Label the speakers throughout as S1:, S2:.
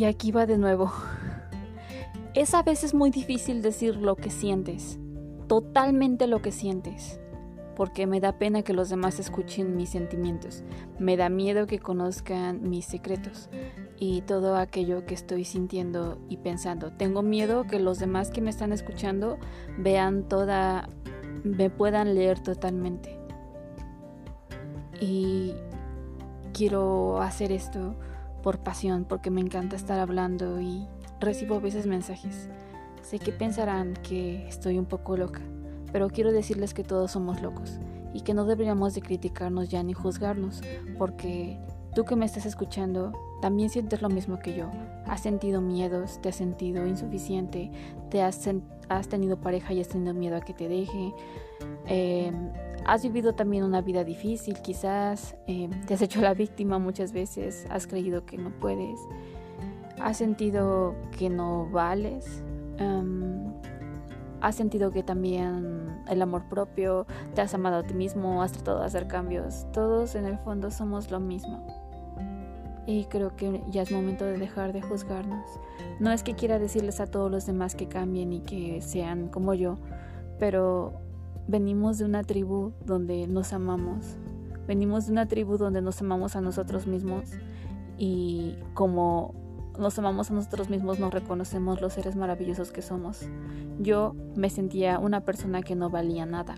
S1: Y aquí va de nuevo. Es a veces muy difícil decir lo que sientes, totalmente lo que sientes, porque me da pena que los demás escuchen mis sentimientos, me da miedo que conozcan mis secretos y todo aquello que estoy sintiendo y pensando. Tengo miedo que los demás que me están escuchando vean toda, me puedan leer totalmente. Y quiero hacer esto por pasión, porque me encanta estar hablando y recibo a veces mensajes. Sé que pensarán que estoy un poco loca, pero quiero decirles que todos somos locos y que no deberíamos de criticarnos ya ni juzgarnos, porque tú que me estás escuchando también sientes lo mismo que yo. Has sentido miedos, te has sentido insuficiente, te has, tenido pareja y has tenido miedo a que te deje. Eh, Has vivido también una vida difícil, quizás eh, te has hecho la víctima muchas veces, has creído que no puedes, has sentido que no vales, em, has sentido que también el amor propio, te has amado a ti mismo, has tratado de hacer cambios, todos en el fondo somos lo mismo. Y creo que ya es momento de dejar de juzgarnos. No es que quiera decirles a todos los demás que cambien y que sean como yo, pero venimos de una tribu donde nos amamos, venimos de una tribu donde nos amamos a nosotros mismos y como nos amamos a nosotros mismos nos reconocemos los seres maravillosos que somos. Yo me sentía una persona que no valía nada.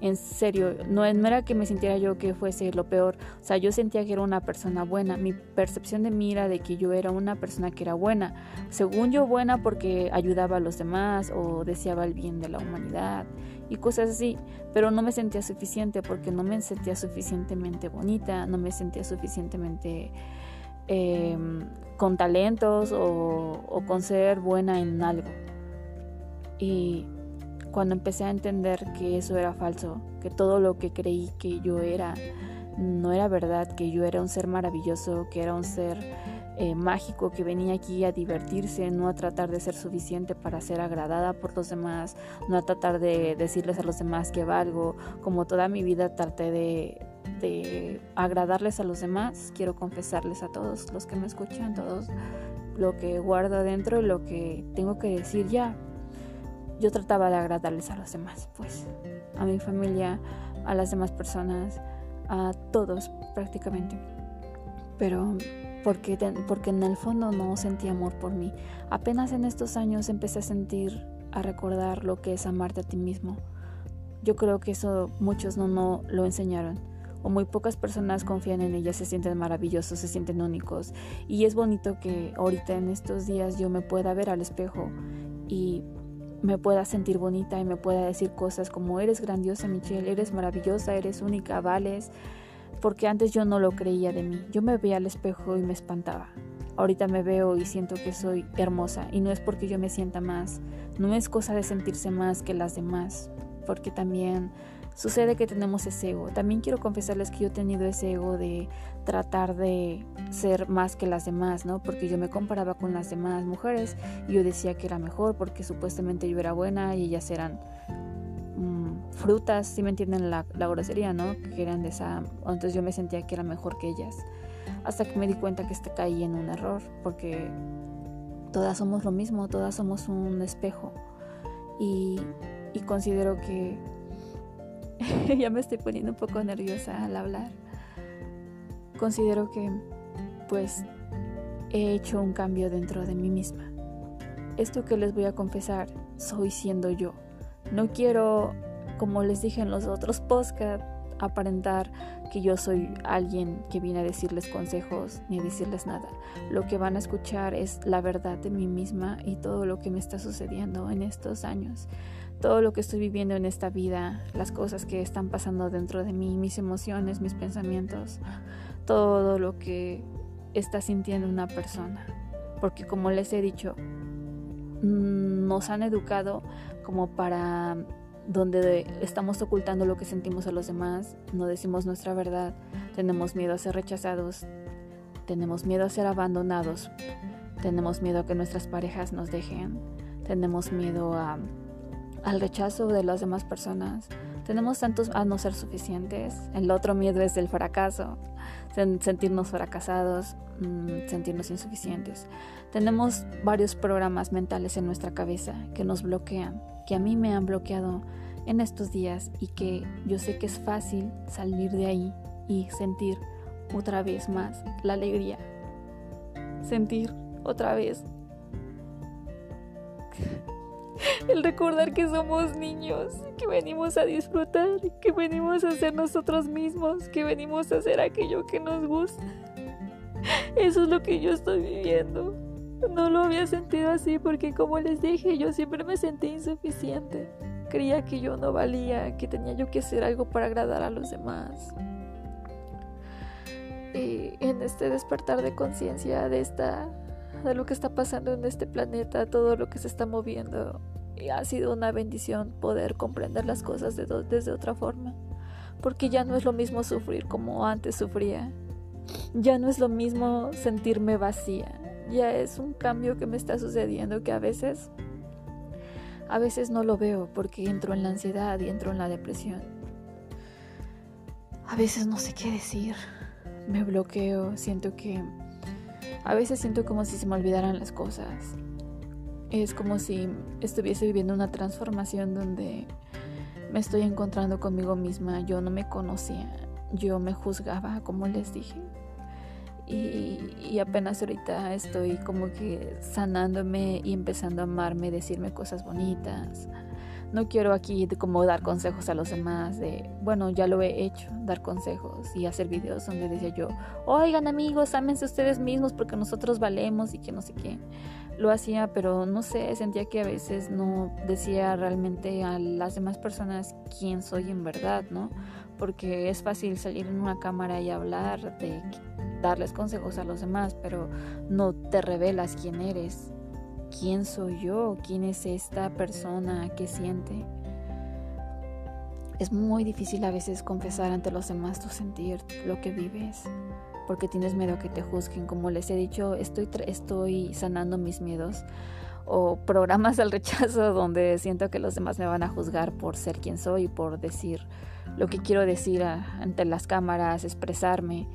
S1: En serio, no, era que me sintiera yo que fuese lo peor, o sea, yo sentía que era una persona buena, mi percepción de mí era de que yo era una persona que era buena, según yo buena porque ayudaba a los demás o deseaba el bien de la humanidad y cosas así, pero no me sentía suficiente porque no me sentía suficientemente bonita, no me sentía suficientemente em, con talentos o, o con ser buena en algo. Y cuando empecé a entender que eso era falso, que todo lo que creí que yo era no era verdad, que yo era un ser maravilloso, que era un ser eh, mágico que venía aquí a divertirse, no a tratar de ser suficiente para ser agradada por los demás, no a tratar de decirles a los demás que valgo, como toda mi vida traté de, agradarles a los demás, quiero confesarles a todos los que me escuchan, todos lo que guardo adentro y lo que tengo que decir ya, yo trataba de agradarles a los demás, pues a mi familia, a las demás personas, a todos prácticamente. Pero porque, porque en el fondo no sentí amor por mí. Apenas en estos años empecé a sentir, a recordar lo que es amarte a ti mismo. Yo creo que eso muchos no, no lo enseñaron. O muy pocas personas confían en ellas, se sienten maravillosos, se sienten únicos. Y es bonito que ahorita en estos días yo me pueda ver al espejo y me pueda sentir bonita y me pueda decir cosas como eres grandiosa Michelle, eres maravillosa, eres única, vales, porque antes yo no lo creía de mí. Yo me veía al espejo y me espantaba. Ahorita me veo y siento que soy hermosa y no es porque yo me sienta más, no es cosa de sentirse más que las demás, porque también sucede que tenemos ese ego. También quiero confesarles que yo he tenido ese ego de tratar de ser más que las demás, ¿no? Porque yo me comparaba con las demás mujeres y yo decía que era mejor porque supuestamente yo era buena y ellas eran frutas, si me entienden la, la, grosería, ¿no? Que eran de esa... Entonces yo me sentía que era mejor que ellas. Hasta que me di cuenta que este caí en un error porque todas somos lo mismo, todas somos un espejo. Y, y considero que ya me estoy poniendo un poco nerviosa al hablar. Considero que pues he hecho un cambio dentro de mí misma. Esto que les voy a confesar, soy siendo yo. No quiero, como les dije en los otros podcasts, aparentar que yo soy alguien que viene a decirles consejos ni a decirles nada. Lo que van a escuchar es la verdad de mí misma y todo lo que me está sucediendo en estos años todo lo que estoy viviendo en esta vida, las cosas que están pasando dentro de mí, mis emociones, mis pensamientos, todo lo que está sintiendo una persona. Porque como les he dicho, mm, nos han educado como para donde estamos ocultando lo que sentimos a los demás, no decimos nuestra verdad, tenemos miedo a ser rechazados, tenemos miedo a ser abandonados, tenemos miedo a que nuestras parejas nos dejen, tenemos miedo a al rechazo de las demás personas, Tenemos tantos a no ser suficientes. El otro miedo es el fracaso, sentirnos fracasados, mm, sentirnos insuficientes. Tenemos varios programas mentales en nuestra cabeza que nos bloquean, que a mí me han bloqueado en estos días y que yo sé que es fácil salir de ahí y sentir otra vez más la alegría. Sentir otra vez el recordar que somos niños, que venimos a disfrutar, que venimos a ser nosotros mismos, que venimos a hacer aquello que nos gusta. Eso es lo que yo estoy viviendo. No lo había sentido así porque como les dije, yo siempre me sentí insuficiente. Creía que yo no valía, que tenía yo que hacer algo para agradar a los demás. Y en este despertar de conciencia de esta de lo que está pasando en este planeta, todo lo que se está moviendo. Ha sido una bendición poder comprender las cosas de desde otra forma. Porque ya no es lo mismo sufrir como antes sufría. Ya no es lo mismo sentirme vacía. Ya es un cambio que me está sucediendo que a veces a veces no lo veo porque entro en la ansiedad y entro en la depresión. A veces no sé qué decir. Me bloqueo, siento que a veces siento como si se me olvidaran las cosas. Es como si estuviese viviendo una transformación donde me estoy encontrando conmigo misma. Yo no me conocía, yo me juzgaba, como les dije. Y, apenas ahorita estoy como que sanándome y empezando a amarme, decirme cosas bonitas. No quiero aquí como dar consejos a los demás de, bueno, ya lo he hecho, dar consejos y hacer videos donde decía yo, oigan amigos, ámense ustedes mismos porque nosotros valemos y que no sé qué. Lo hacía, pero no sé, sentía que a veces no decía realmente a las demás personas quién soy en verdad, ¿no? Porque es fácil salir en una cámara y hablar de darles consejos a los demás, pero no te revelas quién eres quién soy yo, quién es esta persona, qué siente. Es muy difícil a veces confesar ante los demás tu sentir, lo que vives, porque tienes miedo a que te juzguen. Como les he dicho, estoy, estoy sanando mis miedos o programas al rechazo donde siento que los demás me van a juzgar por ser quien soy, por decir lo que quiero decir ante las cámaras, expresarme.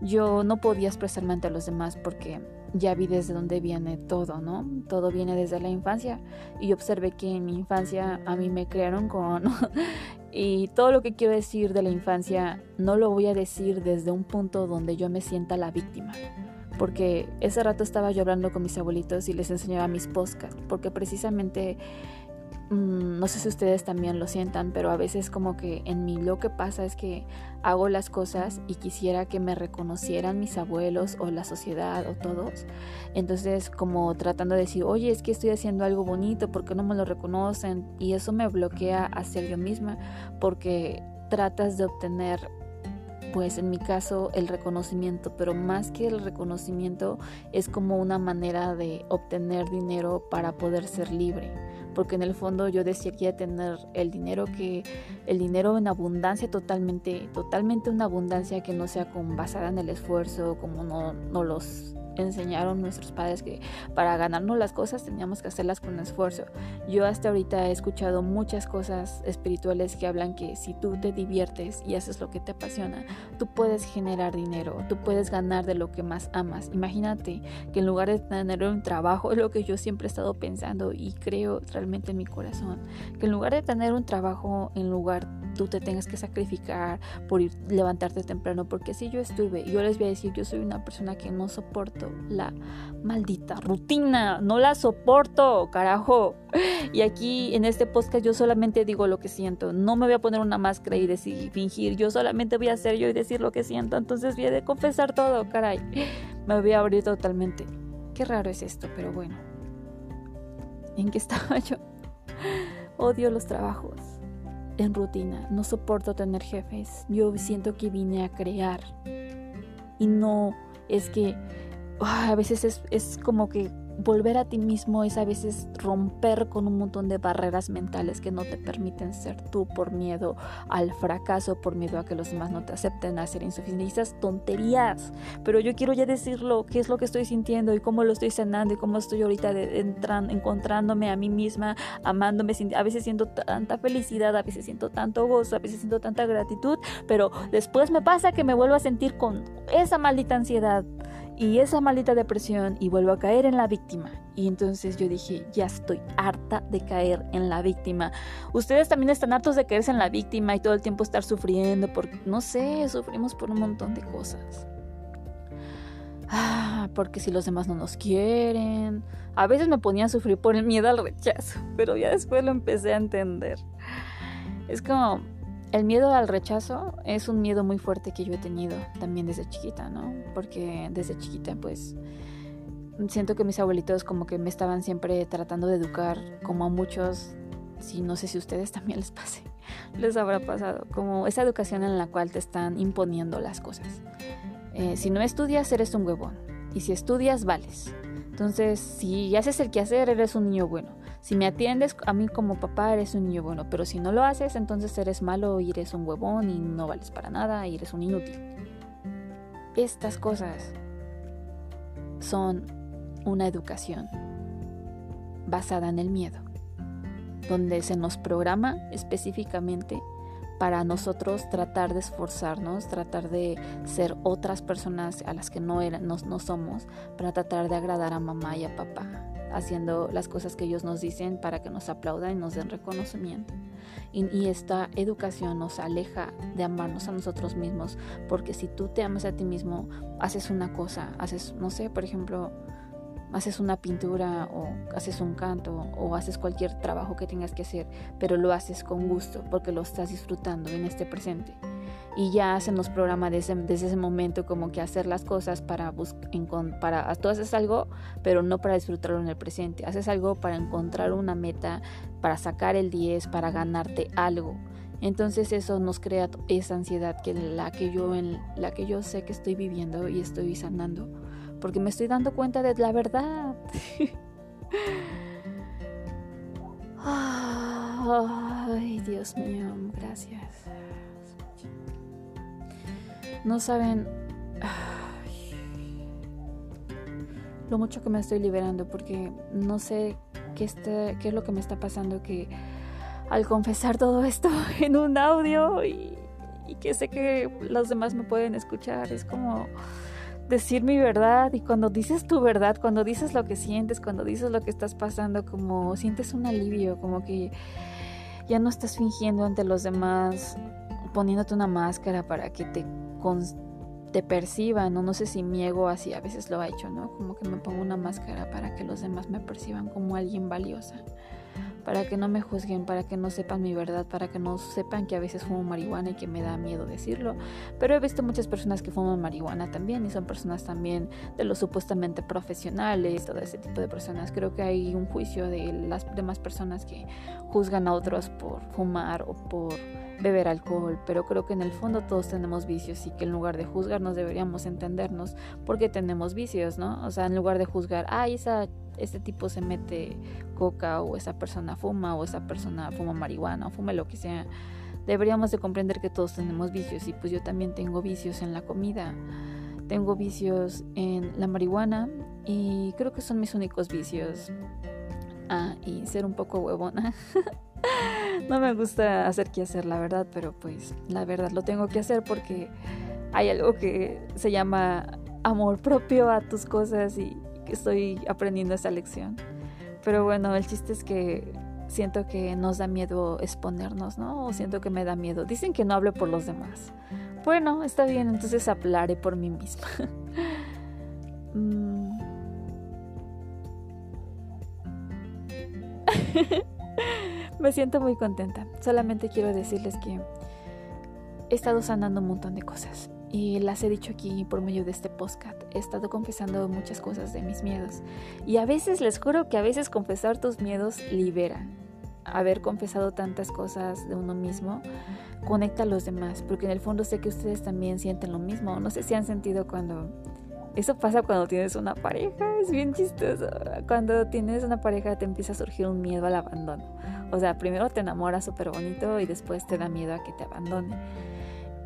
S1: Yo no podía expresarme ante los demás porque ya vi desde dónde viene todo, ¿no? Todo viene desde la infancia y observé que en mi infancia a mí me crearon con... y todo lo que quiero decir de la infancia no lo voy a decir desde un punto donde yo me sienta la víctima. Porque ese rato estaba yo hablando con mis abuelitos y les enseñaba mis podcasts, porque precisamente no sé si ustedes también lo sientan, pero a veces como que en mí lo que pasa es que hago las cosas y quisiera que me reconocieran mis abuelos o la sociedad o todos. Entonces como tratando de decir, oye, es que estoy haciendo algo bonito, ¿por qué no me lo reconocen? Y eso me bloquea a ser yo misma porque tratas de obtener pues en mi caso el reconocimiento, pero más que el reconocimiento es como una manera de obtener dinero para poder ser libre porque en el fondo yo decía que tener el dinero que el dinero en abundancia totalmente totalmente una abundancia que no sea con basada en el esfuerzo como no, no los enseñaron nuestros padres que para ganarnos las cosas teníamos que hacerlas con esfuerzo. Yo hasta ahorita he escuchado muchas cosas espirituales que hablan que si tú te diviertes y haces lo que te apasiona, tú puedes generar dinero, tú puedes ganar de lo que más amas. Imagínate que en lugar de tener un trabajo, es lo que yo siempre he estado pensando y creo realmente en mi corazón, que en lugar de tener un trabajo, en lugar tú te tengas que sacrificar por ir levantarte temprano, porque si yo estuve, yo les voy a decir, yo soy una persona que no soporto la maldita rutina, no la soporto, carajo. Y aquí en este podcast yo solamente digo lo que siento, no me voy a poner una máscara y decir, fingir, yo solamente voy a ser yo y decir lo que siento, entonces voy a confesar todo, caray. Me voy a abrir totalmente. Qué raro es esto, pero bueno. ¿En qué estaba yo? Odio los trabajos en rutina. No soporto tener jefes. Yo siento que vine a crear. Y no es que a veces es, como que volver a ti mismo es a veces romper con un montón de barreras mentales que no te permiten ser tú por miedo al fracaso, por miedo a que los demás no te acepten, a ser insuficiente. esas tonterías. Pero yo quiero ya decirlo, qué es lo que estoy sintiendo y cómo lo estoy sanando y cómo estoy ahorita encontrándome a mí misma, amándome. A veces siento tanta felicidad, a veces siento tanto gozo, a veces siento tanta gratitud, pero después me pasa que me vuelvo a sentir con esa maldita ansiedad y esa maldita depresión y vuelvo a caer en la víctima. Y entonces yo dije, ya estoy harta de caer en la víctima. Ustedes también están hartos de caerse en la víctima y todo el tiempo estar sufriendo porque, no sé, sufrimos por un montón de cosas. Ah, porque si los demás no nos quieren. A veces me ponía a sufrir por el miedo al rechazo, pero ya después lo empecé a entender. Es como, el miedo al rechazo es un miedo muy fuerte que yo he tenido también desde chiquita, ¿no? Porque desde chiquita pues siento que mis abuelitos como que me estaban siempre tratando de educar como a muchos, si no sé si a ustedes también les pase, les habrá pasado, como esa educación en la cual te están imponiendo las cosas. Eh, si no estudias eres un huevón y si estudias vales. Entonces, si haces el quehacer, eres un niño bueno. Si me atiendes a mí como papá, eres un niño bueno. Pero si no lo haces, entonces eres malo y eres un huevón y no vales para nada y eres un inútil. Estas cosas son una educación basada en el miedo, donde se nos programa específicamente para nosotros tratar de esforzarnos, tratar de ser otras personas a las que no, eran, no, somos, para tratar de agradar a mamá y a papá, haciendo las cosas que ellos nos dicen para que nos aplaudan y nos den reconocimiento. Y, y, esta educación nos aleja de amarnos a nosotros mismos, porque si tú te amas a ti mismo, haces una cosa, haces, no sé, por ejemplo, haces una pintura o haces un canto o haces cualquier trabajo que tengas que hacer, pero lo haces con gusto porque lo estás disfrutando en este presente. Y ya hacemos programa desde, ese momento como que hacer las cosas para buscar, para, tú haces algo, pero no para disfrutarlo en el presente. Haces algo para encontrar una meta, para sacar el 10, para ganarte algo. Entonces eso nos crea esa ansiedad que la que yo en la que yo sé que estoy viviendo y estoy sanando porque me estoy dando cuenta de la verdad. Ay, Dios mío, gracias. No saben lo mucho que me estoy liberando porque no sé qué, qué es lo que me está pasando que al confesar todo esto en un audio y que sé que los demás me pueden escuchar, es como decir mi verdad y cuando dices tu verdad, cuando dices lo que sientes, cuando dices lo que estás pasando, como sientes un alivio, como que ya no estás fingiendo ante los demás, poniéndote una máscara para que te, te perciban, o no sé si mi ego así a veces lo ha hecho, ¿no? Como que me pongo una máscara para que los demás me perciban como alguien valiosa para que no me juzguen, para que no sepan mi verdad, para que no sepan que a veces fumo marihuana y que me da miedo decirlo. Pero he visto muchas personas que fuman marihuana también y son personas también de los supuestamente profesionales, todo ese tipo de personas. Creo que hay un juicio de las demás personas que juzgan a otros por fumar o por beber alcohol, pero creo que en el fondo todos tenemos vicios y que en lugar de juzgarnos deberíamos entendernos porque tenemos vicios, ¿no? O sea, en lugar de juzgar, ay, esa este tipo se mete coca o esa persona fuma o esa persona fuma marihuana o fuma lo que sea. Deberíamos de comprender que todos tenemos vicios y pues yo también tengo vicios en la comida. Tengo vicios en la marihuana y creo que son mis únicos vicios. Ah, y ser un poco huevona. no me gusta hacer que hacer, la verdad, pero pues la verdad lo tengo que hacer porque hay algo que se llama amor propio a tus cosas y estoy aprendiendo esa lección. Pero bueno, el chiste es que siento que nos da miedo exponernos, ¿no? O siento que me da miedo. Dicen que no hable por los demás. Bueno, está bien, entonces hablaré por mí misma. Mm. me siento muy contenta. Solamente quiero decirles que he estado sanando un montón de cosas y las he dicho aquí por medio de este podcast. He estado confesando muchas cosas de mis miedos. Y a veces les juro que a veces confesar tus miedos libera. Haber confesado tantas cosas de uno mismo conecta a los demás, porque en el fondo sé que ustedes también sienten lo mismo. No sé si han sentido cuando Eso pasa cuando tienes una pareja, es bien chistoso. Cuando tienes una pareja te empieza a surgir un miedo al abandono. O sea, primero te enamoras súper bonito y después te da miedo a que te abandone.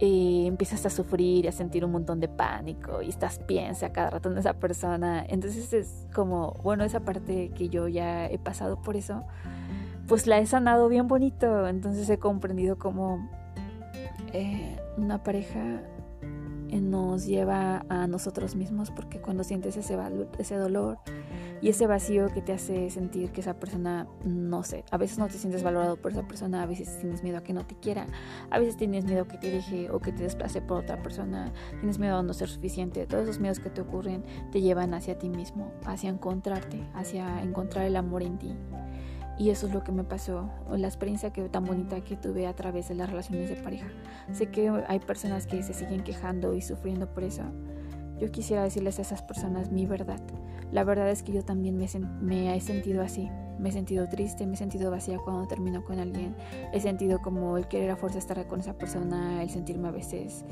S1: Empiezas a sufrir y a sentir un montón de pánico y estás piensa cada rato en esa persona. Entonces es como, bueno, esa parte que yo ya he pasado por eso, pues la he sanado bien bonito. Entonces he comprendido como eh, una pareja nos lleva a nosotros mismos porque cuando sientes ese, ese dolor y ese vacío que te hace sentir que esa persona, no sé, a veces no te sientes valorado por esa persona, a veces tienes miedo a que no te quiera, a veces tienes miedo que te deje o que te desplace por otra persona, tienes miedo a no ser suficiente, todos esos miedos que te ocurren te llevan hacia ti mismo, hacia encontrarte, hacia encontrar el amor en ti. Y eso es lo que me pasó, la experiencia que, tan bonita que tuve a través de las relaciones de pareja. Sé que hay personas que se siguen quejando y sufriendo por eso. Yo quisiera decirles a esas personas mi verdad. La verdad es que yo también me, me he sentido así. Me he sentido triste, me he sentido vacía cuando termino con alguien. He sentido como el querer a fuerza estar con esa persona, el sentirme a veces,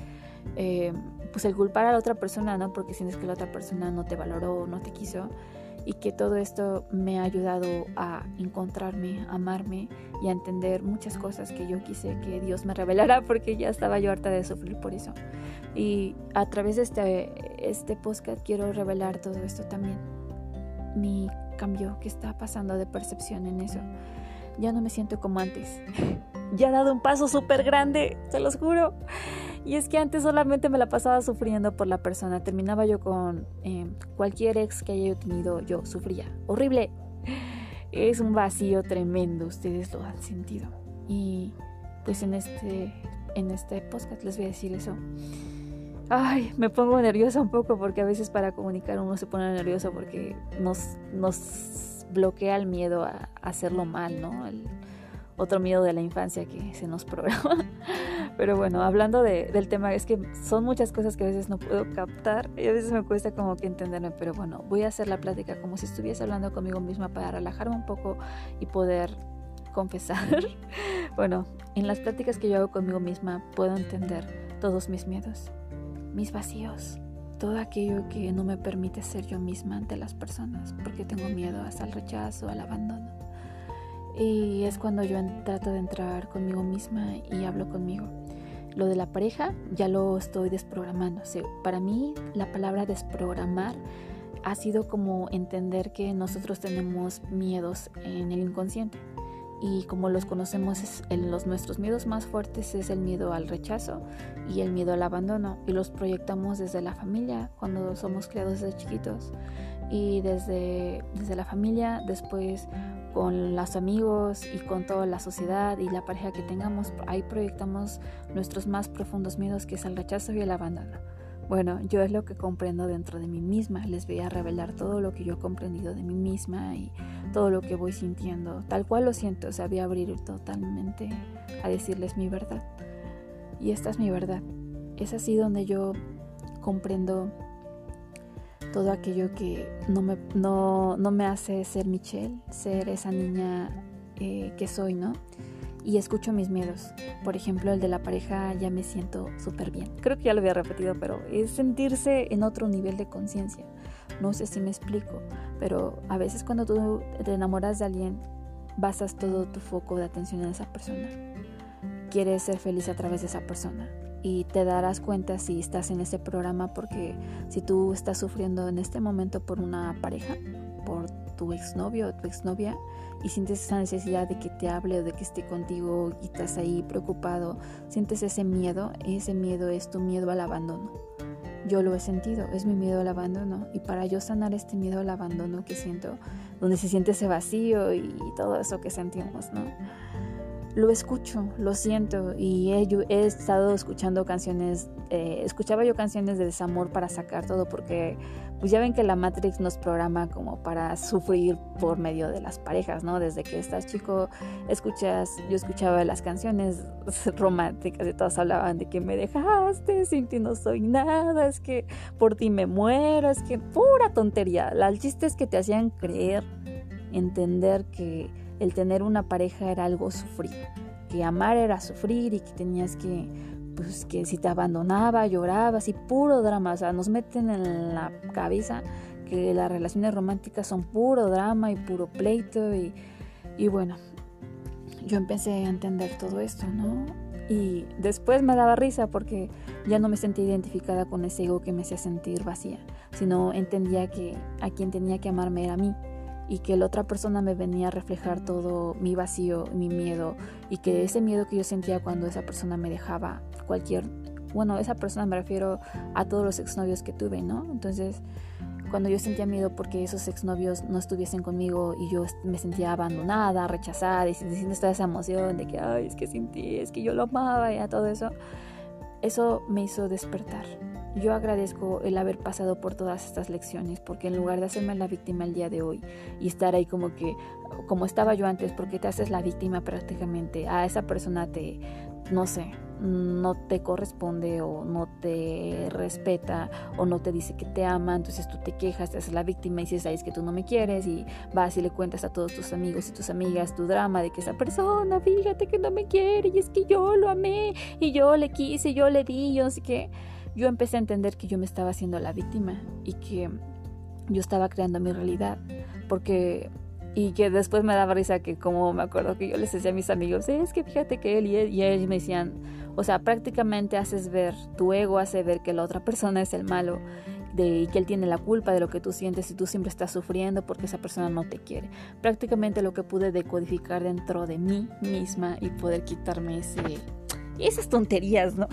S1: eh, pues el culpar a la otra persona, ¿no? Porque sientes que la otra persona no te valoró, no te quiso y que todo esto me ha ayudado a encontrarme, a amarme y a entender muchas cosas que yo quise que Dios me revelara porque ya estaba yo harta de sufrir por eso. Y a través de este, este podcast quiero revelar todo esto también. Mi cambio que está pasando de percepción en eso. Ya no me siento como antes. ya he dado un paso súper grande, se los juro. Y es que antes solamente me la pasaba sufriendo por la persona. Terminaba yo con eh, cualquier ex que haya tenido, yo sufría. Horrible. Es un vacío tremendo, ustedes lo han sentido. Y pues en este, en este podcast les voy a decir eso. Ay, me pongo nerviosa un poco porque a veces para comunicar uno se pone nervioso porque nos, nos bloquea el miedo a, hacerlo mal, ¿no? Otro miedo de la infancia que se nos programa. Pero bueno, hablando del tema, es que son muchas cosas que a veces no puedo captar y a veces me cuesta como que entenderme, pero bueno, voy a hacer la plática como si estuviese hablando conmigo misma para relajarme un poco y poder confesar. bueno, en las pláticas que yo hago conmigo misma puedo entender todos mis miedos, mis vacíos, todo aquello que no me permite ser yo misma ante las personas, porque tengo miedo hasta el rechazo, al abandono. Y es cuando yo trato de entrar conmigo misma y hablo conmigo. Lo de la pareja ya lo estoy desprogramando. para mí la palabra desprogramar ha sido como entender que nosotros tenemos miedos en el inconsciente y como los conocemos en los nuestros miedos más fuertes es el miedo al rechazo y el miedo al abandono y los proyectamos desde la familia cuando somos criados desde chiquitos y desde, desde la familia después con los amigos y con toda la sociedad y la pareja que tengamos, ahí proyectamos nuestros más profundos miedos que es el rechazo y el abandono. Bueno, yo es lo que comprendo dentro de mí misma, les voy a revelar todo lo que yo he comprendido de mí misma y todo lo que voy sintiendo, tal cual lo siento, o sea, voy a abrir totalmente a decirles mi verdad. Y esta es mi verdad. Es así donde yo comprendo todo aquello que no me, no, me hace ser Michelle, ser esa niña eh, que soy, ¿no? Y escucho mis miedos. Por ejemplo, el de la pareja ya me siento súper bien. Creo que ya lo había repetido, pero es sentirse en otro nivel de conciencia. No sé si me explico, pero a veces cuando tú te enamoras de alguien, basas todo tu foco de atención en esa persona. Quieres ser feliz a través de esa persona y te darás cuenta si estás en ese programa porque si tú estás sufriendo en este momento por una pareja, por tu exnovio o tu exnovia y sientes esa necesidad de que te hable o de que esté contigo y estás ahí preocupado, sientes ese miedo, ese miedo es tu miedo al abandono. Yo lo he sentido, es mi miedo al abandono y para yo sanar este miedo al abandono que siento, donde se siente ese vacío y todo eso que sentimos, ¿no? Lo escucho, lo siento y he, he estado escuchando canciones, eh, escuchaba yo canciones de desamor para sacar todo porque pues ya ven que la Matrix nos programa como para sufrir por medio de las parejas, ¿no? Desde que estás chico escuchas, yo escuchaba las canciones románticas y todas hablaban de que me dejaste, sin ti no soy nada, es que por ti me muero, es que pura tontería. El chiste es que te hacían creer, entender que el tener una pareja era algo sufrido, que amar era sufrir y que tenías que pues que si te abandonaba, llorabas y puro drama, o sea, nos meten en la cabeza que las relaciones románticas son puro drama y puro pleito y, y bueno, yo empecé a entender todo esto, ¿no? Y después me daba risa porque ya no me sentía identificada con ese ego que me hacía sentir vacía, sino entendía que a quien tenía que amarme era a mí y que la otra persona me venía a reflejar todo mi vacío, mi miedo y que ese miedo que yo sentía cuando esa persona me dejaba cualquier, bueno, esa persona me refiero a todos los exnovios que tuve, ¿no? Entonces, cuando yo sentía miedo porque esos exnovios no estuviesen conmigo y yo me sentía abandonada, rechazada y sintiendo toda esa emoción de que, ay, es que sentí, es que yo lo amaba y a todo eso, eso me hizo despertar. Yo agradezco el haber pasado por todas estas lecciones porque en lugar de hacerme la víctima el día de hoy y estar ahí como que, como estaba yo antes, porque te haces la víctima prácticamente, a esa persona te, no sé, no te corresponde o no te respeta o no te dice que te ama, entonces tú te quejas, te haces la víctima y dices, ay, es que tú no me quieres y vas y le cuentas a todos tus amigos y tus amigas tu drama de que esa persona, fíjate que no me quiere y es que yo lo amé y yo le quise, yo le di, yo así que yo empecé a entender que yo me estaba haciendo la víctima y que yo estaba creando mi realidad porque y que después me daba risa que como me acuerdo que yo les decía a mis amigos, es que fíjate que él y, él, y ellos me decían, o sea, prácticamente haces ver, tu ego hace ver que la otra persona es el malo de, y que él tiene la culpa de lo que tú sientes y tú siempre estás sufriendo porque esa persona no te quiere. Prácticamente lo que pude decodificar dentro de mí misma y poder quitarme ese, esas tonterías, ¿no?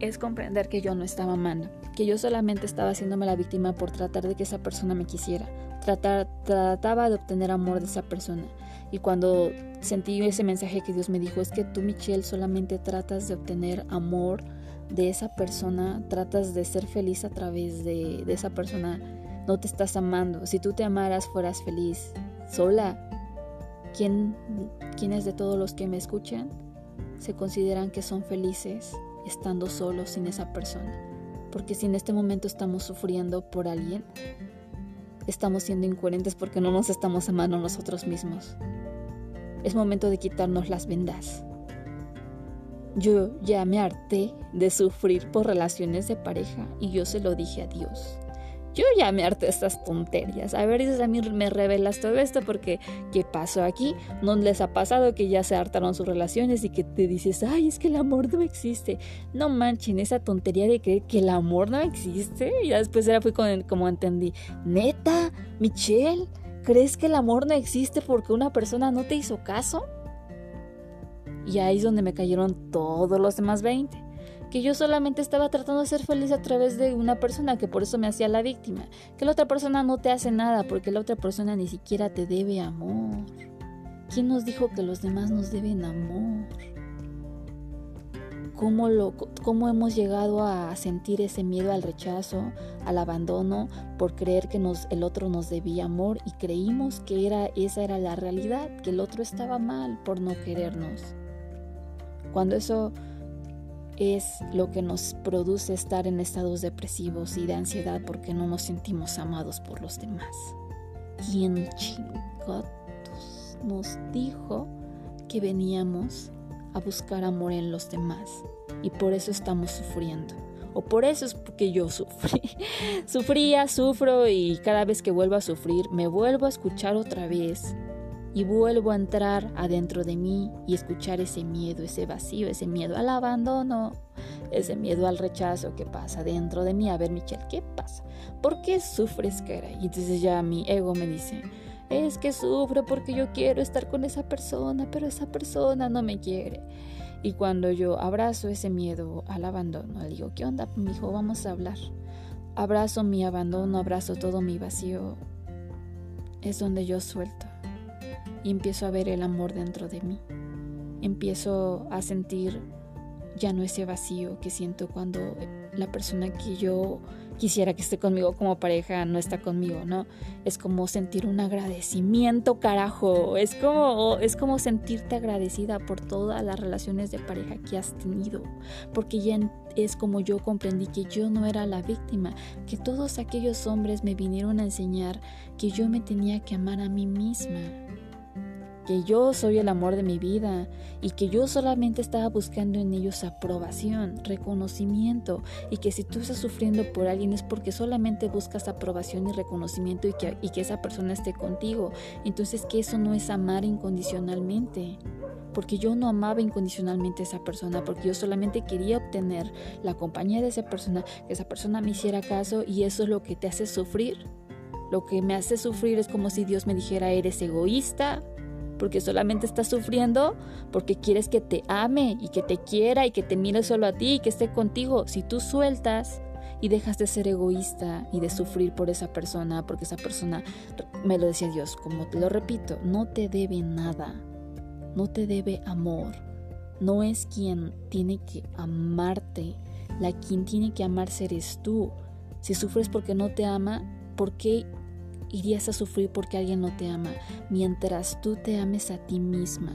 S1: Es comprender que yo no estaba amando, que yo solamente estaba haciéndome la víctima por tratar de que esa persona me quisiera, trataba de obtener amor de esa persona. Y cuando sentí ese mensaje que Dios me dijo, es que tú, Michelle, solamente tratas de obtener amor de esa persona, tratas de ser feliz a través de, esa persona, no te estás amando. Si tú te amaras, fueras feliz sola. ¿Quién, ¿Quiénes de todos los que me escuchan se consideran que son felices estando solos sin esa persona? Porque si en este momento estamos sufriendo por alguien, estamos siendo incoherentes porque no nos estamos amando nosotros mismos. Es momento de quitarnos las vendas. Yo ya me harté de sufrir por relaciones de pareja y yo se lo dije a Dios. Yo ya me harté estas tonterías. A ver, dices a mí, me revelas todo esto porque ¿qué pasó aquí? ¿No les ha pasado que ya se hartaron sus relaciones y que te dices, ay, es que el amor no existe? No manchen esa tontería de creer que el amor no existe. Y después era fue como entendí. Neta, Michelle, ¿crees que el amor no existe porque una persona no te hizo caso? Y ahí es donde me cayeron todos los demás 20 que yo solamente estaba tratando de ser feliz a través de una persona, que por eso me hacía la víctima, que la otra persona no te hace nada porque la otra persona ni siquiera te debe amor. ¿Quién nos dijo que los demás nos deben amor? ¿Cómo, lo, cómo hemos llegado a sentir ese miedo al rechazo, al abandono, por creer que nos, el otro nos debía amor y creímos que era, esa era la realidad, que el otro estaba mal por no querernos? Cuando eso es lo que nos produce estar en estados depresivos y de ansiedad porque no nos sentimos amados por los demás. ¿Quién chingados nos dijo que veníamos a buscar amor en los demás? Y por eso estamos sufriendo. O por eso es porque yo sufrí. Sufría, sufro y cada vez que vuelvo a sufrir me vuelvo a escuchar otra vez y vuelvo a entrar adentro de mí y escuchar ese miedo, ese vacío, ese miedo al abandono, ese miedo al rechazo que pasa dentro de mí. A ver, Michelle, ¿qué pasa? ¿Por qué sufres, cara? Y entonces ya mi ego me dice, es que sufro porque yo quiero estar con esa persona, pero esa persona no me quiere. Y cuando yo abrazo ese miedo al abandono, le digo, ¿qué onda, hijo? Vamos a hablar. Abrazo mi abandono, abrazo todo mi vacío. Es donde yo suelto y empiezo a ver el amor dentro de mí. Empiezo a sentir ya no ese vacío que siento cuando la persona que yo quisiera que esté conmigo como pareja no está conmigo, ¿no? Es como sentir un agradecimiento, carajo. Es como, es como sentirte agradecida por todas las relaciones de pareja que has tenido. Porque ya es como yo comprendí que yo no era la víctima, que todos aquellos hombres me vinieron a enseñar que yo me tenía que amar a mí misma que yo soy el amor de mi vida y que yo solamente estaba buscando en ellos aprobación, reconocimiento y que si tú estás sufriendo por alguien es porque solamente buscas aprobación y reconocimiento y que, y que esa persona esté contigo. Entonces que eso no es amar incondicionalmente porque yo no amaba incondicionalmente a esa persona, porque yo solamente quería obtener la compañía de esa persona, que esa persona me hiciera caso y eso es lo que te hace sufrir. Lo que me hace sufrir es como si Dios me dijera, eres egoísta, porque solamente estás sufriendo porque quieres que te ame y que te quiera y que te mire solo a ti y que esté contigo. Si tú sueltas y dejas de ser egoísta y de sufrir por esa persona, porque esa persona, me lo decía Dios, como te lo repito, no te debe nada, no te debe amor, no es quien tiene que amarte, la quien tiene que amarse eres tú. Si sufres porque no te ama, ¿por qué irías a sufrir porque alguien no te ama, mientras tú te ames a ti misma.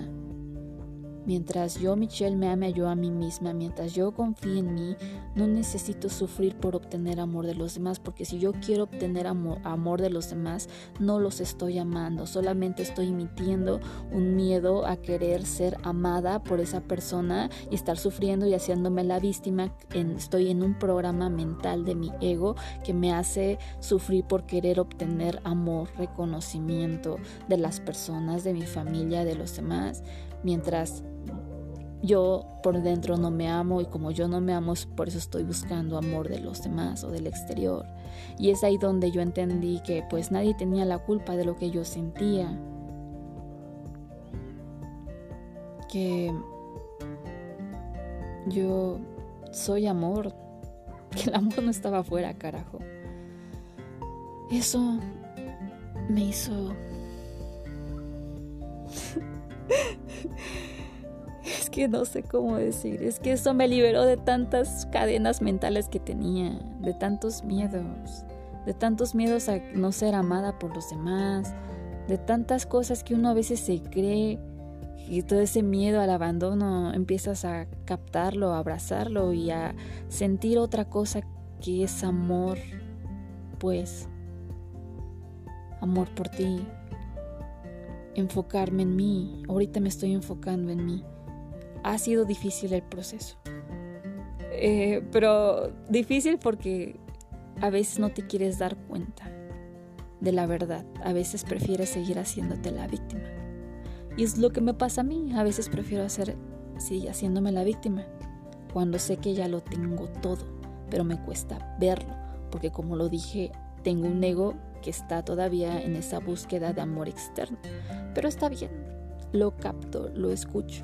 S1: Mientras yo, Michelle, me ame yo a mí misma, mientras yo confíe en mí, no necesito sufrir por obtener amor de los demás, porque si yo quiero obtener amor, de los demás, no los estoy amando, solamente estoy emitiendo un miedo a querer ser amada por esa persona y estar sufriendo y haciéndome la víctima. estoy en un programa mental de mi ego que me hace sufrir por querer obtener amor, reconocimiento de las personas, de mi familia, de los demás, mientras yo por dentro no me amo y como yo no me amo, por eso estoy buscando amor de los demás o del exterior. Y es ahí donde yo entendí que pues nadie tenía la culpa de lo que yo sentía. Que yo soy amor, que el amor no estaba afuera, carajo. Eso me hizo es que no sé cómo decir, es que eso me liberó de tantas cadenas mentales que tenía, de tantos miedos, de tantos miedos a no ser amada por los demás, de tantas cosas que uno a veces se cree y todo ese miedo al abandono empiezas a captarlo, a abrazarlo y a sentir otra cosa que es amor, pues amor por ti, enfocarme en mí. Ahorita me estoy enfocando en mí. Ha sido difícil el proceso. Eh, pero difícil porque a veces no te quieres dar cuenta de la verdad. A veces prefieres seguir haciéndote la víctima. Y es lo que me pasa a mí. A veces prefiero hacer, sí, haciéndome la víctima. Cuando sé que ya lo tengo todo. Pero me cuesta verlo. Porque como lo dije, tengo un ego que está todavía en esa búsqueda de amor externo. Pero está bien, lo capto, lo escucho.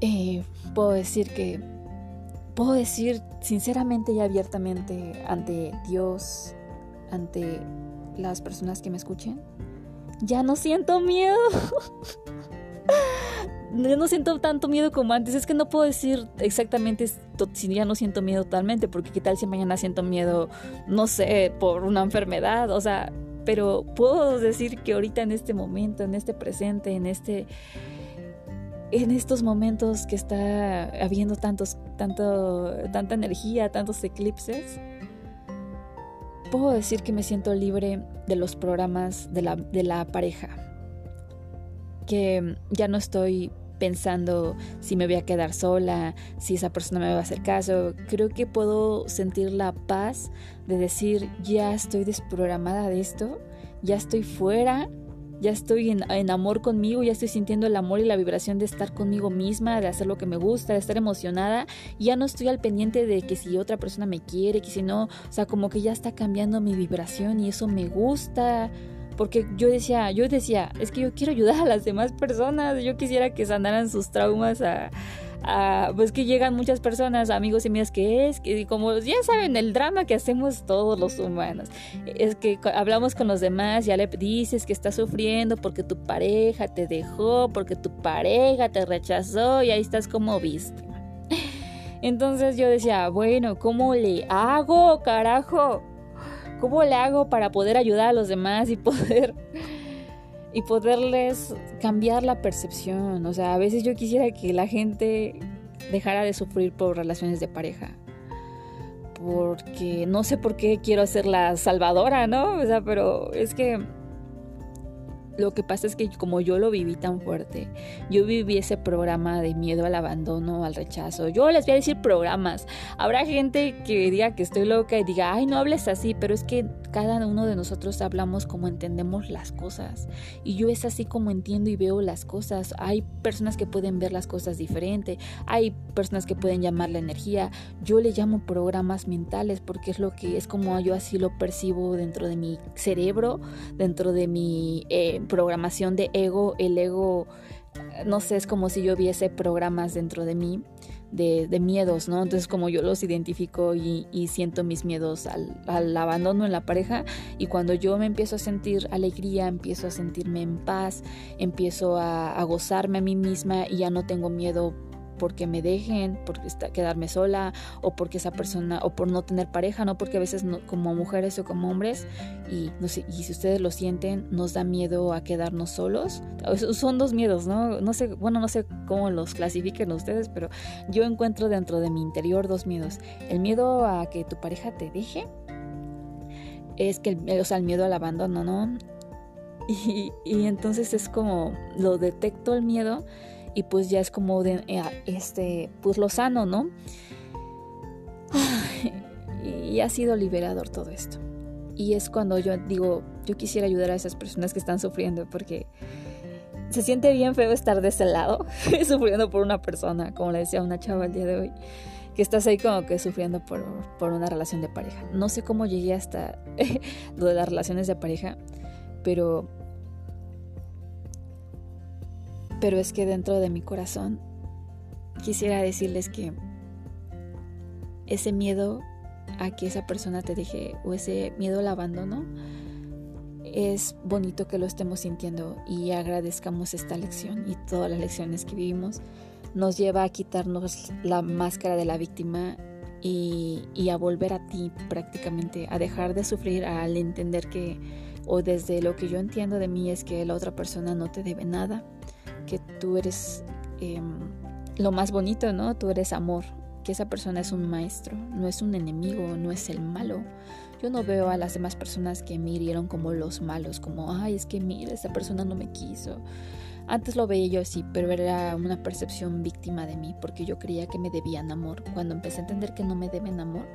S1: Eh, puedo decir que, puedo decir sinceramente y abiertamente ante Dios, ante las personas que me escuchen, ya no siento miedo. yo no siento tanto miedo como antes. Es que no puedo decir exactamente si ya no siento miedo totalmente, porque qué tal si mañana siento miedo, no sé, por una enfermedad, o sea, pero puedo decir que ahorita en este momento, en este presente, en este en estos momentos que está habiendo tantos tanto tanta energía, tantos eclipses, puedo decir que me siento libre de los programas de la, de la pareja que ya no estoy pensando si me voy a quedar sola, si esa persona me va a hacer caso. Creo que puedo sentir la paz de decir, ya estoy desprogramada de esto, ya estoy fuera, ya estoy en, amor conmigo, ya estoy sintiendo el amor y la vibración de estar conmigo misma, de hacer lo que me gusta, de estar emocionada. Ya no estoy al pendiente de que si otra persona me quiere, que si no, o sea, como que ya está cambiando mi vibración y eso me gusta porque yo decía, yo decía, es que yo quiero ayudar a las demás personas, yo quisiera que sanaran sus traumas a, pues que llegan muchas personas, amigos y amigas, que es, que como ya saben, el drama que hacemos todos los humanos, es que hablamos con los demás, ya le dices que estás sufriendo porque tu pareja te dejó, porque tu pareja te rechazó y ahí estás como víctima. Entonces yo decía, bueno, ¿cómo le hago, carajo? ¿Cómo le hago para poder ayudar a los demás y poder y poderles cambiar la percepción? O sea, a veces yo quisiera que la gente dejara de sufrir por relaciones de pareja. Porque no sé por qué quiero ser la salvadora, ¿no? O sea, pero es que lo que pasa es que como yo lo viví tan fuerte, yo viví ese programa de miedo al abandono, al rechazo. Yo les voy a decir programas. Habrá gente que diga que estoy loca y diga, ay, no hables así, pero es que cada uno de nosotros hablamos como entendemos las cosas. Y yo es así como entiendo y veo las cosas. Hay personas que pueden ver las cosas diferente, hay personas que pueden llamar la energía. Yo le llamo programas mentales porque es lo que es como yo así lo percibo dentro de mi cerebro, dentro de mi... Eh, programación de ego, el ego, no sé, es como si yo viese programas dentro de mí de, miedos, ¿no? Entonces como yo los identifico y, siento mis miedos al, abandono en la pareja y cuando yo me empiezo a sentir alegría, empiezo a sentirme en paz, empiezo a, a gozarme a mí misma y ya no tengo miedo porque me dejen, por quedarme sola o porque esa persona o por no tener pareja, no porque a veces como mujeres o como hombres y no sé, y si ustedes lo sienten, nos da miedo a quedarnos solos. Son dos miedos, ¿no? No sé, bueno, no sé cómo los clasifiquen ustedes, pero yo encuentro dentro de mi interior dos miedos. El miedo a que tu pareja te deje es que el, o sea, el miedo al abandono, ¿no? Y, y entonces es como lo detecto el miedo y pues ya es como de, eh, este, pues lo sano, ¿no? Y ha sido liberador todo esto. Y es cuando yo digo, yo quisiera ayudar a esas personas que están sufriendo porque se siente bien feo estar de ese lado, sufriendo por una persona, como le decía una chava el día de hoy, que estás ahí como que sufriendo por, por una relación de pareja. No sé cómo llegué hasta lo de las relaciones de pareja, pero pero es que dentro de mi corazón quisiera decirles que ese miedo a que esa persona te deje o ese miedo al abandono es bonito que lo estemos sintiendo y agradezcamos esta lección y todas las lecciones que vivimos. Nos lleva a quitarnos la máscara de la víctima y, y, a volver a ti prácticamente, a dejar de sufrir al entender que, o desde lo que yo entiendo de mí es que la otra persona no te debe nada, que tú eres em, lo más bonito, ¿no? Tú eres amor, que esa persona es un maestro, no es un enemigo, no es el malo. Yo no veo a las demás personas que me hirieron como los malos, como, ay, es que mira, esa persona no me quiso. Antes lo veía yo así, pero era una percepción víctima de mí, porque yo creía que me debían amor. Cuando empecé a entender que no me deben amor,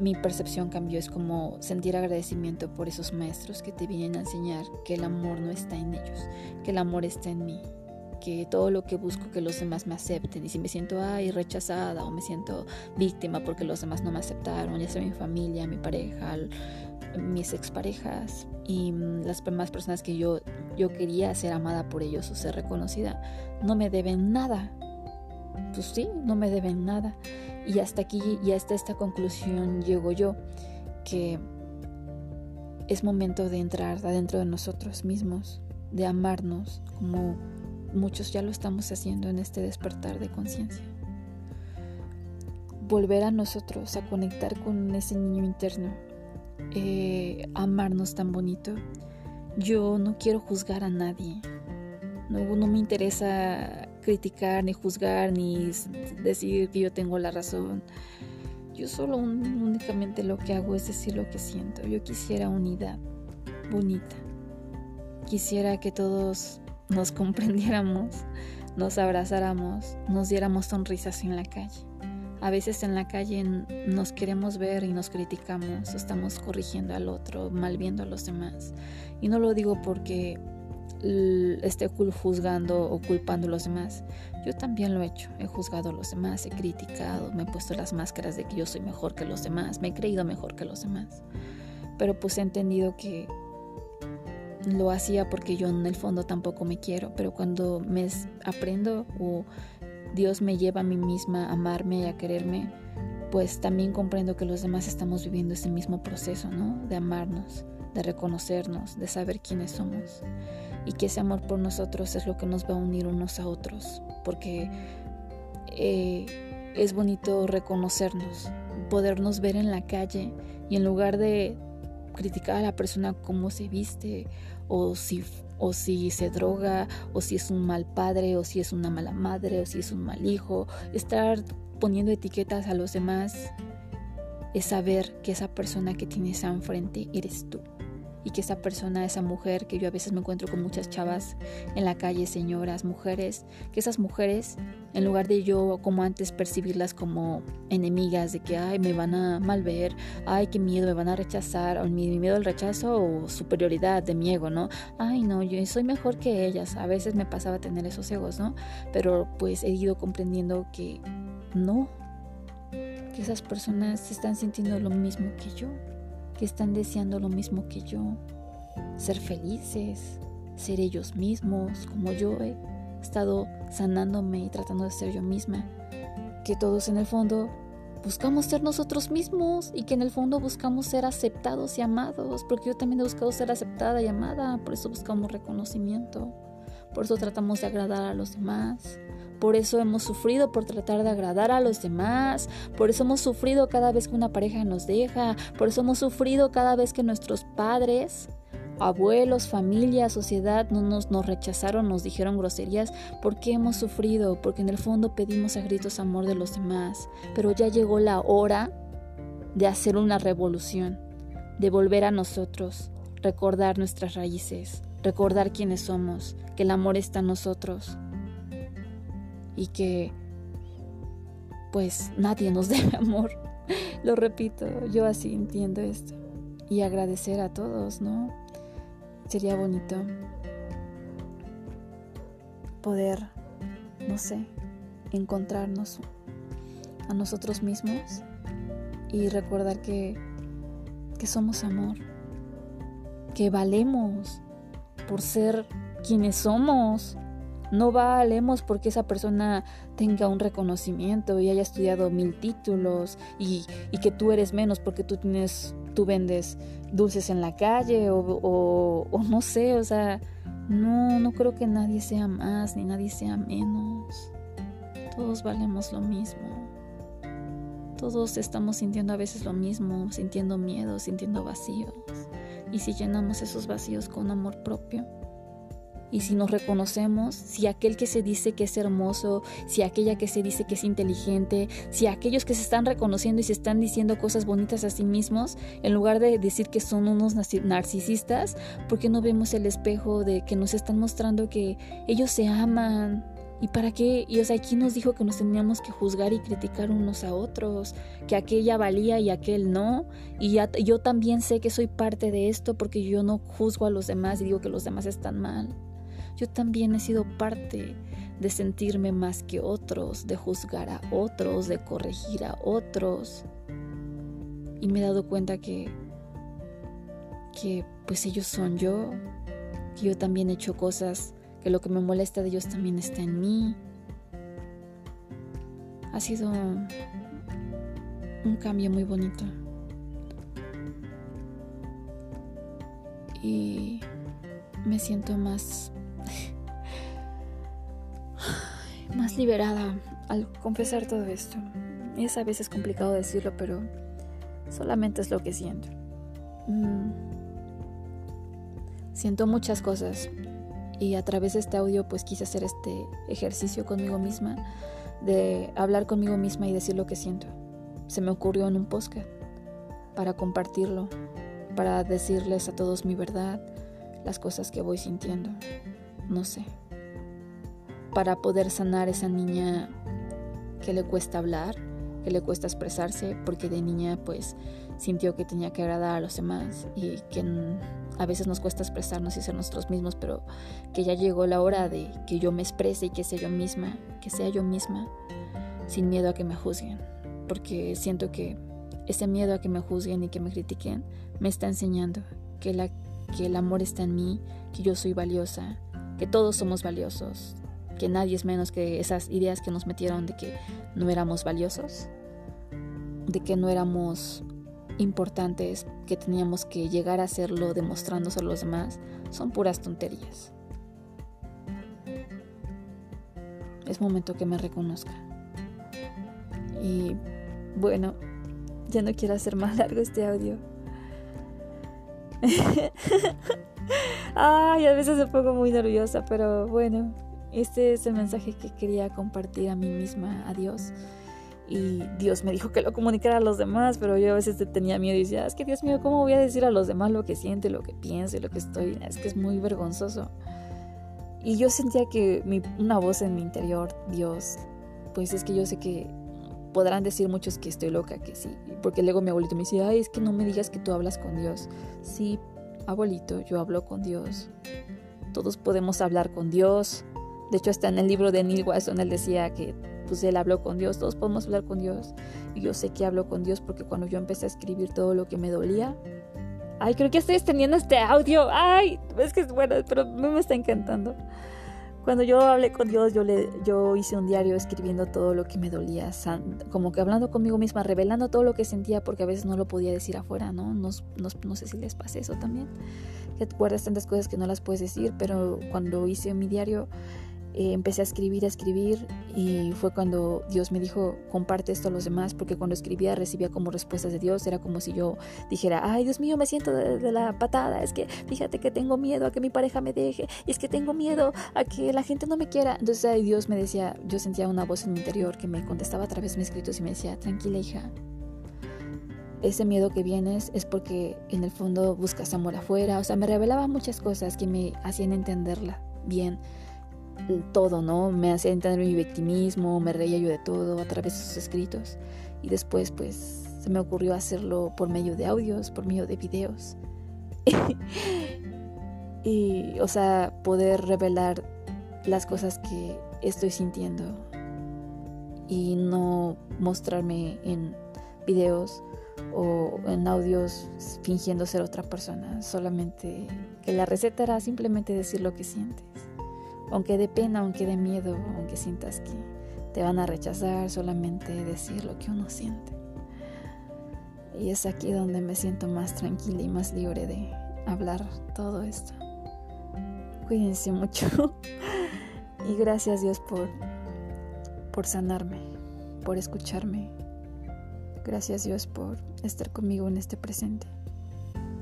S1: mi percepción cambió. Es como sentir agradecimiento por esos maestros que te vienen a enseñar que el amor no está en ellos, que el amor está en mí que todo lo que busco que los demás me acepten y si me siento ay rechazada o me siento víctima porque los demás no me aceptaron, ya sea mi familia, mi pareja, mis exparejas y mm, las demás personas que yo, yo quería ser amada por ellos o ser reconocida, no me deben nada. Pues sí, no me deben nada. Y hasta aquí y hasta esta conclusión llego yo, que es momento de entrar adentro de nosotros mismos, de amarnos como Muchos ya lo estamos haciendo en este despertar de conciencia. Volver a nosotros, a conectar con ese niño interno, eh, amarnos tan bonito. Yo no quiero juzgar a nadie. No, no me interesa criticar, ni juzgar, ni decir que yo tengo la razón. Yo solo únicamente lo que hago es decir lo que siento. Yo quisiera unidad bonita. Quisiera que todos nos comprendiéramos, nos abrazáramos, nos diéramos sonrisas en la calle. A veces en la calle nos queremos ver y nos criticamos, estamos corrigiendo al otro, mal viendo a los demás. Y no lo digo porque esté juzgando o culpando a los demás. Yo también lo he hecho, he juzgado a los demás, he criticado, me he puesto las máscaras de que yo soy mejor que los demás, me he creído mejor que los demás. Pero pues he entendido que lo hacía porque yo en el fondo tampoco me quiero, pero cuando me aprendo o Dios me lleva a mí misma a amarme y a quererme, pues también comprendo que los demás estamos viviendo ese mismo proceso, ¿no? De amarnos, de reconocernos, de saber quiénes somos. Y que ese amor por nosotros es lo que nos va a unir unos a otros, porque eh, es bonito reconocernos, podernos ver en la calle y en lugar de criticar a la persona cómo se viste o si, o si se droga o si es un mal padre o si es una mala madre o si es un mal hijo. Estar poniendo etiquetas a los demás es saber que esa persona que tienes enfrente eres tú. Y que esa persona, esa mujer, que yo a veces me encuentro con muchas chavas en la calle, señoras, mujeres, que esas mujeres, en lugar de yo como antes percibirlas como enemigas, de que, ay, me van a mal ver, ay, qué miedo, me van a rechazar, o mi, miedo al rechazo o superioridad de mi ego, ¿no? Ay, no, yo soy mejor que ellas. A veces me pasaba tener esos egos, ¿no? Pero pues he ido comprendiendo que no, que esas personas están sintiendo lo mismo que yo que están deseando lo mismo que yo, ser felices, ser ellos mismos, como yo he estado sanándome y tratando de ser yo misma, que todos en el fondo buscamos ser nosotros mismos y que en el fondo buscamos ser aceptados y amados, porque yo también he buscado ser aceptada y amada, por eso buscamos reconocimiento, por eso tratamos de agradar a los demás, por eso hemos sufrido por tratar de agradar a los demás. Por eso hemos sufrido cada vez que una pareja nos deja. Por eso hemos sufrido cada vez que nuestros padres, abuelos, familia, sociedad no nos, nos rechazaron, nos dijeron groserías. ¿Por qué hemos sufrido? Porque en el fondo pedimos a gritos amor de los demás. Pero ya llegó la hora de hacer una revolución, de volver a nosotros, recordar nuestras raíces, recordar quiénes somos, que el amor está en nosotros y que pues nadie nos debe amor. Lo repito, yo así entiendo esto. Y agradecer a todos, ¿no? Sería bonito poder, no sé, encontrarnos a nosotros mismos y recordar que, que somos amor, que valemos por ser quienes somos, no valemos porque esa persona tenga un reconocimiento y haya estudiado mil títulos y, que tú eres menos porque tú tienes, tú vendes dulces en la calle o, o no sé, o sea, no, no creo que nadie sea más ni nadie sea menos. Todos valemos lo mismo. Todos estamos sintiendo a veces lo mismo, sintiendo miedo, sintiendo vacíos. Y si llenamos esos vacíos con amor propio, y si nos reconocemos, si aquel que se dice que es hermoso, si aquella que se dice que es inteligente, si aquellos que se están reconociendo y se están diciendo cosas bonitas a sí mismos, en lugar de decir que son unos narcisistas, ¿por qué no vemos el espejo de que nos están mostrando que ellos se aman? ¿Y para qué? Y o sea, ¿quién nos dijo que nos teníamos que juzgar y criticar unos a otros? Que aquella valía y aquel no. Y yo también sé que soy parte de esto porque yo no juzgo a los demás y digo que los demás están mal. Yo también he sido parte de sentirme más que otros, de juzgar a otros, de corregir a otros. Y me he dado cuenta que, que pues ellos son yo, que yo también he hecho cosas, que lo que me molesta de ellos también está en mí. Ha sido un cambio muy bonito. Y me siento más más liberada al confesar todo esto. Es a veces complicado decirlo, pero solamente es lo que siento. Mm. Siento muchas cosas y a través de este audio pues quise hacer este ejercicio conmigo misma de hablar conmigo misma y decir lo que siento. Se me ocurrió en un podcast para compartirlo, para decirles a todos mi verdad, las cosas que voy sintiendo. No sé para poder sanar esa niña que le cuesta hablar, que le cuesta expresarse, porque de niña pues sintió que tenía que agradar a los demás y que a veces nos cuesta expresarnos y ser nosotros mismos, pero que ya llegó la hora de que yo me exprese y que sea yo misma, que sea yo misma, sin miedo a que me juzguen, porque siento que ese miedo a que me juzguen y que me critiquen me está enseñando que, que el amor está en mí, que yo soy valiosa, que todos somos valiosos, que nadie es menos que esas ideas que nos metieron de que no éramos valiosos, de que no éramos importantes, que teníamos que llegar a hacerlo demostrándose a los demás, son puras tonterías. Es momento que me reconozca. Y bueno, ya no quiero hacer más largo este audio. Ay, a veces me pongo muy nerviosa, pero bueno, este es el mensaje que quería compartir a mí misma, a Dios. y Dios me dijo que lo comunicara a los demás, pero yo a veces tenía miedo y decía, es que Dios mío, ¿cómo voy a decir a los demás lo que siente, lo que pienso y lo que estoy? Es que es muy vergonzoso. Y yo sentía que mi, una voz en mi interior, Dios, pues es que yo sé que podrán decir muchos que estoy loca, que sí, porque luego mi abuelito me decía, ay, es que no me digas que tú hablas con Dios. Sí, abuelito, yo hablo con Dios. Todos podemos hablar con Dios. De hecho, hasta en el libro de Neil Watson él decía que pues él habló con Dios, todos podemos hablar con Dios. Y yo sé que hablo con Dios porque cuando yo empecé a escribir todo lo que me dolía, ay, creo que estoy extendiendo este audio, ay, es que es bueno, pero me está encantando. Cuando yo hablé con Dios, yo, le, yo hice un diario escribiendo todo lo que me dolía, como que hablando conmigo misma, revelando todo lo que sentía, porque a veces no lo podía decir afuera, ¿no? No, no, sé si les pasa eso también, que tantas cosas que no las puedes decir, pero cuando hice mi diario, eh, empecé a escribir, a escribir y fue cuando Dios me dijo, comparte esto a los demás, porque cuando escribía recibía como respuestas de Dios, era como si yo dijera, ay Dios mío, me siento de, la patada, es que fíjate que tengo miedo a que mi pareja me deje, y es que tengo miedo a que la gente no me quiera. Entonces Dios me decía, yo sentía una voz en mi interior que me contestaba a través de mis escritos y me decía, tranquila hija, ese miedo que vienes es porque en el fondo buscas amor afuera, o sea, me revelaba muchas cosas que me hacían entenderla bien todo, ¿no? Me hacía entender mi victimismo, me reía yo de todo a través de sus escritos. Y después, pues, se me ocurrió hacerlo por medio de audios, por medio de videos. y, o sea, poder revelar las cosas que estoy sintiendo y no mostrarme en videos o en audios fingiendo ser otra persona, solamente que la receta era simplemente decir lo que sientes aunque de pena, aunque de miedo, aunque sientas que te van a rechazar, solamente decir lo que uno siente. Y es aquí donde me siento más tranquila y más libre de hablar todo esto. Cuídense mucho y gracias Dios por, por sanarme, por escucharme. Gracias Dios por estar conmigo en este presente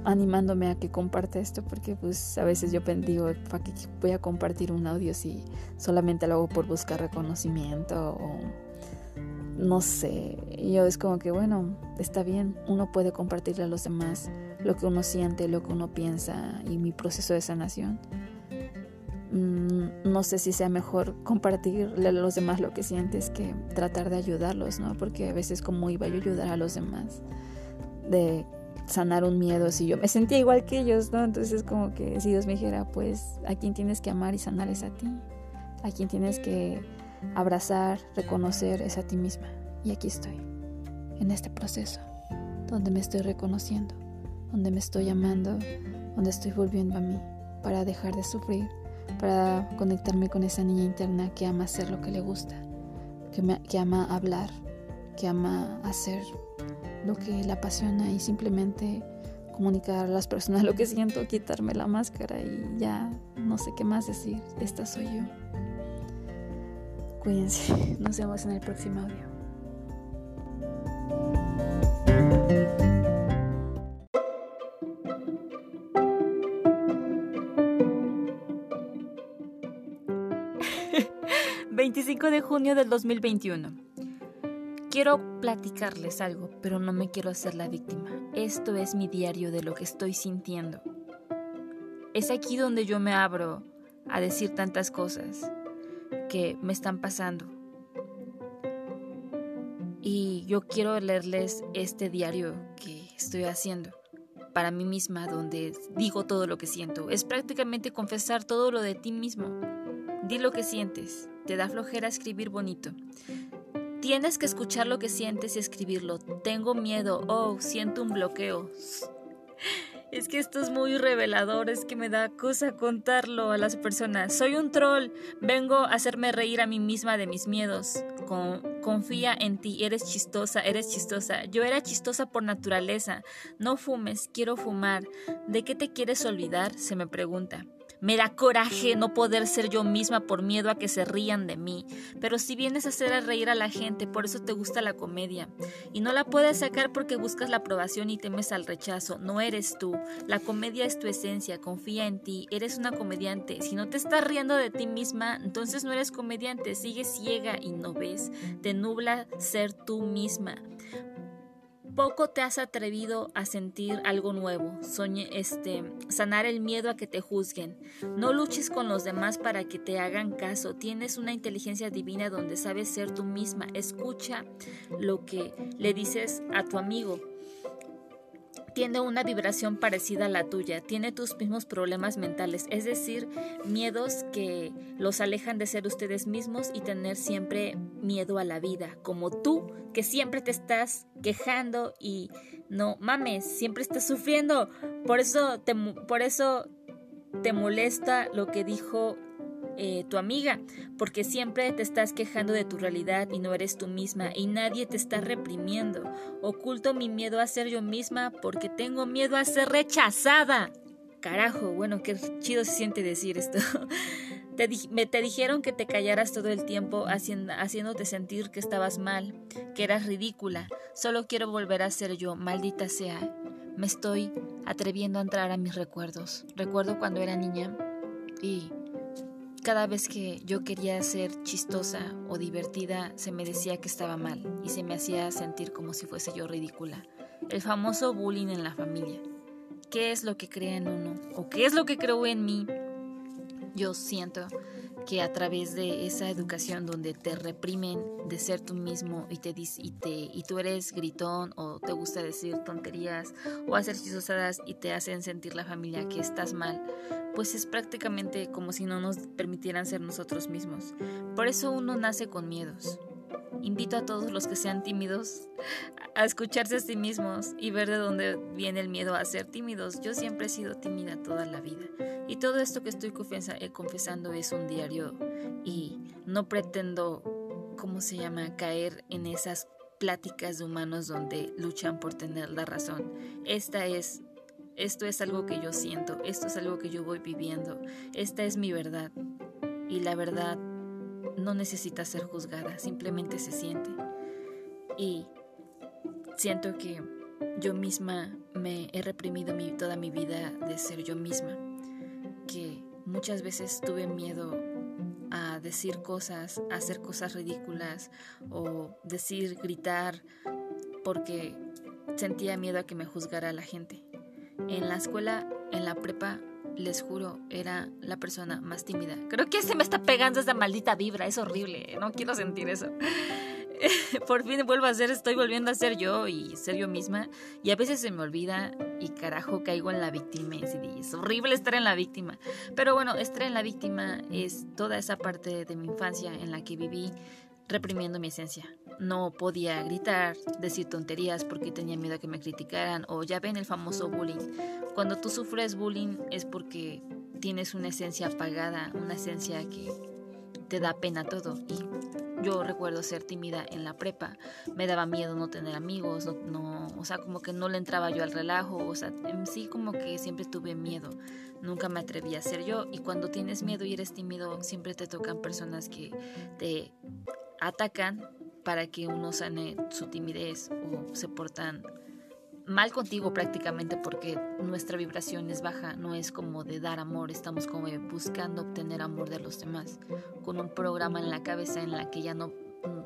S1: animándome a que comparte esto porque pues a veces yo digo, ¿para qué voy a compartir un audio si solamente lo hago por buscar reconocimiento o no sé? Y yo es como que bueno, está bien, uno puede compartirle a los demás lo que uno siente, lo que uno piensa y mi proceso de sanación. Mm, no sé si sea mejor compartirle a los demás lo que sientes que tratar de ayudarlos, ¿no? Porque a veces como iba yo a ayudar a los demás de sanar un miedo si yo me sentía igual que ellos, ¿no? Entonces como que si Dios me dijera, pues a quien tienes que amar y sanar es a ti, a quien tienes que abrazar, reconocer es a ti misma. Y aquí estoy, en este proceso, donde me estoy reconociendo, donde me estoy amando, donde estoy volviendo a mí, para dejar de sufrir, para conectarme con esa niña interna que ama hacer lo que le gusta, que, ama hablar, que ama hacer lo que la apasiona y simplemente comunicar a las personas lo que siento, quitarme la máscara y ya no sé qué más decir. Esta soy yo. Cuídense, nos vemos en el próximo audio. ...25 de junio del 2021 Quiero platicarles algo, pero no me quiero hacer la víctima. Esto es mi diario de lo que estoy sintiendo. Es aquí donde yo me abro a decir tantas cosas que me están pasando. Y yo quiero leerles este diario que estoy haciendo para mí misma, donde digo todo lo que siento. Es prácticamente confesar todo lo de ti mismo. Di lo que sientes. Te da flojera escribir bonito. Tienes que escuchar lo que sientes y escribirlo. Tengo miedo. Oh, siento un bloqueo. Es que esto es muy revelador, es que me da cosa contarlo a las personas. Soy un troll, vengo a hacerme reír a mí misma de mis miedos. confía en ti, eres chistosa, eres chistosa. Yo era chistosa por naturaleza. No fumes, quiero fumar. ¿De qué te quieres olvidar? se me pregunta.
S2: Me da coraje no poder ser yo misma por miedo a que se rían de mí. Pero si vienes a hacer a reír a la gente, por eso te gusta la comedia. Y no la puedes sacar porque buscas la aprobación y temes al rechazo. No eres tú. La comedia es tu esencia. Confía en ti. Eres una comediante. Si no te estás riendo de ti misma, entonces no eres comediante. Sigues ciega y no ves. Te nubla ser tú misma poco te has atrevido a sentir algo nuevo, soñe, este, sanar el miedo a que te juzguen. No luches con los demás para que te hagan caso. Tienes una inteligencia divina donde sabes ser tú misma. Escucha lo que le dices a tu amigo tiene una vibración parecida a la tuya, tiene tus mismos problemas mentales, es decir, miedos que los alejan de ser ustedes mismos y tener siempre miedo a la vida, como tú, que siempre te estás quejando y no mames, siempre estás sufriendo. Por eso te, por eso te molesta lo que dijo eh, tu amiga, porque siempre te estás quejando de tu realidad y no eres tú misma y nadie te está reprimiendo. Oculto mi miedo a ser yo misma porque tengo miedo a ser rechazada. Carajo, bueno, qué chido se siente decir esto. Te, me, te dijeron que te callaras todo el tiempo haciéndote sentir que estabas mal, que eras ridícula. Solo quiero volver a ser yo, maldita sea. Me estoy atreviendo a entrar a mis recuerdos. Recuerdo cuando era niña y cada vez que yo quería ser chistosa o divertida, se me decía que estaba mal y se me hacía sentir como si fuese yo ridícula. El famoso bullying en la familia. ¿Qué es lo que crea en uno? ¿O qué es lo que creo en mí? Yo siento que a través de esa educación donde te reprimen de ser tú mismo y te, y te y tú eres gritón o te gusta decir tonterías o hacer chistosadas y te hacen sentir la familia que estás mal, pues es prácticamente como si no nos permitieran ser nosotros mismos. Por eso uno nace con miedos. Invito a todos los que sean tímidos a escucharse a sí mismos y ver de dónde viene el miedo a ser tímidos. Yo siempre he sido tímida toda la vida. Y todo esto que estoy eh, confesando es un diario y no pretendo, ¿cómo se llama?, caer en esas pláticas de humanos donde luchan por tener la razón. Esta es esto es algo que yo siento, esto es algo que yo voy viviendo, esta es mi verdad. Y la verdad no necesita ser juzgada, simplemente se siente. Y siento que yo misma me he reprimido toda mi vida de ser yo misma, que muchas veces tuve miedo a decir cosas, a hacer cosas ridículas o decir, gritar, porque sentía miedo a que me juzgara la gente. En la escuela, en la prepa, les juro, era la persona más tímida. Creo que se me está pegando esa maldita vibra, es horrible, no quiero sentir eso. Por fin vuelvo a ser, estoy volviendo a ser yo y ser yo misma. Y a veces se me olvida y carajo caigo en la víctima. Y es horrible estar en la víctima. Pero bueno, estar en la víctima es toda esa parte de mi infancia en la que viví reprimiendo mi esencia. No podía gritar, decir tonterías porque tenía miedo a que me criticaran o ya ven el famoso bullying. Cuando tú sufres bullying es porque tienes una esencia apagada, una esencia que te da pena todo. Y yo recuerdo ser tímida en la prepa, me daba miedo no tener amigos, no, o sea, como que no le entraba yo al relajo, o sea, en sí como que siempre tuve miedo, nunca me atreví a ser yo. Y cuando tienes miedo y eres tímido, siempre te tocan personas que te atacan para que uno sane su timidez o se portan mal contigo prácticamente porque nuestra vibración es baja, no es como de dar amor, estamos como buscando obtener amor de los demás, con un programa en la cabeza en la que ya no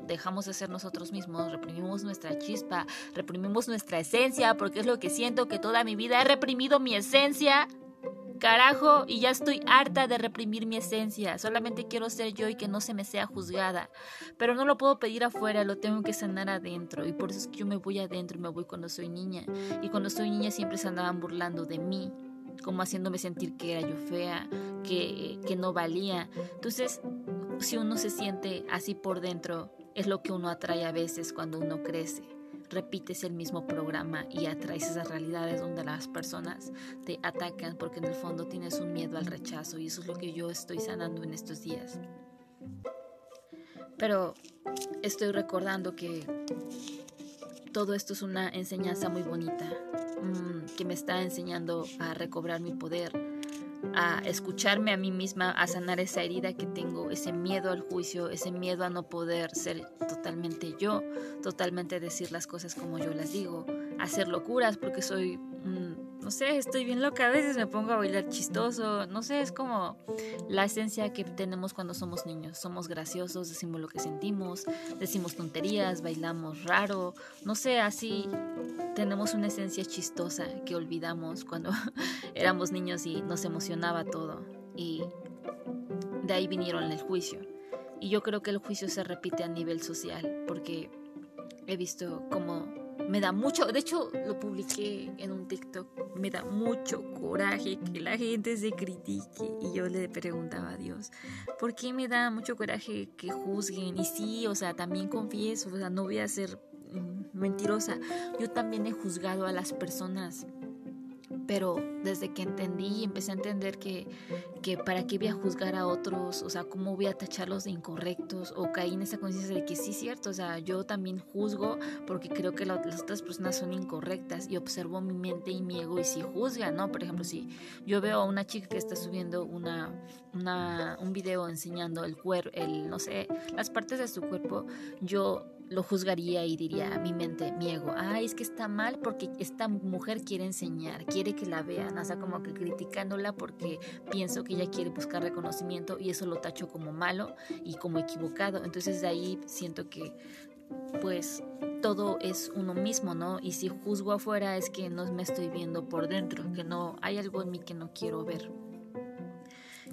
S2: dejamos de ser nosotros mismos, reprimimos nuestra chispa, reprimimos nuestra esencia, porque es lo que siento que toda mi vida he reprimido mi esencia Carajo, y ya estoy harta de reprimir mi esencia. Solamente quiero ser yo y que no se me sea juzgada. Pero no lo puedo pedir afuera, lo tengo que sanar adentro. Y por eso es que yo me voy adentro y me voy cuando soy niña. Y cuando soy niña siempre se andaban burlando de mí como haciéndome sentir que era yo fea, que, que no valía. Entonces, si uno se siente así por dentro, es lo que uno atrae a veces cuando uno crece repites el mismo programa y atraes esas realidades donde las personas te atacan porque en el fondo tienes un miedo al rechazo y eso es lo que yo estoy sanando en estos días. Pero estoy recordando que todo esto es una enseñanza muy bonita mm, que me está enseñando a recobrar mi poder, a escucharme a mí misma, a sanar esa herida que tengo, ese miedo al juicio, ese miedo a no poder ser totalmente yo, totalmente decir las cosas como yo las digo, hacer locuras porque soy, no sé, estoy bien loca, a veces me pongo a bailar chistoso, no sé, es como la esencia que tenemos cuando somos niños, somos graciosos, decimos lo que sentimos, decimos tonterías, bailamos raro, no sé, así tenemos una esencia chistosa que olvidamos cuando éramos niños y nos emocionaba todo. Y de ahí vinieron el juicio. Y yo creo que el juicio se repite a nivel social, porque he visto como me da mucho, de hecho lo publiqué en un TikTok, me da mucho coraje que la gente se critique y yo le preguntaba a Dios, ¿por qué me da mucho coraje que juzguen? Y sí, o sea, también confieso, o sea, no voy a ser mentirosa. Yo también he juzgado a las personas pero desde que entendí y empecé a entender que, que para qué voy a juzgar a otros, o sea, cómo voy a tacharlos de incorrectos, o caí en esa conciencia de que sí es cierto, o sea, yo también juzgo porque creo que las otras personas son incorrectas y observo mi mente y mi ego y si juzga, ¿no? Por ejemplo, si yo veo a una chica que está subiendo una, una, un video enseñando el cuerpo, el, no sé, las partes de su cuerpo, yo lo juzgaría y diría a mi mente, mi ego, ay, es que está mal porque esta mujer quiere enseñar, quiere que la vean, o sea, como que criticándola porque pienso que ella quiere buscar reconocimiento y eso lo tacho como malo y como equivocado. Entonces de ahí siento que pues todo es uno mismo, ¿no? Y si juzgo afuera es que no me estoy viendo por dentro, que no hay algo en mí que no quiero ver.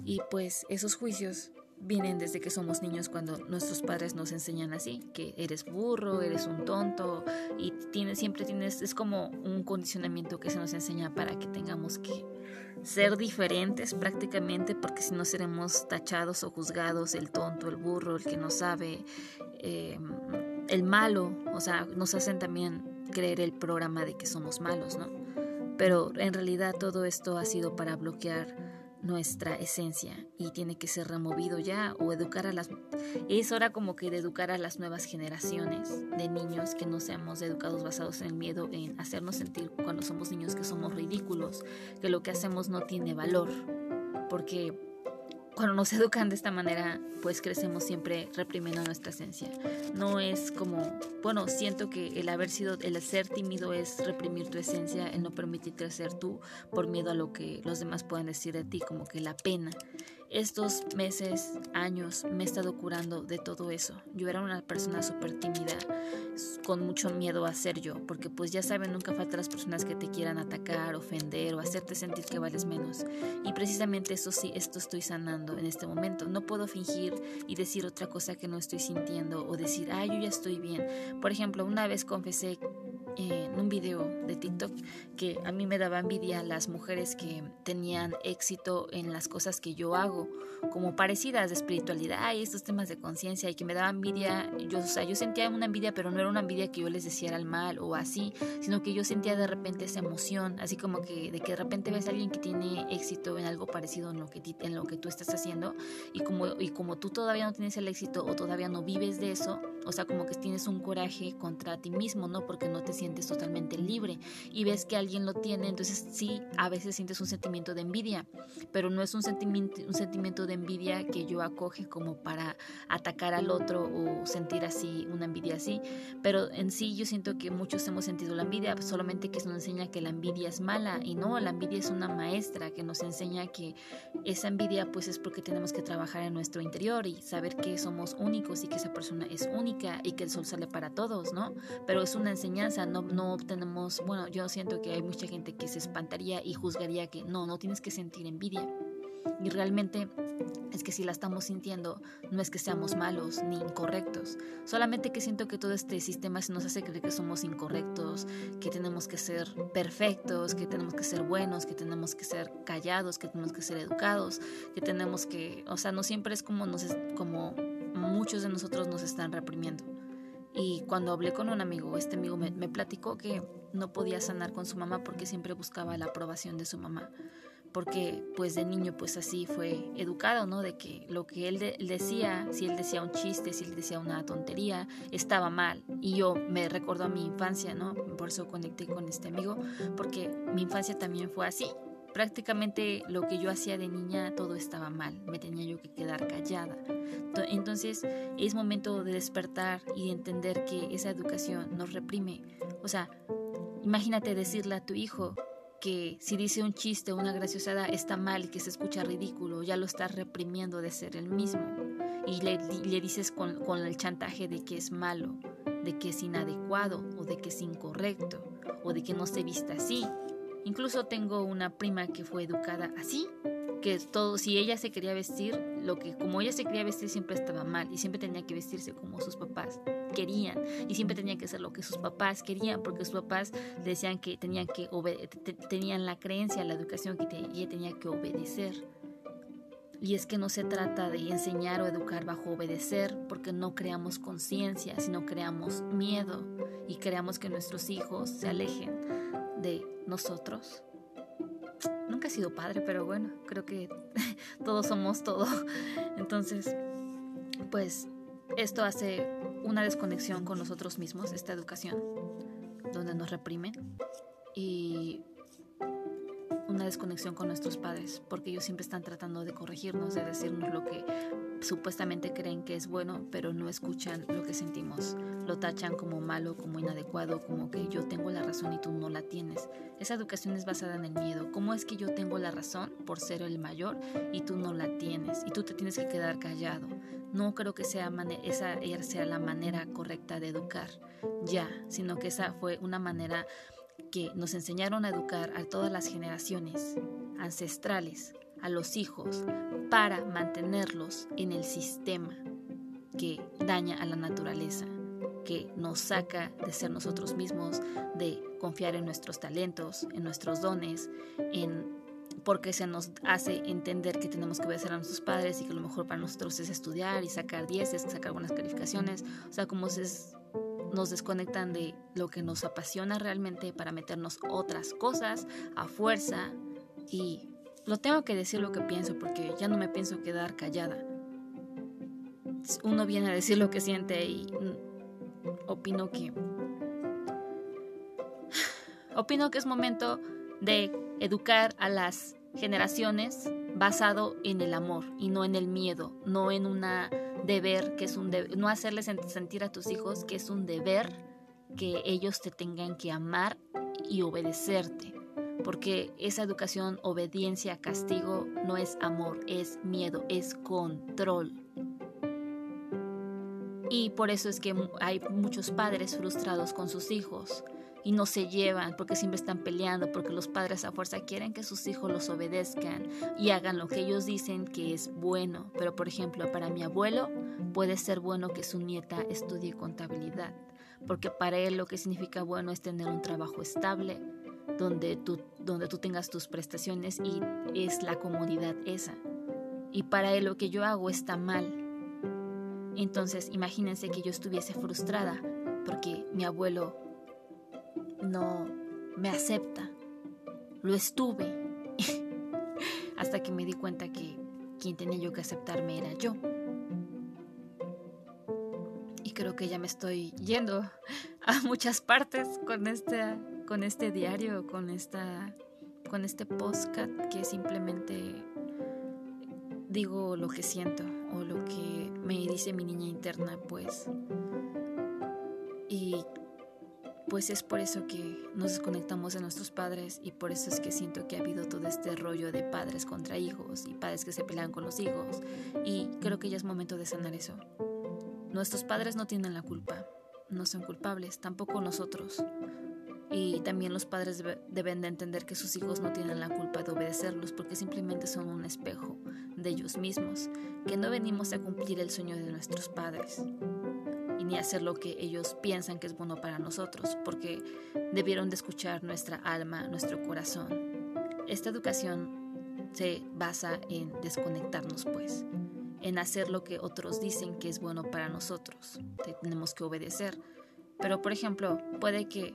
S2: Y pues esos juicios vienen desde que somos niños cuando nuestros padres nos enseñan así, que eres burro, eres un tonto y tienes, siempre tienes, es como un condicionamiento que se nos enseña para que tengamos que ser diferentes prácticamente porque si no seremos tachados o juzgados, el tonto, el burro, el que no sabe, em, el malo, o sea, nos hacen también creer el programa de que somos malos, ¿no? Pero en realidad todo esto ha sido para bloquear nuestra esencia y tiene que ser removido ya o educar a las es hora como que de educar a las nuevas generaciones de niños que no seamos educados basados en el miedo en hacernos sentir cuando somos niños que somos ridículos que lo que hacemos no tiene valor porque cuando nos educan de esta manera, pues crecemos siempre reprimiendo nuestra esencia. No es como, bueno, siento que el haber sido, el ser tímido es reprimir tu esencia, el no permitirte ser tú por miedo a lo que los demás pueden decir de ti, como que la pena. Estos meses, años, me he estado curando de todo eso. Yo era una persona súper tímida, con mucho miedo a ser yo, porque pues ya saben, nunca faltan las personas que te quieran atacar, ofender o hacerte sentir que vales menos. Y precisamente eso sí, esto estoy sanando en este momento. No puedo fingir y decir otra cosa que no estoy sintiendo o decir, ah, yo ya estoy bien. Por ejemplo, una vez confesé en un video de TikTok que a mí me daba envidia las mujeres que tenían éxito en las cosas que yo hago, como parecidas de espiritualidad y estos temas de conciencia y que me daba envidia, yo, o sea, yo sentía una envidia, pero no era una envidia que yo les decía el mal o así, sino que yo sentía de repente esa emoción, así como que de que de repente ves a alguien que tiene éxito en algo parecido en lo que, en lo que tú estás haciendo y como, y como tú todavía no tienes el éxito o todavía no vives de eso, o sea, como que tienes un coraje contra ti mismo, ¿no? Porque no te sientes totalmente libre y ves que alguien lo tiene, entonces sí, a veces sientes un sentimiento de envidia, pero no es un sentimiento, un sentimiento de envidia que yo acoge como para atacar al otro o sentir así, una envidia así, pero en sí yo siento que muchos hemos sentido la envidia, solamente que nos enseña que la envidia es mala y no, la envidia es una maestra que nos enseña que esa envidia pues es porque tenemos que trabajar en nuestro interior y saber que somos únicos y que esa persona es única y que el sol sale para todos, ¿no? Pero es una enseñanza, no, no tenemos, bueno, yo siento que hay mucha gente que se espantaría y juzgaría que no, no tienes que sentir envidia. Y realmente es que si la estamos sintiendo, no es que seamos malos ni incorrectos, solamente que siento que todo este sistema se nos hace creer que somos incorrectos, que tenemos que ser perfectos, que tenemos que ser buenos, que tenemos que ser callados, que tenemos que ser educados, que tenemos que, o sea, no siempre es como, nos, como muchos de nosotros nos están reprimiendo. Y cuando hablé con un amigo, este amigo me, platicó que no podía sanar con su mamá porque siempre buscaba la aprobación de su mamá. Porque pues de niño pues así fue educado, ¿no? De que lo que él, decía, si él decía un chiste, si él decía una tontería, estaba mal. Y yo me recuerdo a mi infancia, ¿no? Por eso conecté con este amigo, porque mi infancia también fue así prácticamente lo que yo hacía de niña todo estaba mal, me tenía yo que quedar callada. Entonces es momento de despertar y de entender que esa educación nos reprime. O sea, imagínate decirle a tu hijo que si dice un chiste o una graciosada está mal y que se escucha ridículo, ya lo estás reprimiendo de ser el mismo. Y le, dices con, con el chantaje de que es malo, de que es inadecuado o de que es incorrecto o de que no se vista así Incluso tengo una prima que fue educada así, que todo, si ella se quería vestir, lo que como ella se quería vestir siempre estaba mal y siempre tenía que vestirse como sus papás querían y siempre tenía que hacer lo que sus papás querían porque sus papás decían que tenían que tenían la creencia, la educación que ella tenía que obedecer. Y es que no se trata de enseñar o educar bajo obedecer, porque no creamos conciencia, sino creamos miedo y creamos que nuestros hijos se alejen de nosotros. Nunca he sido padre, pero bueno, creo que todos somos todo. Entonces, pues esto hace una desconexión con nosotros mismos, esta educación, donde nos reprimen. Y una desconexión con nuestros padres, porque ellos siempre están tratando de corregirnos, de decirnos lo que supuestamente creen que es bueno, pero no escuchan lo que sentimos. Lo tachan como malo, como inadecuado, como que yo tengo la razón y tú no la tienes. Esa educación es basada en el miedo. ¿Cómo es que yo tengo la razón por ser el mayor y tú no la tienes? Y tú te tienes que quedar callado. No creo que sea esa sea la manera correcta de educar, ya, sino que esa fue una manera que nos enseñaron a educar a todas las generaciones ancestrales, a los hijos, para mantenerlos en el sistema que daña a la naturaleza, que nos saca de ser nosotros mismos, de confiar en nuestros talentos, en nuestros dones, en porque se nos hace entender que tenemos que obedecer a nuestros padres y que lo mejor para nosotros es estudiar y sacar dieces, sacar buenas calificaciones, o sea, como se nos desconectan de lo que nos apasiona realmente para meternos otras cosas a fuerza y lo tengo que decir lo que pienso porque ya no me pienso quedar callada. Uno viene a decir lo que siente y opino que opino que es momento de educar a las generaciones basado en el amor y no en el miedo, no en una deber que es un no hacerles sentir a tus hijos que es un deber que ellos te tengan que amar y obedecerte, porque esa educación, obediencia, castigo no es amor, es miedo, es control. Y por eso es que hay muchos padres frustrados con sus hijos, y no se llevan porque siempre están peleando, porque los padres a fuerza quieren que sus hijos los obedezcan y hagan lo que ellos dicen que es bueno. Pero por ejemplo, para mi abuelo puede ser bueno que su nieta estudie contabilidad, porque para él lo que significa bueno es tener un trabajo estable, donde tú, donde tú tengas tus prestaciones y es la comodidad esa. Y para él lo que yo hago está mal. Entonces imagínense que yo estuviese frustrada porque mi abuelo no me acepta. Lo estuve hasta que me di cuenta que quien tenía yo que aceptarme era yo. Y creo que ya me estoy yendo a muchas partes con este, con este diario, con, esta, con este postcat que simplemente digo lo que siento o lo que me dice mi niña interna, pues. Y pues es por eso que nos desconectamos de nuestros padres y por eso es que siento que ha habido todo este rollo de padres contra hijos y padres que se pelean con los hijos y creo que ya es momento de sanar eso. Nuestros padres no tienen la culpa, no son culpables, tampoco nosotros. Y también los padres deben de entender que sus hijos no tienen la culpa de obedecerlos porque simplemente son un espejo de ellos mismos, que no venimos a cumplir el sueño de nuestros padres ni hacer lo que ellos piensan que es bueno para nosotros, porque debieron de escuchar nuestra alma, nuestro corazón. Esta educación se basa en desconectarnos, pues, en hacer lo que otros dicen que es bueno para nosotros. Tenemos que obedecer. Pero, por ejemplo, puede que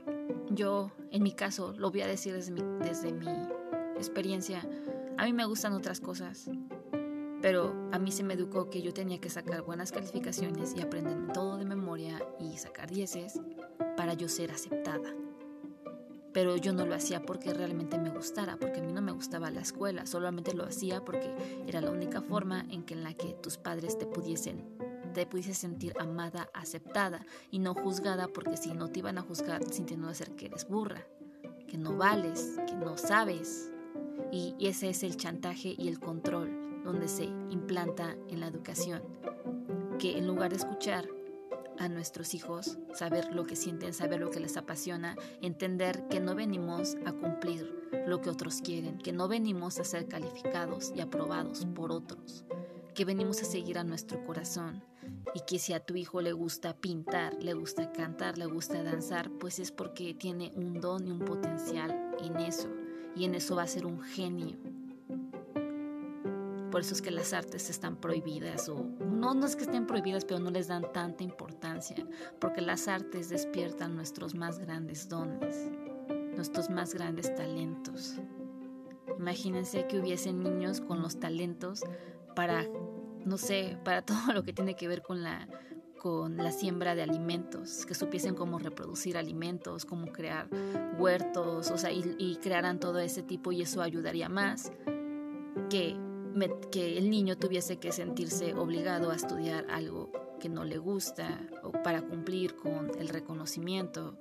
S2: yo, en mi caso, lo voy a decir desde mi, desde mi experiencia, a mí me gustan otras cosas, pero a mí se me educó que yo tenía que sacar buenas calificaciones y aprenderme todo de memoria y sacar dieces para yo ser aceptada. pero yo no lo hacía porque realmente me gustara, porque a mí no me gustaba la escuela, solamente lo hacía porque era la única forma en que en la que tus padres te pudiesen te pudiese sentir amada, aceptada y no juzgada, porque si no te iban a juzgar sintiendo hacer que eres burra, que no vales, que no sabes. Y ese es el chantaje y el control donde se implanta en la educación, que en lugar de escuchar a nuestros hijos, saber lo que sienten, saber lo que les apasiona, entender que no venimos a cumplir lo que otros quieren, que no venimos a ser calificados y aprobados por otros, que venimos a seguir a nuestro corazón y que si a tu hijo le gusta pintar, le gusta cantar, le gusta danzar, pues es porque tiene un don y un potencial en eso y en eso va a ser un genio por eso es que las artes están prohibidas o no, no es que estén prohibidas, pero no les dan tanta importancia, porque las artes despiertan nuestros más grandes dones, nuestros más grandes talentos. Imagínense que hubiese niños con los talentos para, no sé, para todo lo que tiene que ver con la, con la siembra de alimentos, que supiesen cómo reproducir alimentos, cómo crear huertos, o sea, y, y crearan todo ese tipo y eso ayudaría más que que el niño tuviese que sentirse obligado a estudiar algo que no le gusta o para cumplir con el reconocimiento,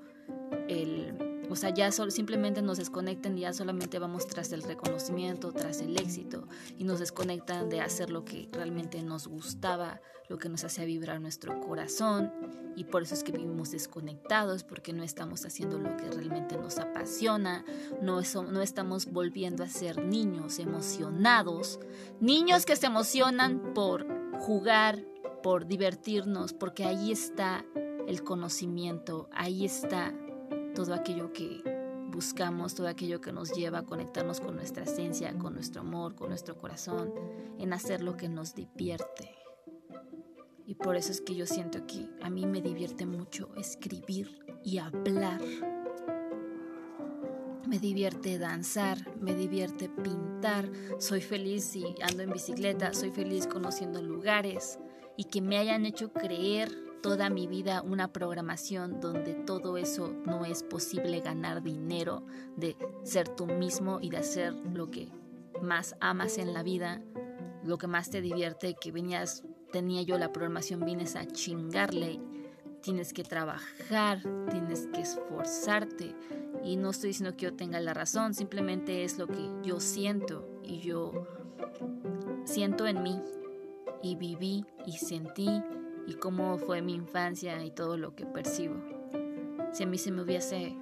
S2: el, o sea, ya simplemente nos desconectan y ya solamente vamos tras el reconocimiento, tras el éxito y nos desconectan de hacer lo que realmente nos gustaba, lo que nos hacía vibrar nuestro corazón y por eso es que vivimos desconectados porque no estamos haciendo lo que realmente nos apasiona, no, no estamos volviendo a ser niños emocionados, niños que se emocionan por jugar, por divertirnos, porque ahí está el conocimiento, ahí está todo aquello que buscamos, todo aquello que nos lleva a conectarnos con nuestra esencia, con nuestro amor, con nuestro corazón, en hacer lo que nos divierte. Y por eso es que yo siento que a mí me divierte mucho escribir y hablar. Me divierte danzar, me divierte pintar, soy feliz si ando en bicicleta, soy feliz conociendo lugares y que me hayan hecho creer toda mi vida una programación donde todo eso no es posible ganar dinero, de ser tú mismo y de hacer lo que más amas en la vida, lo que más te divierte, que venías, tenía yo la programación, vienes a chingarle, tienes que trabajar, tienes que esforzarte. Y no estoy diciendo que yo tenga la razón, simplemente es lo que yo siento y yo siento en mí y viví y sentí y cómo fue mi infancia y todo lo que percibo. Si a mí se me hubiese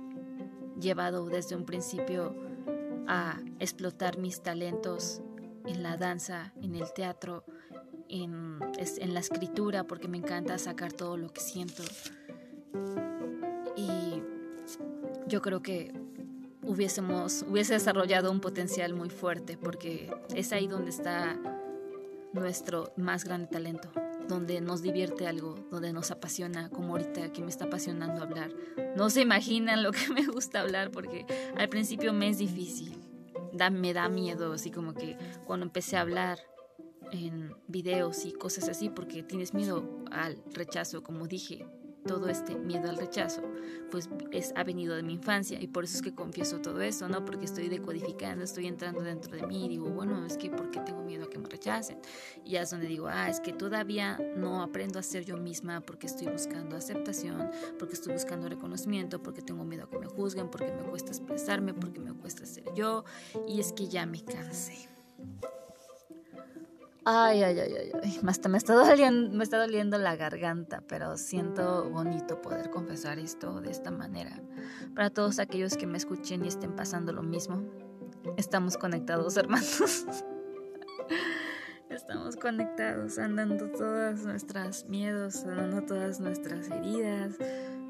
S2: llevado desde un principio a explotar mis talentos en la danza, en el teatro, en, en la escritura, porque me encanta sacar todo lo que siento. Y yo creo que hubiésemos, hubiese desarrollado un potencial muy fuerte, porque es ahí donde está nuestro más grande talento donde nos divierte algo, donde nos apasiona, como ahorita que me está apasionando hablar. No se imaginan lo que me gusta hablar porque al principio me es difícil, da, me da miedo, así como que cuando empecé a hablar en videos y cosas así, porque tienes miedo al rechazo, como dije, todo este miedo al rechazo, pues es, ha venido de mi infancia y por eso es que confieso todo eso, ¿no? Porque estoy decodificando, estoy entrando dentro de mí y digo, bueno, es que porque tengo miedo a que me rechacen. Y ya es donde digo, ah, es que todavía no aprendo a ser yo misma porque estoy buscando aceptación, porque estoy buscando reconocimiento, porque tengo miedo a que me juzguen, porque me cuesta expresarme, porque me cuesta ser yo y es que ya me cansé. Ay, ay, ay, ay, Hasta me está, doliendo, me está doliendo la garganta, pero siento bonito poder confesar esto de esta manera. Para todos aquellos que me escuchen y estén pasando lo mismo, estamos conectados, hermanos. Estamos conectados, andando todas nuestras miedos, andando todas nuestras heridas,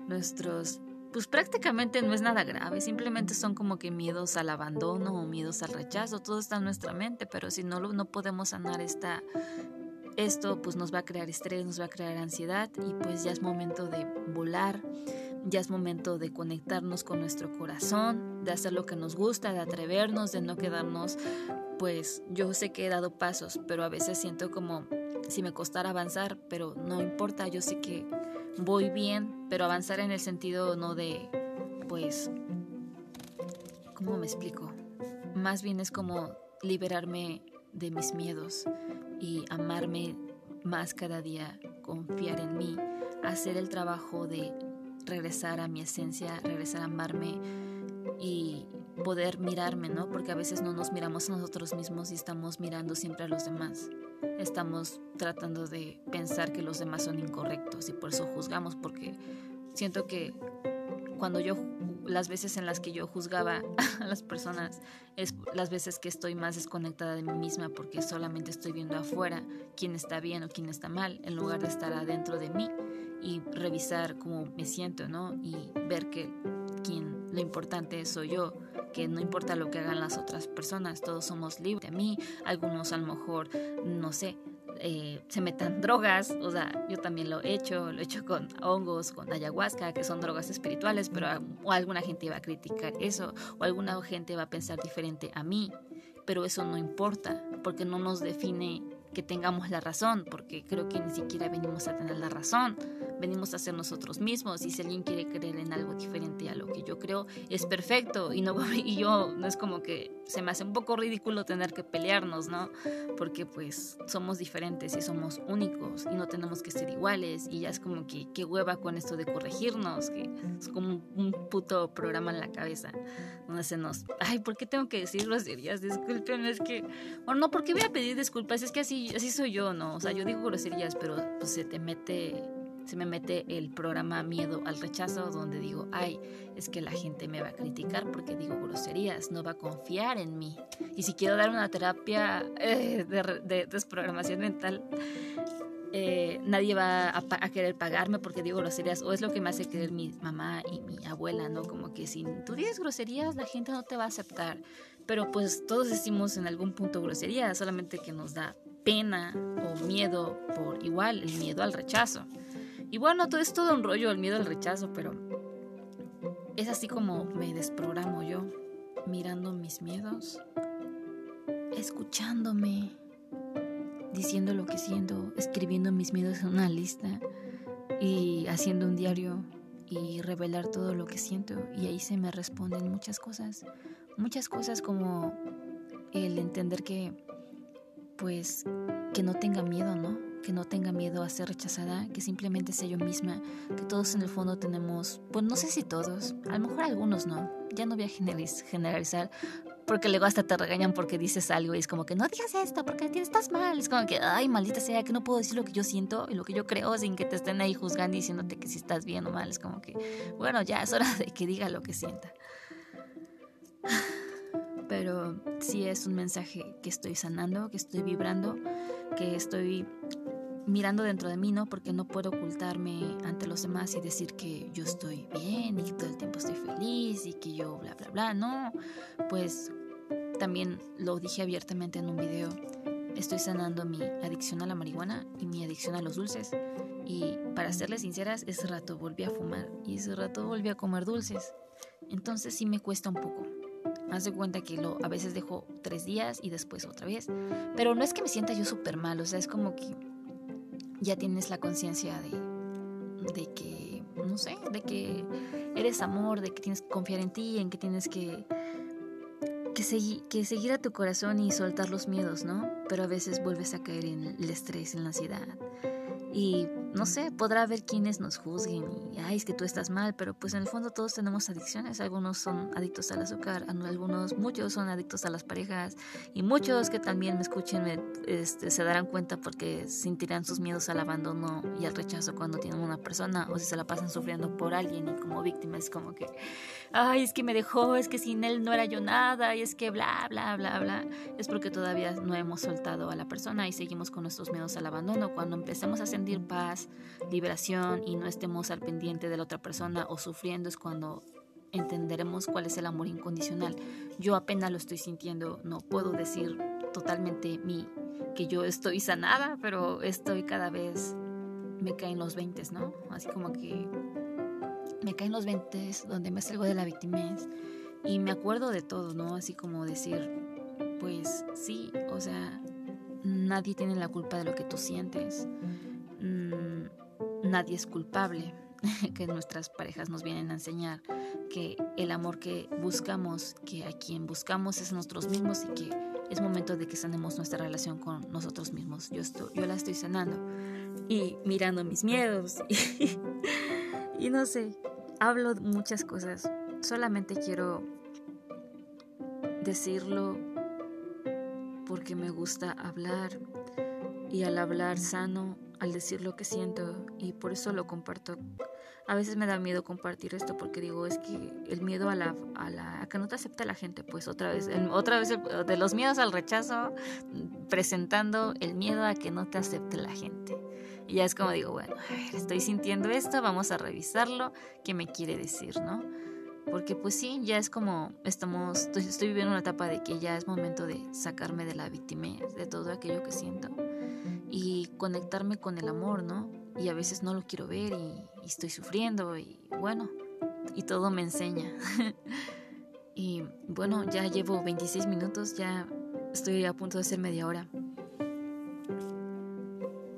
S2: nuestros pues prácticamente no es nada grave, simplemente son como que miedos al abandono o miedos al rechazo, todo está en nuestra mente, pero si no, no podemos sanar esta, esto, pues nos va a crear estrés, nos va a crear ansiedad y pues ya es momento de volar, ya es momento de conectarnos con nuestro corazón, de hacer lo que nos gusta, de atrevernos, de no quedarnos, pues yo sé que he dado pasos, pero a veces siento como si me costara avanzar, pero no importa, yo sé que voy bien, pero avanzar en el sentido no de, pues, ¿cómo me explico? Más bien es como liberarme de mis miedos y amarme más cada día, confiar en mí, hacer el trabajo de regresar a mi esencia, regresar a amarme y poder mirarme, ¿no? Porque a veces no nos miramos a nosotros mismos y estamos mirando siempre a los demás. Estamos tratando de pensar que los demás son incorrectos y por eso juzgamos, porque siento que cuando yo, las veces en las que yo juzgaba a las personas, es las veces que estoy más desconectada de mí misma, porque solamente estoy viendo afuera quién está bien o quién está mal, en lugar de estar adentro de mí y revisar cómo me siento, ¿no? Y ver que quien lo importante soy yo, que no importa lo que hagan las otras personas, todos somos libres de mí, algunos a lo mejor, no sé, eh, se metan drogas, o sea, yo también lo he hecho, lo he hecho con hongos, con ayahuasca, que son drogas espirituales, pero o alguna gente va a criticar eso, o alguna gente va a pensar diferente a mí, pero eso no importa, porque no nos define que tengamos la razón, porque creo que ni siquiera venimos a tener la razón, venimos a ser nosotros mismos y si alguien quiere creer en algo diferente a lo que yo creo, es perfecto y, no, y yo no es como que se me hace un poco ridículo tener que pelearnos, ¿no? Porque pues somos diferentes y somos únicos y no tenemos que ser iguales y ya es como que qué hueva con esto de corregirnos, que es como un, puto programa en la cabeza donde se nos, ay, ¿por qué tengo que decir groserías? Disculpen, es que, o no, ¿por qué voy a pedir disculpas? Es que así, así soy yo, ¿no? O sea, yo digo groserías, pero pues se te mete se me mete el programa Miedo al Rechazo, donde digo, ay, es que la gente me va a criticar porque digo groserías, no va a confiar en mí. Y si quiero dar una terapia eh, de, desprogramación mental, eh, nadie va a, querer pagarme porque digo groserías, o es lo que me hace creer mi mamá y mi abuela, ¿no? Como que si tú dices groserías, la gente no te va a aceptar. Pero pues todos decimos en algún punto groserías, solamente que nos da pena o miedo por igual, el miedo al rechazo. Y bueno, todo es todo un rollo, el miedo al rechazo, pero es así como me desprogramo yo, mirando mis miedos, escuchándome, diciendo lo que siento, escribiendo mis miedos en una lista y haciendo un diario y revelar todo lo que siento y ahí se me responden muchas cosas, muchas cosas como el entender que pues que no tenga miedo, ¿no? que no tenga miedo a ser rechazada, que simplemente sea yo misma, que todos en el fondo tenemos, pues no sé si todos, a lo mejor algunos no, ya no voy a generalizar, porque luego hasta te regañan porque dices algo y es como que no digas esto porque estás mal, es como que, ay, maldita sea, que no puedo decir lo que yo siento y lo que yo creo sin que te estén ahí juzgando y diciéndote que si estás bien o mal, es como que, bueno, ya es hora de que diga lo que sienta. Pero sí es un mensaje que estoy sanando, que estoy vibrando, que estoy mirando dentro de mí, ¿no? Porque no puedo ocultarme ante los demás y decir que yo estoy bien y que todo el tiempo estoy feliz y que yo bla, bla, bla. No, pues también lo dije abiertamente en un video. Estoy sanando mi adicción a la marihuana y mi adicción a los dulces. Y para serles sinceras, ese rato volví a fumar y ese rato volví a comer dulces. Entonces sí me cuesta un poco. Haz de cuenta que lo, a veces dejo tres días y después otra vez. Pero no es que me sienta yo súper mal, o sea, es como que ya tienes la conciencia de, de que, no sé, de que eres amor, de que tienes que confiar en ti, en que tienes que, que, que seguir a tu corazón y soltar los miedos, ¿no? Pero a veces vuelves a caer en el estrés, en la ansiedad. Y no sé, podrá haber quienes nos juzguen y, ay, es que tú estás mal, pero pues en el fondo todos tenemos adicciones. Algunos son adictos al azúcar, algunos, muchos son adictos a las parejas y muchos que también me escuchen se darán cuenta porque sentirán sus miedos al abandono y al rechazo cuando tienen una persona o si se la pasan sufriendo por alguien y como víctima es como que, ay, es que me dejó, es que sin él no era yo nada y es que bla, bla, bla, bla. Es porque todavía no hemos soltado a la persona y seguimos con nuestros miedos al abandono. Cuando empecemos a sentir paz, liberación y no estemos al pendiente de la otra persona o sufriendo es cuando entenderemos cuál es el amor incondicional. Yo apenas lo estoy sintiendo, no puedo decir totalmente mi que yo estoy sanada, pero estoy cada vez me caen los 20, ¿no? Así como que me caen los 20 donde me salgo de la víctima y me acuerdo de todo, ¿no? Así como decir, pues sí, o sea, nadie tiene la culpa de lo que tú sientes nadie es culpable. que nuestras parejas nos vienen a enseñar, que el amor que buscamos, que a quien buscamos es nosotros mismos y que es momento de que sanemos nuestra relación con nosotros mismos. Yo, estoy, yo la estoy sanando y mirando mis miedos y, y no sé, hablo muchas cosas. Solamente quiero decirlo porque me gusta hablar y al hablar sano, al decir lo que siento y por eso lo comparto. A veces me da miedo compartir esto porque digo, es que el miedo a la, a la que no te acepta la gente, pues otra vez, otra vez de los miedos al rechazo, presentando el miedo a que no te acepte la gente. Y ya es como digo, bueno, a ver, estoy sintiendo esto, vamos a revisarlo, ¿qué me quiere decir, no? Porque pues sí, ya es como estamos, estoy, viviendo una etapa de que ya es momento de sacarme de la víctima, de todo aquello que siento y conectarme con el amor, ¿no? Y a veces no lo quiero ver y, estoy sufriendo y bueno, y todo me enseña. y bueno, ya llevo 26 minutos, ya estoy a punto de ser media hora.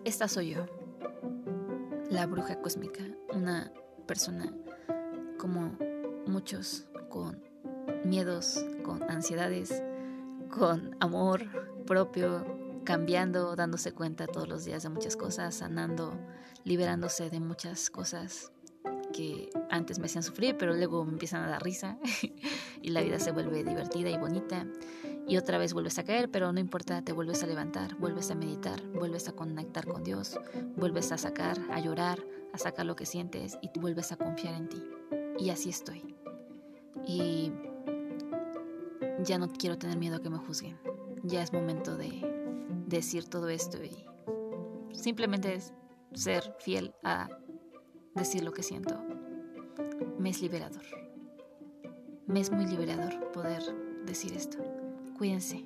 S2: Esta soy yo, la bruja cósmica, una persona como muchos con miedos, con ansiedades, con amor propio, cambiando, dándose cuenta todos los días de muchas cosas, sanando, liberándose de muchas cosas que antes me hacían sufrir, pero luego me empiezan a dar risa y la vida se vuelve divertida y bonita. Y otra vez vuelves a caer, pero no importa, te vuelves a levantar, vuelves a meditar, vuelves a conectar con Dios, vuelves a sacar, a llorar, a sacar lo que sientes y vuelves a confiar en ti. Y así estoy. Y ya no quiero tener miedo a que me juzguen. Ya es momento de decir todo esto y simplemente ser fiel a decir lo que siento. Me es liberador. Me es muy liberador poder decir esto. Cuídense.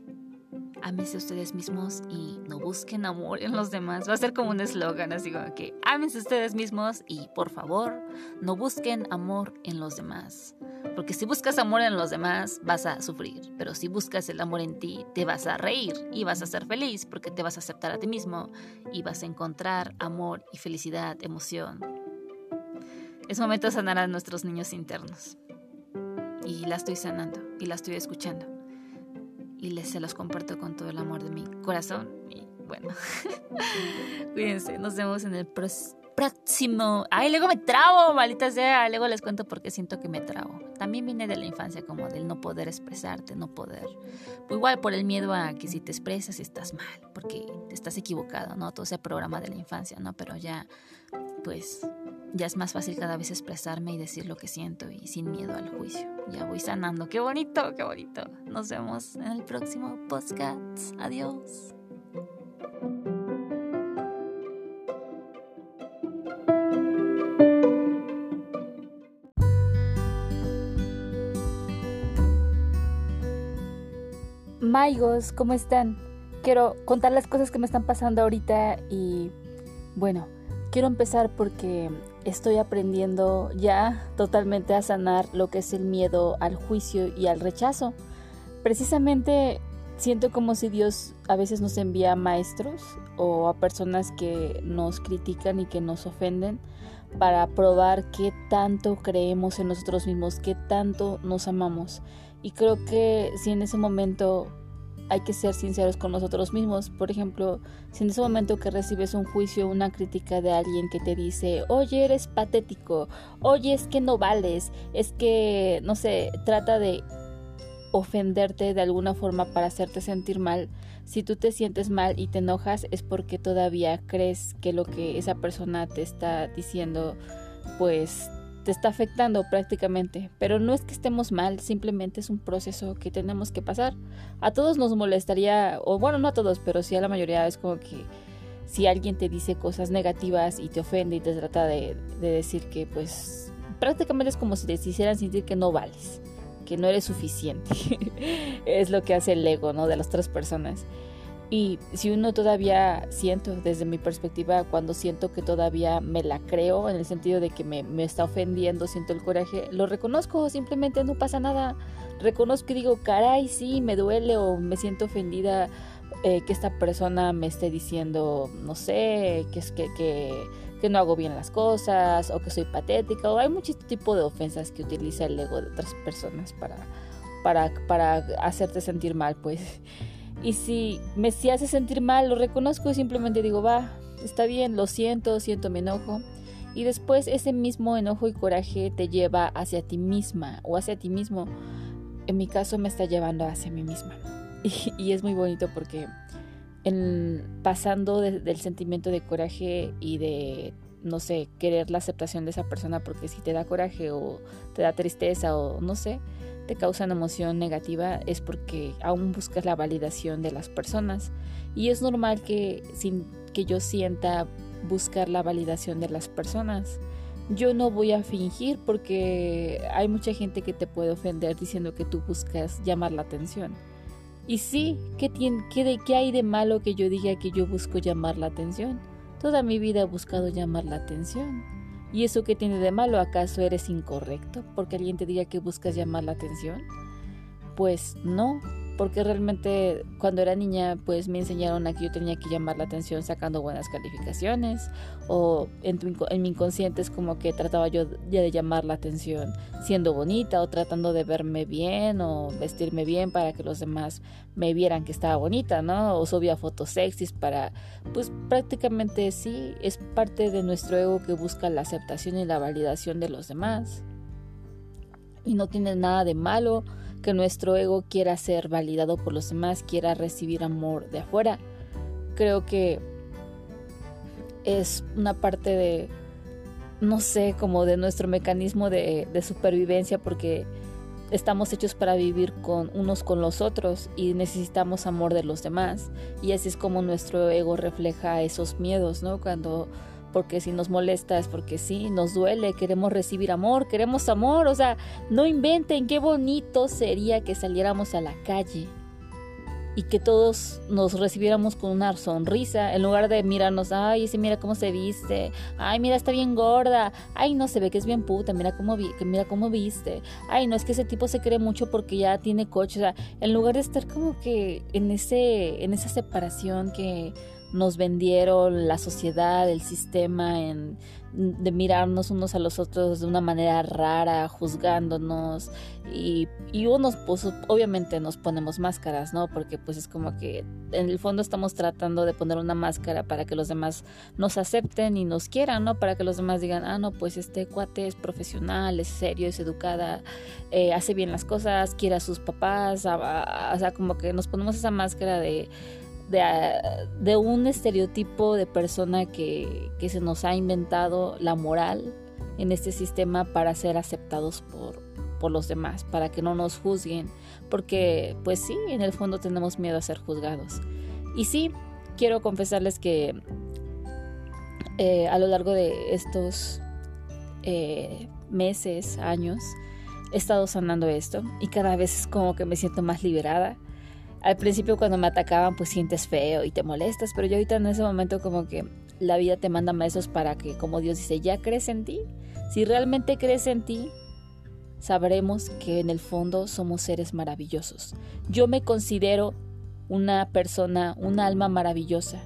S2: Ámense ustedes mismos y no busquen amor en los demás. Va a ser como un eslogan, así como que ámense ustedes mismos y por favor no busquen amor en los demás. Porque si buscas amor en los demás, vas a sufrir. Pero si buscas el amor en ti, te vas a reír y vas a ser feliz porque te vas a aceptar a ti mismo y vas a encontrar amor y felicidad, emoción. Es momento de sanar a nuestros niños internos. Y la estoy sanando y la estoy escuchando. Y les se los comparto con todo el amor de mi corazón. Y bueno, cuídense. Nos vemos en el próximo. Ay, luego me trabo, maldita sea. Luego les cuento por qué siento que me trabo. También viene de la infancia, como del no poder expresarte, no poder. Pues igual por el miedo a que si te expresas estás mal, porque estás equivocado, ¿no? Todo ese programa de la infancia, ¿no? Pero ya, pues, ya es más fácil cada vez expresarme y decir lo que siento y sin miedo al juicio. Ya voy sanando. Qué bonito, qué bonito. Nos vemos en el próximo podcast. Adiós.
S1: Maigos, ¿cómo están? Quiero contar las cosas que me están pasando ahorita y bueno, quiero empezar porque estoy aprendiendo ya totalmente a sanar lo que es el miedo al juicio y al rechazo. Precisamente siento como si Dios a veces nos envía maestros o a personas que nos critican y que nos ofenden para probar qué tanto creemos en nosotros mismos, qué tanto nos amamos. Y creo que si en ese momento hay que ser sinceros con nosotros mismos. Por ejemplo, si en ese momento que recibes un juicio, una crítica de alguien que te dice, oye, eres patético, oye, es que no vales, es que, no sé, trata de ofenderte de alguna forma para hacerte sentir mal. Si tú te sientes mal y te enojas es porque todavía crees que lo que esa persona te está diciendo pues te está afectando prácticamente, pero no es que estemos mal, simplemente es un proceso que tenemos que pasar. A todos nos molestaría, o bueno, no a todos, pero sí a la mayoría es como que si alguien te dice cosas negativas y te ofende y te trata de, decir que pues prácticamente es como si te hicieran sentir que no vales, que no eres suficiente. es lo que hace el ego, ¿no? De las otras personas. Y si uno todavía siento, desde mi perspectiva, cuando siento que todavía me la creo, en el sentido de que me, está ofendiendo, siento el coraje, lo reconozco, simplemente no pasa nada. Reconozco y digo, caray, sí, me duele o me siento ofendida eh, que esta persona me esté diciendo, no sé, que, es que, que, que no hago bien las cosas o que soy patética o hay muchos tipo de ofensas que utiliza el ego de otras personas para, para, para hacerte sentir mal, pues. Y si me si hace sentir mal, lo reconozco y simplemente digo, va, está bien, lo siento, siento mi enojo. Y después ese mismo enojo y coraje te lleva hacia ti misma o hacia ti mismo. En mi caso me está llevando hacia mí misma. Y, es muy bonito porque en, pasando del sentimiento de coraje y de, no sé, querer la aceptación de esa persona porque si te da coraje o te da tristeza o no sé, te causa una emoción negativa es porque aún buscas la validación de las personas. Y es normal que sin que yo sienta buscar la validación de las personas. Yo no voy a fingir porque hay mucha gente que te puede ofender diciendo que tú buscas llamar la atención. Y sí, ¿qué, tiene, qué, de, ¿qué hay de malo que yo diga que yo busco llamar la atención? Toda mi vida he buscado llamar la atención. ¿Y eso qué tiene de malo? ¿Acaso eres incorrecto porque alguien te diga que buscas llamar la atención? Pues no, porque realmente cuando era niña pues me enseñaron a que yo tenía que llamar la atención sacando buenas calificaciones o en, mi inconsciente es como que trataba yo de llamar la atención siendo bonita o tratando de verme bien o vestirme bien para que los demás me vieran que estaba bonita, ¿no? O subía fotos sexys para pues prácticamente sí es parte de nuestro ego que busca la aceptación y la validación de los demás. Y no tiene nada de malo que nuestro ego quiera ser validado por los demás, quiera recibir amor de afuera. Creo que es una parte de, no sé, como de nuestro mecanismo de, de supervivencia porque estamos hechos para vivir con unos con los otros y necesitamos amor de los demás. Y así es como nuestro ego refleja esos miedos, ¿no? Cuando porque si nos molesta es porque sí, nos duele, queremos recibir amor, queremos amor, o sea, no inventen qué bonito sería que saliéramos a la calle y que todos nos recibiéramos con una sonrisa en lugar de mirarnos, ay, ese mira cómo se viste, ay, mira está bien gorda, ay, no se ve que es bien puta, mira cómo vi mira cómo viste, ay, no es que ese tipo se cree mucho porque ya tiene coche, o sea, en lugar de estar como que en ese en esa separación que nos vendieron la sociedad, el sistema, en, de mirarnos unos a los otros de una manera rara, juzgándonos y, y unos pues obviamente nos ponemos máscaras, ¿no? Porque pues es como que en el fondo estamos tratando de poner una máscara para que los demás nos acepten y nos quieran, ¿no? Para que los demás digan, ah, no, pues este cuate es profesional, es serio, es educada, eh, hace bien las cosas, quiere a sus papás, o sea, como que nos ponemos esa máscara de de, un estereotipo de persona que, se nos ha inventado la moral en este sistema para ser aceptados por, por los demás, para que no nos juzguen, porque pues sí, en el fondo tenemos miedo a ser juzgados. Y sí, quiero confesarles que eh, a lo largo de estos eh, meses, años, he estado sanando esto y cada vez como que me siento más liberada al principio cuando me atacaban pues sientes feo y te molestas, pero yo ahorita en ese momento como que la vida te manda maestros para que como Dios dice, ya crees en ti. Si realmente crees en ti, sabremos que en el fondo somos seres maravillosos. Yo me considero una persona, un alma maravillosa,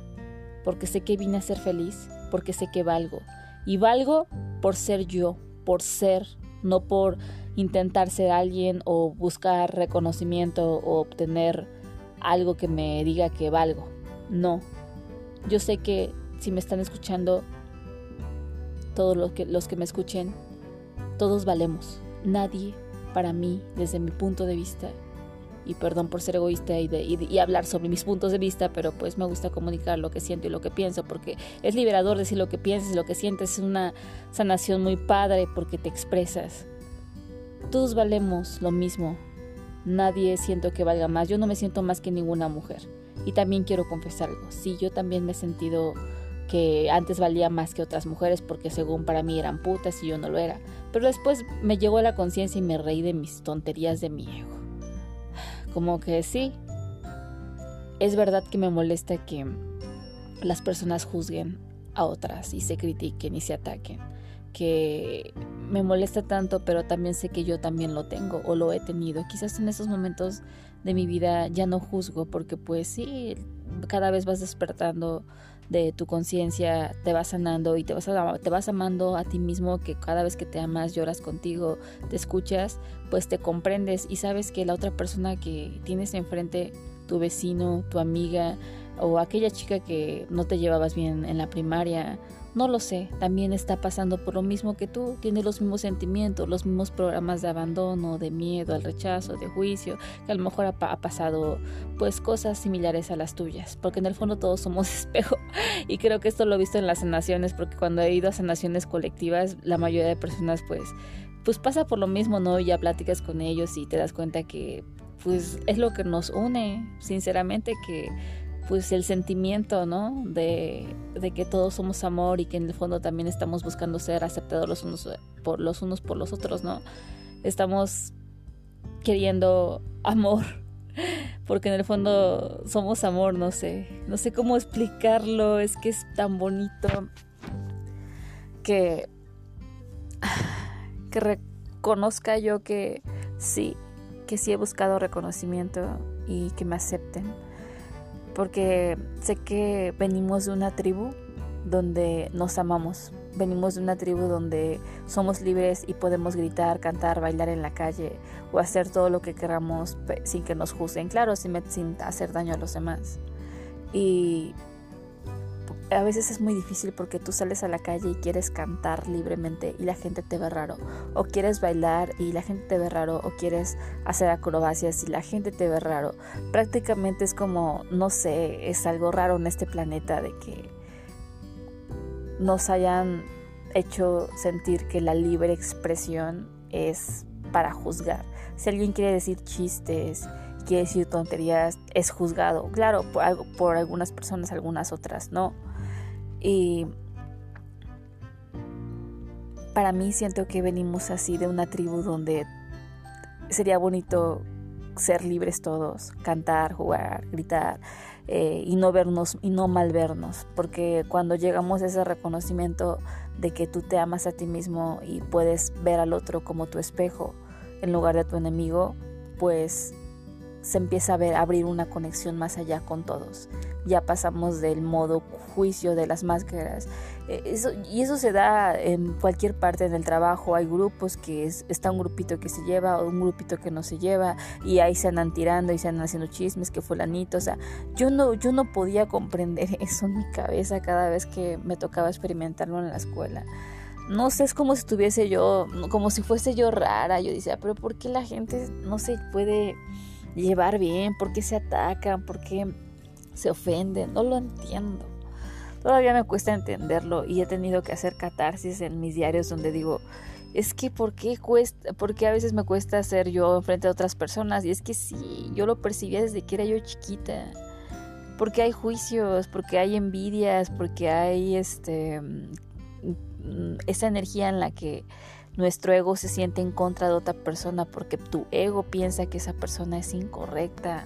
S1: porque sé que vine a ser feliz, porque sé que valgo. Y valgo por ser yo, por ser, no por intentar ser alguien o buscar reconocimiento o obtener algo que me diga que valgo. No. Yo sé que si me están escuchando, todos los que, los que me escuchen, todos valemos. Nadie, para mí, desde mi punto de vista, y perdón por ser egoísta y, de, y, hablar sobre mis puntos de vista, pero pues me gusta comunicar lo que siento y lo que pienso, porque es liberador decir lo que piensas y lo que sientes, es una sanación muy padre porque te expresas. Todos valemos lo mismo, nadie siento que valga más. Yo no me siento más que ninguna mujer. Y también quiero confesar algo. Sí, yo también me he sentido que antes valía más que otras mujeres porque según para mí eran putas y yo no lo era. Pero después me llegó la conciencia y me reí de mis tonterías de mi ego. Como que sí, es verdad que me molesta que las personas juzguen a otras y se critiquen y se ataquen. Que me molesta tanto, pero también sé que yo también lo tengo o lo he tenido. Quizás en esos momentos de mi vida ya no juzgo porque pues sí, cada vez vas despertando de tu conciencia te vas sanando y te vas, te vas amando a ti mismo, que cada vez que te amas, lloras contigo, te escuchas, pues te comprendes y sabes que la otra persona que tienes enfrente, tu vecino, tu amiga o aquella chica que no te llevabas bien en la primaria, no lo sé, también está pasando por lo mismo que tú, tiene los mismos sentimientos, los mismos programas de abandono, de miedo al rechazo, de juicio, que a lo mejor ha, pasado pues cosas similares a las tuyas, porque en el fondo todos somos espejo y creo que esto lo he visto en las sanaciones, porque cuando he ido a sanaciones colectivas, la mayoría de personas pues pues pasa por lo mismo, ¿no? Ya platicas con ellos y te das cuenta que pues es lo que nos une, sinceramente que pues el sentimiento, ¿no? De, que todos somos amor y que en el fondo también estamos buscando ser aceptados los unos por los unos por los otros, ¿no? Estamos queriendo amor, porque en el fondo somos amor, no sé, no sé cómo explicarlo, es que es tan bonito que que reconozca yo que sí, que sí he buscado reconocimiento y que me acepten porque sé que venimos de una tribu donde nos amamos, venimos de una tribu donde somos libres y podemos gritar, cantar, bailar en la calle o hacer todo lo que queramos sin que nos juzguen, claro, sin, hacer daño a los demás. Y a veces es muy difícil porque tú sales a la calle y quieres cantar libremente y la gente te ve raro. O quieres bailar y la gente te ve raro. O quieres hacer acrobacias y la gente te ve raro. Prácticamente es como, no sé, es algo raro en este planeta de que nos hayan hecho sentir que la libre expresión es para juzgar. Si alguien quiere decir chistes, quiere decir tonterías, es juzgado. Claro, por, por algunas personas, algunas otras no. Y para mí siento que venimos así de una tribu donde sería bonito ser libres todos, cantar, jugar, gritar eh, y no vernos y no mal vernos, porque cuando llegamos a ese reconocimiento de que tú te amas a ti mismo y puedes ver al otro como tu espejo en lugar de tu enemigo, pues se empieza a ver abrir una conexión más allá con todos. Ya pasamos del modo juicio de las máscaras. Eh, eso, y eso se da en cualquier parte del trabajo. Hay grupos que está un grupito que se lleva o un grupito que no se lleva y ahí se andan tirando y se andan haciendo chismes que fulanito. O sea, yo no, yo no podía comprender eso en mi cabeza cada vez que me tocaba experimentarlo en la escuela no sé, es como si estuviese yo, como si fuese yo rara. Yo decía, pero ¿por qué la gente no se puede llevar bien? ¿Por qué se atacan? ¿Por qué se ofenden? No lo entiendo. Todavía me cuesta entenderlo y he tenido que hacer catarsis en mis diarios donde digo, es que ¿por qué cuesta? Porque a veces me cuesta ser yo frente a otras personas y es que sí, yo lo percibía desde que era yo chiquita. Porque hay juicios, porque hay envidias, porque hay este mm, esa energía en la que nuestro ego se siente en contra de otra persona porque tu ego piensa que esa persona es incorrecta,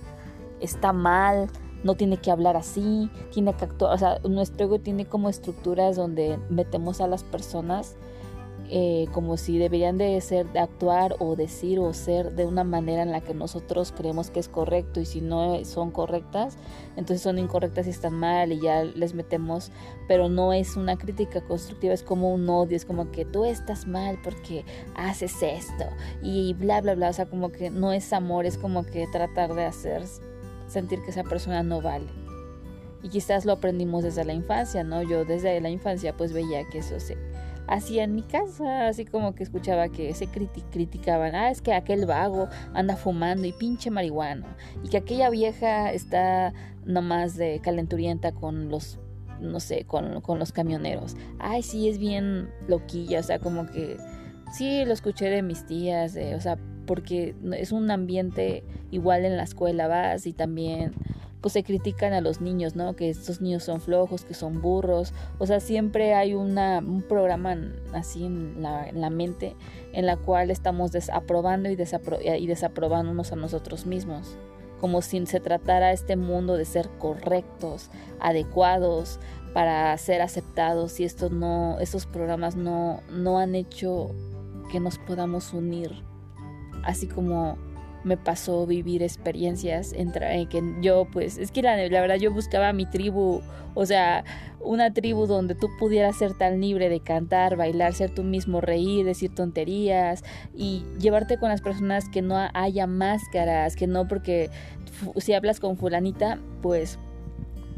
S1: está mal, no tiene que hablar así, tiene que actuar, o sea, nuestro ego tiene como estructuras donde metemos a las personas eh, como si deberían de ser, de actuar o decir o ser de una manera en la que nosotros creemos que es correcto y si no son correctas, entonces son incorrectas y están mal y ya les metemos, pero no es una crítica constructiva, es como un odio, es como que tú estás mal porque haces esto y bla, bla, bla, o sea, como que no es amor, es como que tratar de hacer sentir que esa persona no vale. Y quizás lo aprendimos desde la infancia, ¿no? Yo desde la infancia pues veía que eso se hacía en mi casa, así como que escuchaba que se criticaban, ah, es que aquel vago anda fumando y pinche marihuana, y que aquella vieja está nomás de calenturienta con los, no sé, con, con los camioneros, ay, sí, es bien loquilla, o sea, como que, sí, lo escuché de mis tías, o sea, porque es un ambiente igual en la escuela, vas y también pues se critican a los niños, ¿no? Que estos niños son flojos, que son burros. O sea, siempre hay un programa así en la, en la mente en la cual estamos desaprobando y, desapro y desaprobándonos a nosotros mismos. Como si se tratara este mundo de ser correctos, adecuados, para ser aceptados y estos no, estos programas no, no han hecho que nos podamos unir. Así como me pasó vivir experiencias en, que yo pues es que la, la, verdad yo buscaba mi tribu, o sea, una tribu donde tú pudieras ser tan libre de cantar, bailar, ser tú mismo, reír, decir tonterías y llevarte con las personas que no haya máscaras, que no porque si hablas con fulanita, pues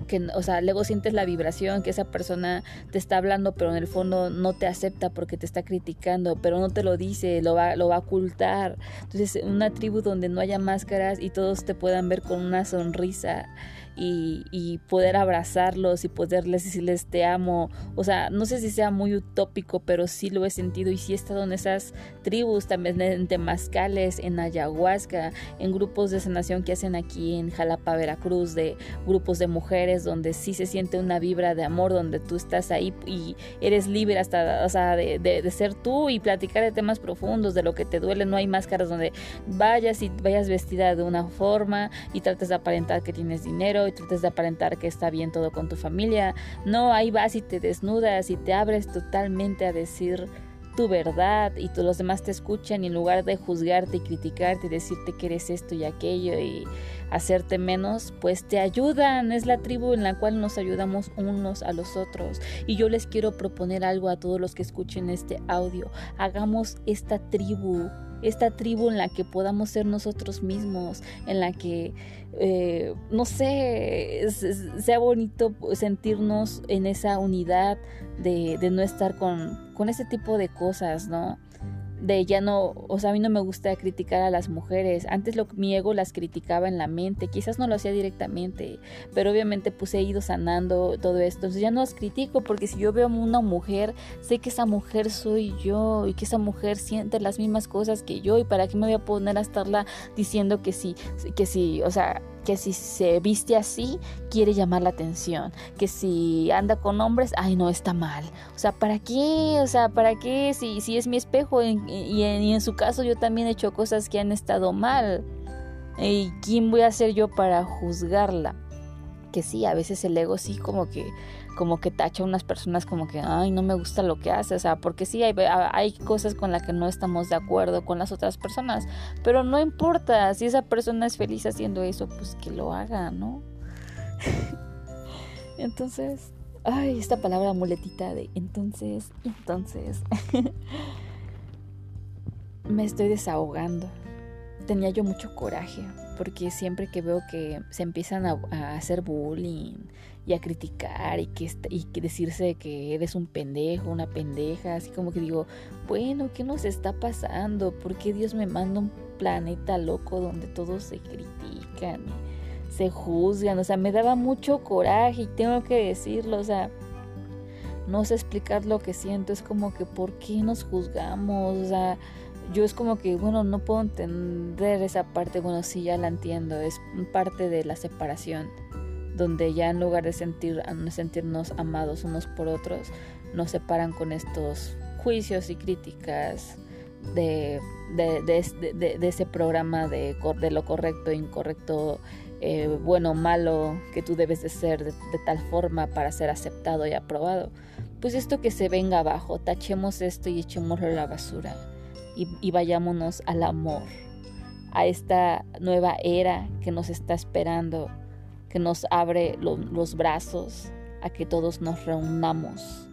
S1: que, o sea, luego sientes la vibración que esa persona te está hablando, pero en el fondo no te acepta porque te está criticando, pero no te lo dice, lo va, lo va a ocultar. Entonces, una tribu donde no haya máscaras y todos te puedan ver con una sonrisa y, poder abrazarlos y poderles decirles te amo. O sea, no sé si sea muy utópico, pero sí lo he sentido y sí he estado en esas tribus, también en temazcales, en ayahuasca, en grupos de sanación que hacen aquí en Jalapa, Veracruz, de grupos de mujeres donde sí se siente una vibra de amor, donde tú estás ahí y eres libre hasta, o sea, de, de ser tú y platicar de temas profundos, de lo que te duele. No hay máscaras donde vayas y vayas vestida de una forma y trates de aparentar que tienes dinero y trates de aparentar que está bien todo con tu familia. No, ahí vas y te desnudas y te abres totalmente a decir tu verdad y los demás te escuchan y en lugar de juzgarte y criticarte y decirte que eres esto y aquello y hacerte menos, pues te ayudan. Es la tribu en la cual nos ayudamos unos a los otros. Y yo les quiero proponer algo a todos los que escuchen este audio. Hagamos esta tribu esta tribu en la que podamos ser nosotros mismos, en la que, eh, no sé, sea bonito sentirnos en esa unidad de, de no estar con, con ese tipo de cosas, ¿no? De ya no, o sea, a mí no me gusta criticar a las mujeres. Antes lo, mi ego las criticaba en la mente, quizás no lo hacía directamente, pero obviamente pues he ido sanando todo esto. Ya no las critico porque si yo veo a una mujer, sé que esa mujer soy yo y que esa mujer siente las mismas cosas que yo y para qué me voy a poner a estarla diciendo que sí, que sí, o sea, que si se viste así quiere llamar la atención, que si anda con hombres, ay no, está mal. O sea, ¿para qué? O sea, ¿para qué? Si, si es mi espejo y, en, su caso yo también he hecho cosas que han estado mal. ¿Y quién voy a ser yo para juzgarla? Que sí, a veces el ego sí como que como que tacha a unas personas como que, ay, no me gusta lo que hace, o sea, porque sí hay, hay cosas con las que no estamos de acuerdo con las otras personas, pero no importa, si esa persona es feliz haciendo eso, pues que lo haga, ¿no? entonces, ay, esta palabra muletita de entonces, entonces, me estoy desahogando. Tenía yo mucho coraje, porque siempre que veo que se empiezan a, a hacer bullying, y a criticar y que, y que decirse que eres un pendejo, una pendeja, así como que digo, bueno, ¿qué nos está pasando? ¿Por qué Dios me manda un planeta loco donde todos se critican se juzgan? O sea, me daba mucho coraje y tengo que decirlo, o sea, no sé explicar lo que siento, es como que ¿por qué nos juzgamos? O sea, yo es como que, bueno, no puedo entender esa parte, bueno, sí, ya la entiendo, es parte de la separación donde ya en lugar de sentir, sentirnos amados unos por otros, nos separan con estos juicios y críticas de, de, ese programa de, de, lo correcto, incorrecto, eh, bueno, malo, que tú debes de ser de, tal forma para ser aceptado y aprobado. Pues esto que se venga abajo, tachemos esto y echémoslo a la basura y, y vayámonos al amor, a esta nueva era que nos está esperando que nos abre los brazos a que todos nos reunamos,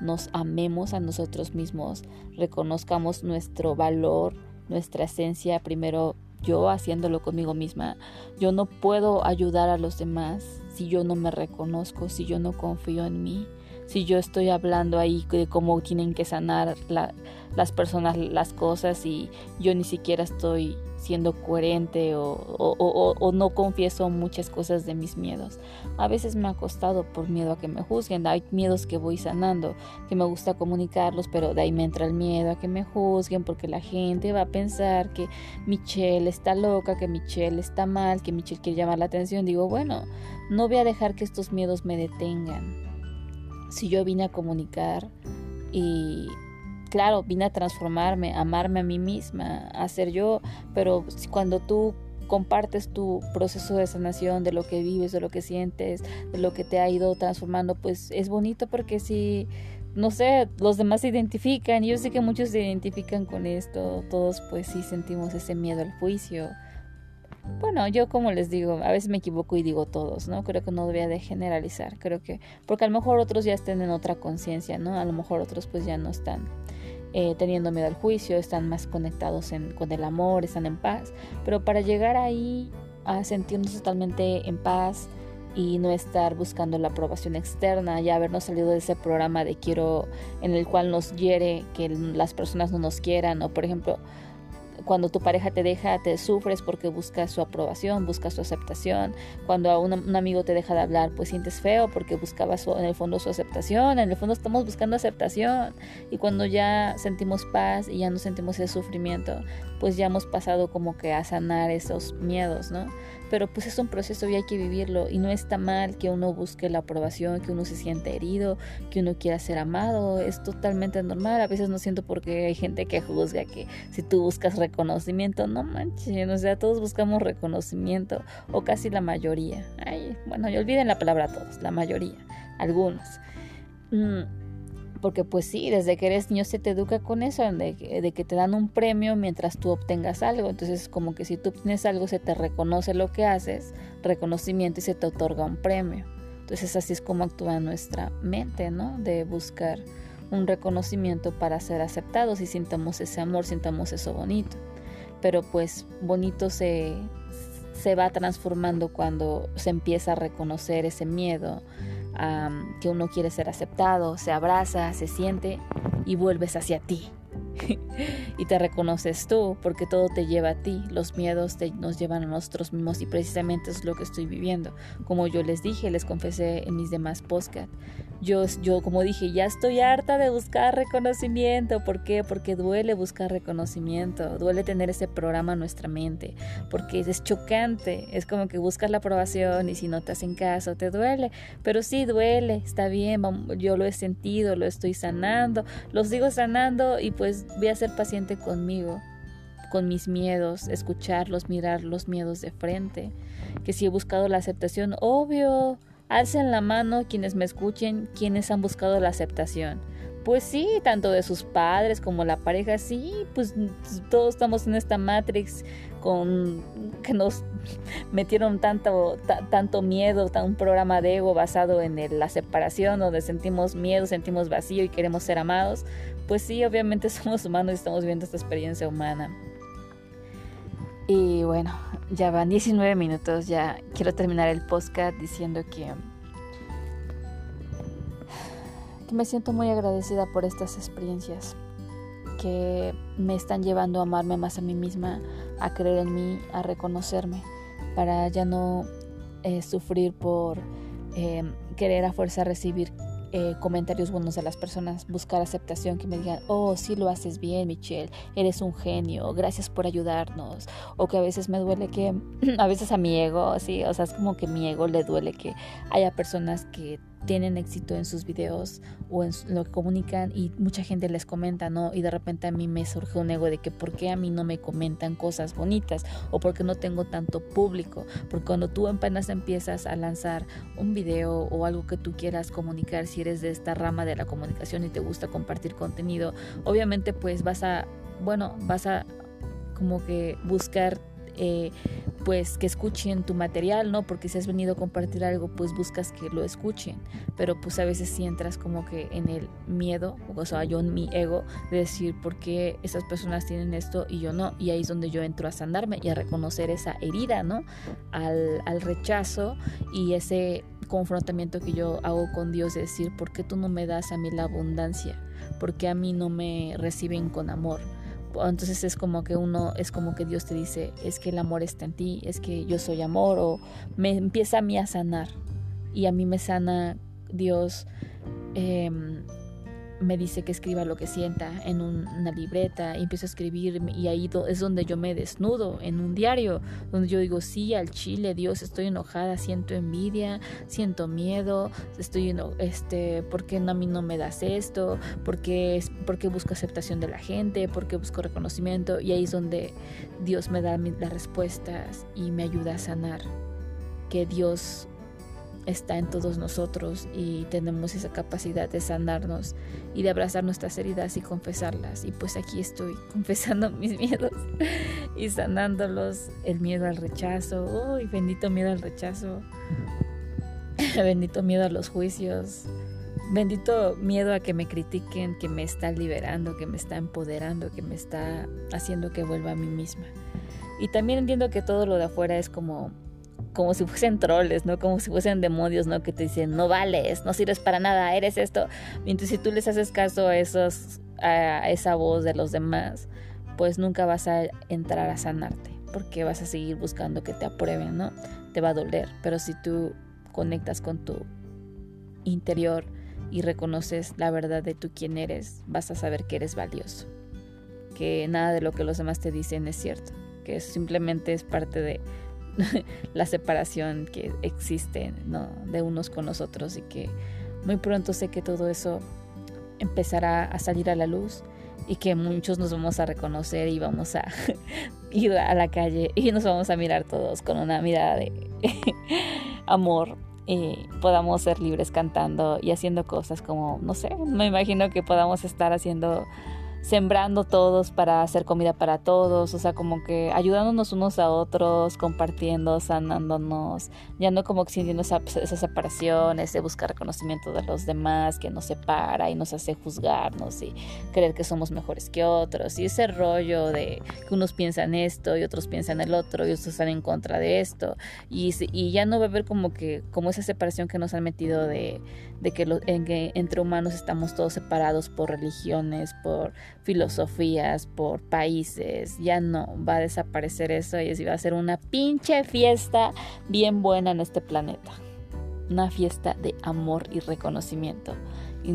S1: nos amemos a nosotros mismos, reconozcamos nuestro valor, nuestra esencia, primero yo haciéndolo conmigo misma. Yo no puedo ayudar a los demás si yo no me reconozco, si yo no confío en mí, si yo estoy hablando ahí de cómo tienen que sanar las personas las cosas y yo ni siquiera estoy siendo coherente o, no confieso muchas cosas de mis miedos. A veces me ha costado por miedo a que me juzguen. Hay miedos que voy sanando, que me gusta comunicarlos, pero de ahí me entra el miedo a que me juzguen porque la gente va a pensar que Michelle está loca, que Michelle está mal, que Michelle quiere llamar la atención. Digo, bueno, no voy a dejar que estos miedos me detengan. Si yo vine a comunicar y claro, vine a transformarme, a amarme a mí misma, a ser yo, pero cuando tú compartes tu proceso de sanación, de lo que vives, de lo que sientes, de lo que te ha ido transformando, pues es bonito porque si
S2: no sé, los demás se identifican, yo sé que muchos se identifican con esto, todos pues sí sentimos ese miedo al juicio. Bueno, yo como les digo, a veces me equivoco y digo todos, ¿no? Creo que no debería de generalizar, creo que, porque a lo mejor otros ya estén en otra conciencia, ¿no? A lo mejor otros pues ya no están eh, teniendo miedo al juicio, están más conectados con el amor, están en paz, pero para llegar ahí a sentirnos totalmente en paz, y no estar buscando la aprobación externa, ya habernos salido de ese programa de quiero en el cual nos hiere que las personas no nos quieran o por ejemplo cuando tu pareja te deja, te sufres porque buscas su aprobación, buscas su aceptación. Cuando a un, amigo te deja de hablar, pues sientes feo porque buscabas en el fondo su aceptación. En el fondo estamos buscando aceptación. Y cuando ya sentimos paz y ya no sentimos ese sufrimiento, pues ya hemos pasado como que a sanar esos miedos, ¿no? Pero pues es un proceso y hay que vivirlo y no está mal que uno busque la aprobación, que uno se siente herido, que uno quiera ser amado, es totalmente normal, a veces no siento porque hay gente que juzga que si tú buscas reconocimiento, no manches, o sea, todos buscamos reconocimiento o casi la mayoría, ay, bueno, y olviden la palabra todos, la mayoría, algunos. Mm, porque pues sí, desde que eres niño se te educa con eso, de, que te dan un premio mientras tú obtengas algo. Entonces como que si tú obtienes algo se te reconoce lo que haces, reconocimiento y se te otorga un premio. Entonces así es como actúa nuestra mente, ¿no? De buscar un reconocimiento para ser aceptados y sintamos ese amor, sintamos eso bonito. Pero pues bonito se, se va transformando cuando se empieza a reconocer ese miedo, que uno quiere ser aceptado, se abraza, se siente y vuelves hacia ti. y te reconoces tú, porque todo te lleva a ti. Los miedos nos llevan a nosotros mismos y precisamente es lo que estoy viviendo. Como yo les dije, les confesé en mis demás podcast. Yo, yo, como dije, ya estoy harta de buscar reconocimiento. ¿Por qué? Porque duele buscar reconocimiento, duele tener ese programa en nuestra mente, porque es chocante. Es como que buscas la aprobación y si no te hacen caso, te duele. Pero sí duele, está bien, yo lo he sentido, lo estoy sanando, lo sigo sanando y pues voy a ser paciente conmigo, con mis miedos, escucharlos, mirar los miedos de frente. Que si he buscado la aceptación, obvio, alcen la mano quienes me escuchen, quienes han buscado la aceptación. Pues sí, tanto de sus padres como la pareja, sí, pues todos estamos en esta matrix con que nos metieron tanto, tanto miedo, un programa de ego basado en la separación, donde sentimos miedo, sentimos vacío y queremos ser amados. Pues sí, obviamente somos humanos y estamos viviendo esta experiencia humana. Y bueno, ya van 19 minutos, ya quiero terminar el podcast diciendo que que me siento muy agradecida por estas experiencias que me están llevando a amarme más a mí misma, a creer en mí, a reconocerme, para ya no eh, sufrir por eh, querer a fuerza recibir eh, comentarios buenos de las personas, buscar aceptación, que me digan, oh, sí lo haces bien, Michelle, eres un genio, gracias por ayudarnos. O que a veces me duele que, a veces a mi ego, sí, o sea, es como que mi ego le duele que haya personas que tienen éxito en sus videos o en lo que comunican y mucha gente les comenta, ¿no? Y de repente a mí me surge un ego de que por qué a mí no me comentan cosas bonitas o porque no tengo tanto público, porque cuando tú apenas empiezas a lanzar un video o algo que tú quieras comunicar, si eres de esta rama de la comunicación y te gusta compartir contenido, obviamente pues vas a, bueno, vas a como que buscar eh, pues que escuchen tu material, ¿no? Porque si has venido a compartir algo, pues buscas que lo escuchen, pero pues a veces si entras como que en el miedo, o sea, yo en mi ego, de decir por qué esas personas tienen esto y yo no, y ahí es donde yo entro a sanarme y a reconocer esa herida, ¿no? Al, al rechazo y ese confrontamiento que yo hago con Dios, de decir, ¿por qué tú no me das a mí la abundancia? ¿Por qué a mí no me reciben con amor? Entonces es como que uno, es como que Dios te dice, es que el amor está en ti, es que yo soy amor, o me empieza a mí a sanar, y a mí me sana Dios. Eh, me dice que escriba lo que sienta en una libreta y empiezo a escribir y ahí es donde yo me desnudo en un diario donde yo digo sí al chile Dios estoy enojada siento envidia siento miedo estoy este por qué a mí no me das esto por qué, por qué busco aceptación de la gente por qué busco reconocimiento y ahí es donde Dios me da las respuestas y me ayuda a sanar. Que Dios
S1: está en todos nosotros y tenemos esa capacidad de sanarnos y de abrazar nuestras heridas y confesarlas. Y pues aquí estoy confesando mis miedos y sanándolos, el miedo al rechazo, uy, bendito miedo al rechazo, bendito miedo a los juicios, bendito miedo a que me critiquen, que me está liberando, que me está empoderando, que me está haciendo que vuelva a mí misma. Y también entiendo que todo lo de afuera es como como si fuesen troles, ¿no? Como si fuesen demonios, ¿no? Que te dicen, no vales, no sirves para nada, eres esto. Mientras si tú les haces caso a, esos, a esa voz de los demás, pues nunca vas a entrar a sanarte, porque vas a seguir buscando que te aprueben, ¿no? Te va a doler, pero si tú conectas con tu interior y reconoces la verdad de tú quién eres, vas a saber que eres valioso, que nada de lo que los demás te dicen es cierto, que simplemente es parte de la separación que existe ¿no? de unos con los otros y que muy pronto sé que todo eso empezará a salir a la luz y que muchos nos vamos a reconocer y vamos a ir a la calle y nos vamos a mirar todos con una mirada de amor y podamos ser libres cantando y haciendo cosas como, no sé, me imagino que podamos estar haciendo sembrando todos para hacer comida para todos, o sea, como que ayudándonos unos a otros, compartiendo, sanándonos, ya no como sintiendo esa, esa separación, ese buscar reconocimiento de los demás que nos separa y nos hace juzgarnos y creer que somos mejores que otros, y ese rollo de que unos piensan esto y otros piensan el otro y otros están en contra de esto, y, y ya no va a haber como que, como esa separación que nos han metido de, de que, en que entre humanos estamos todos separados por religiones, por filosofías, por países. Ya no va a desaparecer eso y va a ser una pinche fiesta bien buena en este planeta. Una fiesta de amor y reconocimiento y,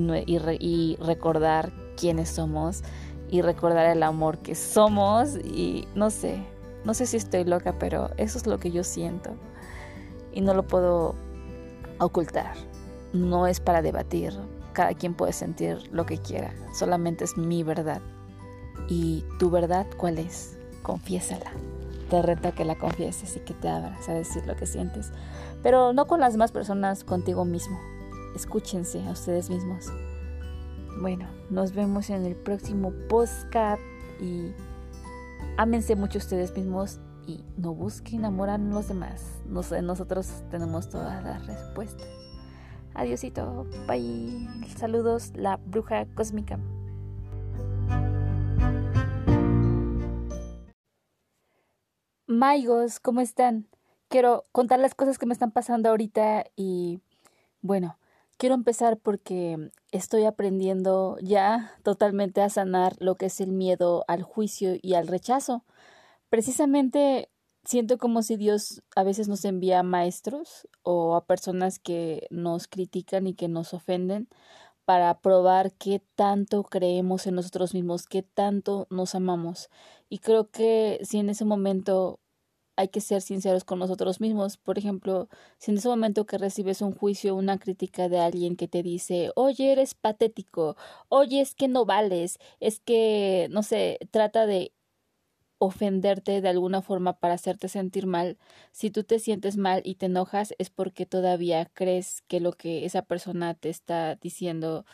S1: y recordar quiénes somos y recordar el amor que somos y no sé, no sé si estoy loca, pero eso es lo que yo siento y no lo puedo ocultar no es para debatir, cada quien puede sentir lo que quiera, solamente es mi verdad. ¿Y tu verdad cuál es? Confiésala. Te reto que la confieses y que te abras a decir lo que sientes, pero no con las demás personas, contigo mismo. Escúchense a ustedes mismos. Bueno, nos vemos en el próximo podcast y ámense mucho ustedes mismos y no busquen enamorar a los demás. nosotros tenemos todas las respuestas. Adiosito, bye. Saludos, la bruja cósmica. Maigos, ¿cómo están? Quiero contar las cosas que me están pasando ahorita y bueno, quiero empezar porque estoy aprendiendo ya totalmente a sanar lo que es el miedo al juicio y al rechazo. Precisamente siento como si Dios a veces nos envía a maestros o a personas que nos critican y que nos ofenden para probar qué tanto creemos en nosotros mismos, qué tanto nos amamos. Y creo que si en ese momento hay que ser sinceros con nosotros mismos. Por ejemplo, si en ese momento que recibes un juicio, una crítica de alguien que te dice, oye, eres patético, oye, es que no vales, es que, no sé, trata de ofenderte de alguna forma para hacerte sentir mal, si tú te sientes mal y te enojas es porque todavía crees que lo que esa persona te está diciendo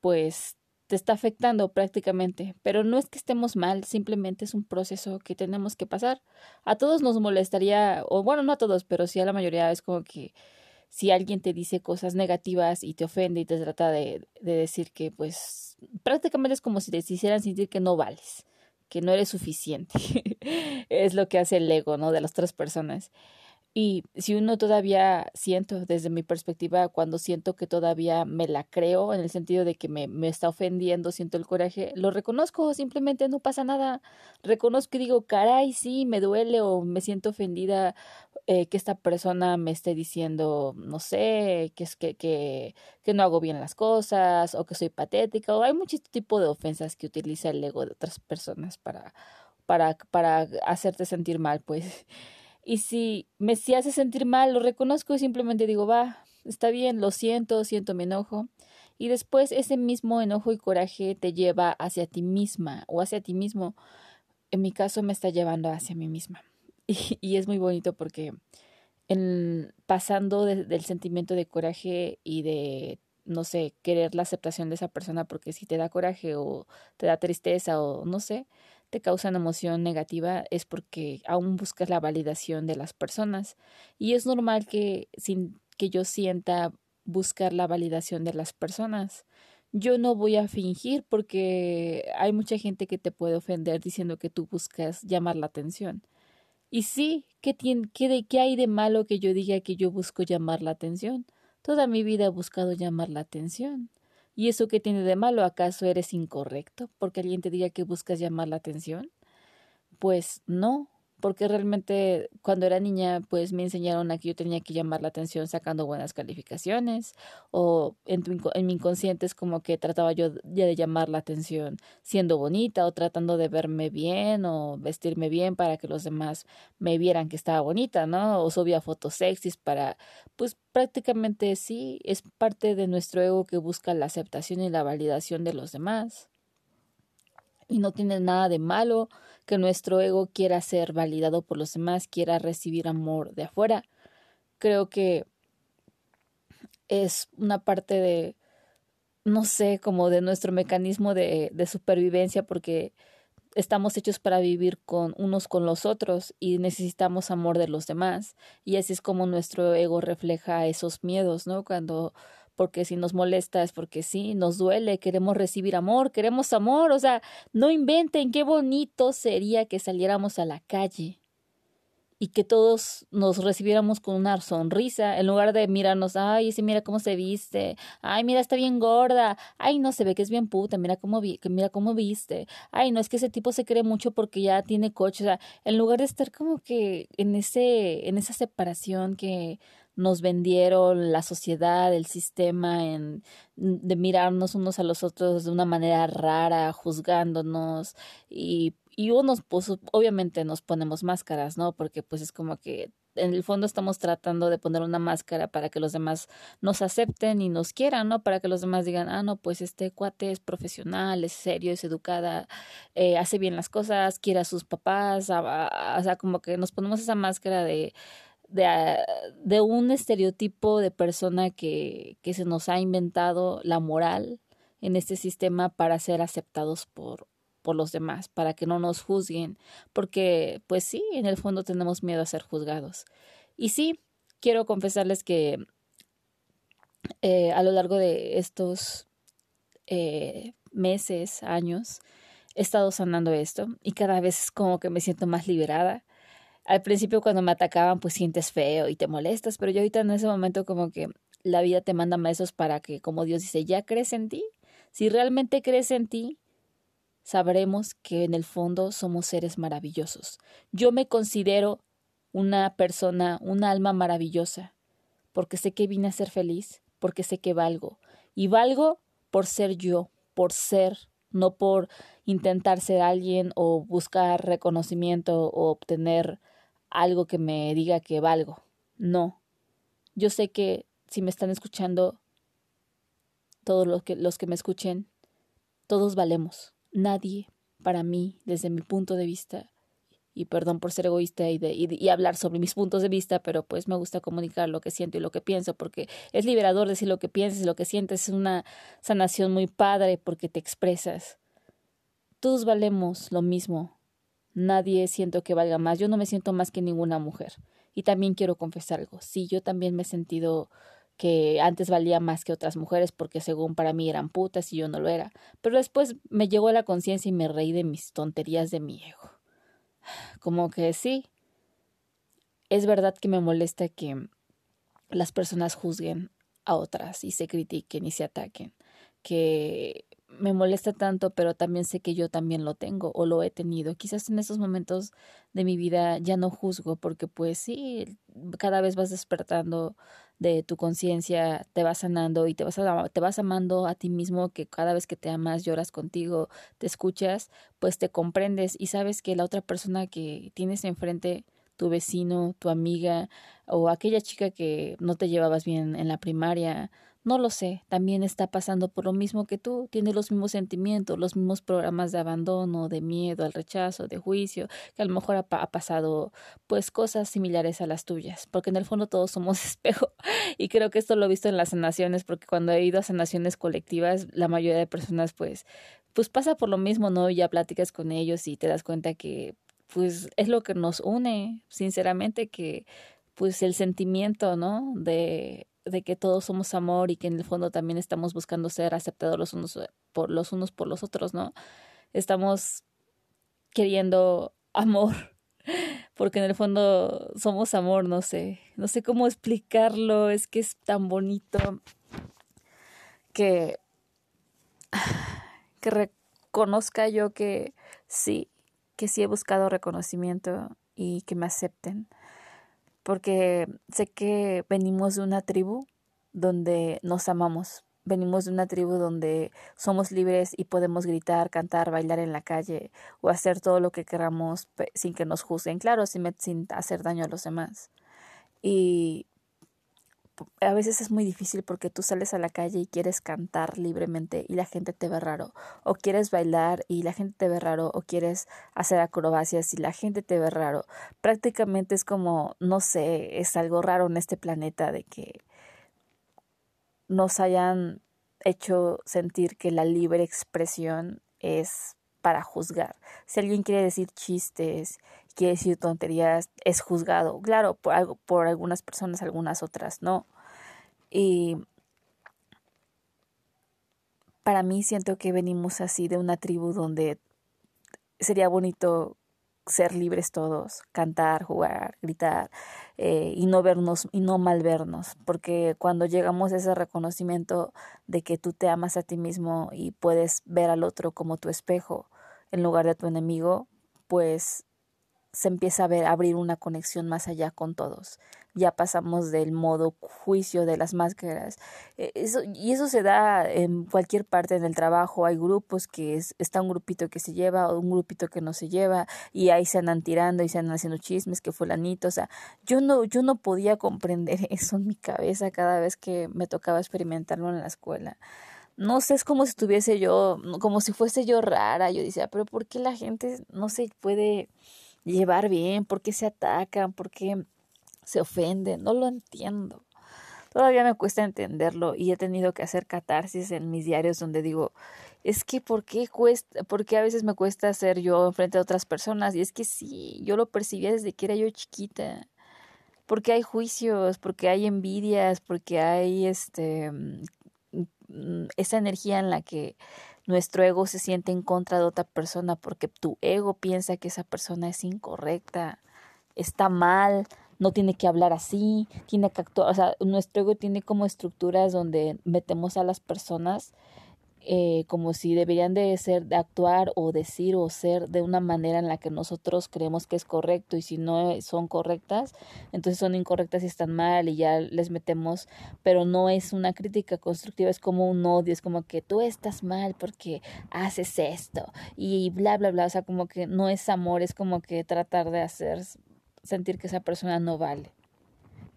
S1: pues te está afectando prácticamente, pero no es que estemos mal, simplemente es un proceso que tenemos que pasar. A todos nos molestaría, o bueno, no a todos, pero sí a la mayoría es como que si alguien te dice cosas negativas y te ofende y te trata de, de decir que pues prácticamente es como si te hicieran sentir que no vales que no eres suficiente. es lo que hace el ego, ¿no? De las otras personas. Y si uno todavía siento, desde mi perspectiva, cuando siento que todavía me la creo, en el sentido de que me, me está ofendiendo, siento el coraje, lo reconozco, simplemente no pasa nada. Reconozco y digo, caray, sí, me duele o me siento ofendida eh, que esta persona me esté diciendo, no sé, que, es que, que, que no hago bien las cosas o que soy patética. O hay muchos tipos de ofensas que utiliza el ego de otras personas para, para, para hacerte sentir mal, pues. Y si me si hace sentir mal, lo reconozco y simplemente digo, va, está bien, lo siento, siento mi enojo. Y después ese mismo enojo y coraje te lleva hacia ti misma o hacia ti mismo. En mi caso me está llevando hacia mí misma. Y, y es muy bonito porque en, pasando del sentimiento de coraje y de no sé, querer la aceptación de esa persona porque si te da coraje o te da tristeza o no sé, te causa una emoción negativa es porque aún buscas la validación de las personas y es normal que sin que yo sienta buscar la validación de las personas. Yo no voy a fingir porque hay mucha gente que te puede ofender diciendo que tú buscas llamar la atención. Y sí, ¿qué, qué, de, ¿qué hay de malo que yo diga que yo busco llamar la atención? Toda mi vida he buscado llamar la atención. ¿Y eso qué tiene de malo? ¿Acaso eres incorrecto porque alguien te diga que buscas llamar la atención? Pues no, porque realmente cuando era niña pues me enseñaron a que yo tenía que llamar la atención sacando buenas calificaciones o en, en mi inconsciente es como que trataba yo ya de llamar la atención siendo bonita o tratando de verme bien o vestirme bien para que los demás me vieran que estaba bonita, ¿no? O subía fotos sexys para pues prácticamente sí es parte de nuestro ego que busca la aceptación y la validación de los demás. Y no tiene nada de malo que nuestro ego quiera ser validado por los demás, quiera recibir amor de afuera. Creo que es una parte de, no sé, como de nuestro mecanismo de, de supervivencia, porque estamos hechos para vivir con unos con los otros y necesitamos amor de los demás. Y así es como nuestro ego refleja esos miedos, ¿no? Cuando porque si nos molesta es porque sí, nos duele, queremos recibir amor, queremos amor, o sea, no inventen qué bonito sería que saliéramos a la calle y que todos nos recibiéramos con una sonrisa, en lugar de mirarnos, ay, sí, mira cómo se viste, ay, mira, está bien gorda, ay, no, se ve que es bien puta, mira cómo, vi mira cómo viste, ay, no, es que ese tipo se cree mucho porque ya tiene coche, o sea, en lugar de estar como que en ese, en esa separación que nos vendieron la sociedad, el sistema, en, de mirarnos unos a los otros de una manera rara, juzgándonos y, y unos, pues obviamente nos ponemos máscaras, ¿no? Porque pues es como que en el fondo estamos tratando de poner una máscara para que los demás nos acepten y nos quieran, ¿no? Para que los demás digan, ah, no, pues este cuate es profesional, es serio, es educada, eh, hace bien las cosas, quiere a sus papás, o sea, como que nos ponemos esa máscara de de, ah, de un estereotipo de persona que, que se nos ha inventado la moral en este sistema para ser aceptados por, por los demás, para que no nos juzguen, porque pues sí, en el fondo tenemos miedo a ser juzgados. Y sí, quiero confesarles que eh, a lo largo de estos eh, meses, años, he estado sanando esto y cada vez como que me siento más liberada al principio cuando me atacaban pues sientes feo y te molestas, pero yo ahorita en ese momento como que la vida te manda maestros para que como Dios dice, ya crees en ti. Si realmente crees en ti, sabremos que en el fondo somos seres maravillosos. Yo me considero una persona, un alma maravillosa, porque sé que vine a ser feliz, porque sé que valgo. Y valgo por ser yo, por ser, no por intentar ser alguien o buscar reconocimiento o obtener algo que me diga que valgo. No. Yo sé que si me están escuchando, todos los que, los que me escuchen, todos valemos. Nadie, para mí, desde mi punto de vista, y perdón por ser egoísta y, de, y, hablar sobre mis puntos de vista, pero pues me gusta comunicar lo que siento y lo que pienso, porque es liberador decir lo que piensas lo que sientes, es una sanación muy padre porque te expresas. Todos valemos lo mismo, Nadie siento que valga más. Yo no me siento más que ninguna mujer. Y también quiero confesar algo. Sí, yo también me he sentido que antes valía más que otras mujeres porque según para mí eran putas y yo no lo era. Pero después me llegó la conciencia y me reí de mis tonterías de mi ego. Como que sí. Es verdad que me molesta que las personas juzguen a otras y se critiquen y se ataquen. Que me molesta tanto, pero también sé que yo también lo tengo o lo he tenido. Quizás en estos momentos de mi vida ya no juzgo porque pues sí, cada vez vas despertando de tu conciencia, te vas sanando y te vas, te vas amando a ti mismo, que cada vez que te amas, lloras contigo, te escuchas, pues te comprendes y sabes que la otra persona que tienes enfrente, tu vecino, tu amiga o aquella chica que no te llevabas bien en la primaria, no lo sé, también está pasando por lo mismo que tú, tiene los mismos sentimientos, los mismos programas de abandono, de miedo al rechazo, de juicio, que a lo mejor ha, pasado pues cosas similares a las tuyas, porque en el fondo todos somos espejo y creo que esto lo he visto en las sanaciones, porque cuando he ido a sanaciones colectivas, la mayoría de personas pues pues pasa por lo mismo, ¿no? Ya platicas con ellos y te das cuenta que pues es lo que nos une, sinceramente, que pues el sentimiento, ¿no? De, de que todos somos amor y que en el fondo también estamos buscando ser aceptados los unos por los unos por los otros, ¿no? Estamos queriendo amor, porque en el fondo somos amor, no sé, no sé cómo explicarlo, es que es tan bonito que que reconozca yo que sí, que sí he buscado reconocimiento y que me acepten. Porque sé que venimos de una tribu donde nos amamos. Venimos de una tribu donde somos libres y podemos gritar, cantar, bailar en la calle o hacer todo lo que queramos sin que nos juzguen, claro, sin, sin hacer daño a los demás. Y a veces es muy difícil porque tú sales a la calle y quieres cantar libremente y la gente te ve raro, o quieres bailar y la gente te ve raro, o quieres hacer acrobacias y la gente te ve raro. Prácticamente es como, no sé, es algo raro en este planeta de que nos hayan hecho sentir que la libre expresión es para juzgar. Si alguien quiere decir chistes, quiere decir tonterías, es juzgado. Claro, por, por algunas personas, algunas otras no. Y para mí siento que venimos así de una tribu donde sería bonito ser libres todos, cantar, jugar, gritar eh, y no vernos y no mal vernos, porque cuando llegamos a ese reconocimiento de que tú te amas a ti mismo y puedes ver al otro como tu espejo en lugar de tu enemigo, pues se empieza a ver abrir una conexión más allá con todos ya pasamos del modo juicio de las máscaras. E, eso, y eso se da en cualquier parte del trabajo. Hay grupos que está un grupito que se lleva o un grupito que no se lleva y ahí se andan tirando y se andan haciendo chismes que fulanito. O sea, yo no, yo no podía comprender eso en mi cabeza cada vez que me tocaba experimentarlo en la escuela no sé, es como si estuviese yo, como si fuese yo rara. Yo decía, pero ¿por qué la gente no se puede llevar bien? ¿Por qué se atacan? ¿Por qué se ofende, no lo entiendo. Todavía me cuesta entenderlo y he tenido que hacer catarsis en mis diarios donde digo, es que ¿por qué cuesta? Porque a veces me cuesta ser yo frente a otras personas y es que sí, yo lo percibía desde que era yo chiquita. Porque hay juicios, porque hay envidias, porque hay este mm, esa energía en la que nuestro ego se siente en contra de otra persona porque tu ego piensa que esa persona es incorrecta, está mal, no tiene que hablar así, tiene que actuar, o sea, nuestro ego tiene como estructuras donde metemos a las personas eh, como si deberían de ser, de actuar o decir o ser de una manera en la que nosotros creemos que es correcto y si no son correctas, entonces son incorrectas y están mal y ya les metemos, pero no es una crítica constructiva, es como un odio, es como que tú estás mal porque haces esto y bla, bla, bla, o sea, como que no es amor, es como que tratar de hacer sentir que esa persona no vale.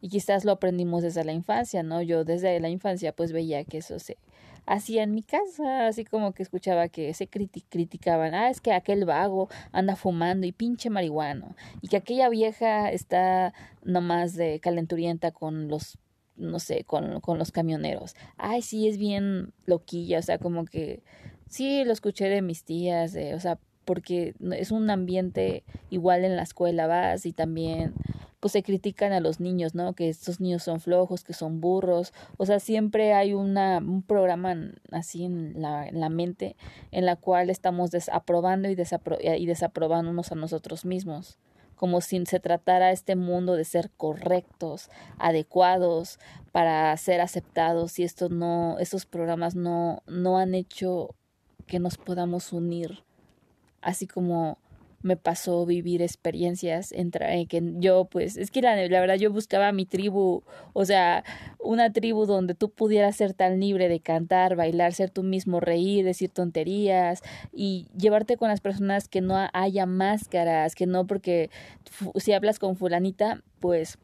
S1: Y quizás lo aprendimos desde la infancia, ¿no? Yo desde la infancia pues veía que eso se hacía en mi casa, así como que escuchaba que se criticaban, ah, es que aquel vago anda fumando y pinche marihuano, y que aquella vieja está nomás de calenturienta con los no sé, con, con los camioneros. Ay, sí, es bien loquilla, o sea, como que sí, lo escuché de mis tías, o sea, porque es un ambiente igual en la escuela vas y también pues se critican a los niños, ¿no? Que estos niños son flojos, que son burros, o sea, siempre hay una, un programa así en la, en la mente en la cual estamos desaprobando y, desapro y desaprobándonos a nosotros mismos, como si se tratara este mundo de ser correctos, adecuados, para ser aceptados y esto no, estos programas no, no han hecho que nos podamos unir así como me pasó vivir experiencias entre que yo pues es que la, la, verdad yo buscaba mi tribu o sea una tribu donde tú pudieras ser tan libre de cantar bailar ser tú mismo reír decir tonterías y llevarte con las personas que no haya máscaras que no porque si hablas con fulanita pues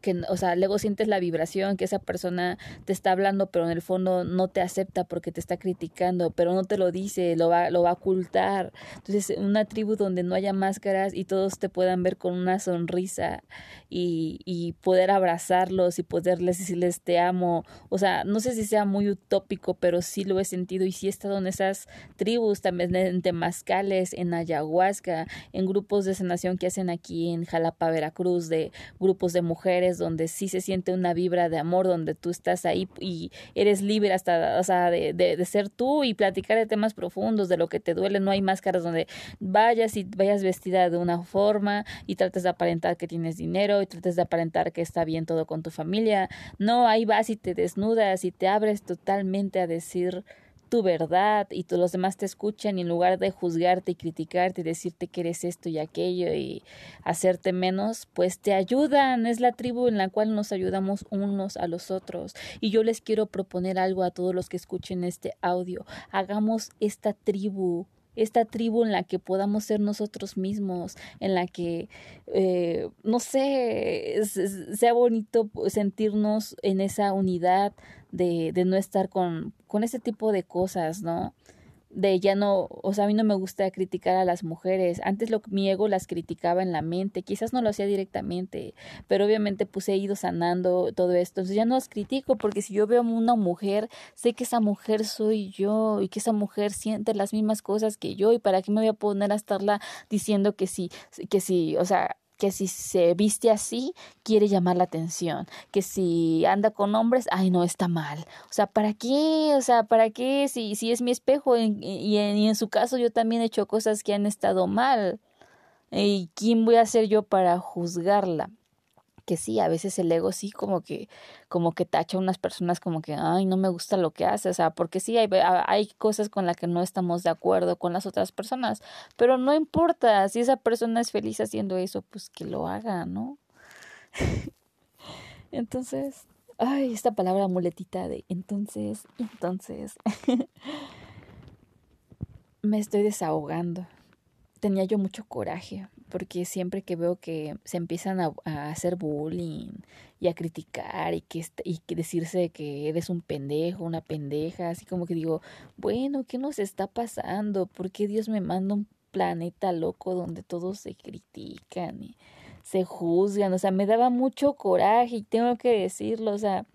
S1: que, o sea, luego sientes la vibración, que esa persona te está hablando, pero en el fondo no te acepta porque te está criticando, pero no te lo dice, lo va, lo va a ocultar. Entonces, una tribu donde no haya máscaras y todos te puedan ver con una sonrisa y, y poder abrazarlos y poderles decirles te amo. O sea, no sé si sea muy utópico, pero sí lo he sentido y sí he estado en esas tribus, también en temazcales, en ayahuasca, en grupos de sanación que hacen aquí en Jalapa, Veracruz, de grupos de mujeres donde sí se siente una vibra de amor, donde tú estás ahí y eres libre hasta, o sea, de, de, ser tú y platicar de temas profundos, de lo que te duele, no hay máscaras donde vayas y vayas vestida de una forma y trates de aparentar que tienes dinero y trates de aparentar que está bien todo con tu familia, no, ahí vas y te desnudas y te abres totalmente a decir tu verdad y todos los demás te escuchan y en lugar de juzgarte y criticarte y decirte que eres esto y aquello y hacerte menos, pues te ayudan. Es la tribu en la cual nos ayudamos unos a los otros. Y yo les quiero proponer algo a todos los que escuchen este audio. Hagamos esta tribu esta tribu en la que podamos ser nosotros mismos, en la que, eh, no sé, sea bonito sentirnos en esa unidad de, de no estar con, con ese tipo de cosas, ¿no? de ya no, o sea, a mí no me gusta criticar a las mujeres. Antes lo, mi ego las criticaba en la mente, quizás no lo hacía directamente, pero obviamente pues he ido sanando todo esto. Entonces ya no las critico porque si yo veo a una mujer, sé que esa mujer soy yo y que esa mujer siente las mismas cosas que yo y para qué me voy a poner a estarla diciendo que sí, que sí, o sea, que si se viste así, quiere llamar la atención, que si anda con hombres, ay, no, está mal. O sea, ¿para qué? O sea, ¿para qué? Si, si es mi espejo y, y, y en su caso yo también he hecho cosas que han estado mal. ¿Y quién voy a ser yo para juzgarla? Que sí, a veces el ego sí como que, como que tacha a unas personas como que, ay, no me gusta lo que hace, o sea, porque sí hay, hay cosas con las que no estamos de acuerdo con las otras personas, pero no importa, si esa persona es feliz haciendo eso, pues que lo haga, ¿no? entonces, ay, esta palabra muletita de entonces, entonces, me estoy desahogando. Tenía yo mucho coraje, porque siempre que veo que se empiezan a, hacer bullying y a criticar y que, y que decirse que eres un pendejo, una pendeja, así como que digo, bueno, ¿qué nos está pasando? ¿Por qué Dios me manda un planeta loco donde todos se critican y se juzgan? O sea, me daba mucho coraje y tengo que decirlo, o sea,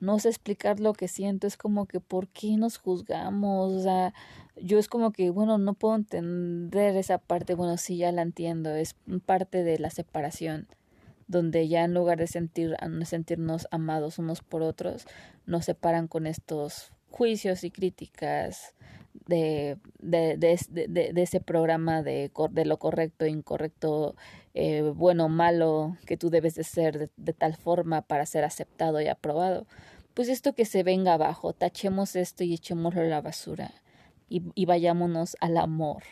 S1: no sé explicar lo que siento, es como que ¿por qué nos juzgamos? O sea, yo es como que, bueno, no puedo entender esa parte, bueno, sí, ya la entiendo, es parte de la separación, donde ya en lugar de sentir, sentirnos amados unos por otros, nos separan con estos juicios y críticas de, de, de, de ese programa de, de lo correcto e incorrecto, eh, bueno o malo que tú debes de ser de tal forma para ser aceptado y aprobado. Pues esto que se venga abajo, tachemos esto y echémoslo a la basura y, vayámonos al amor,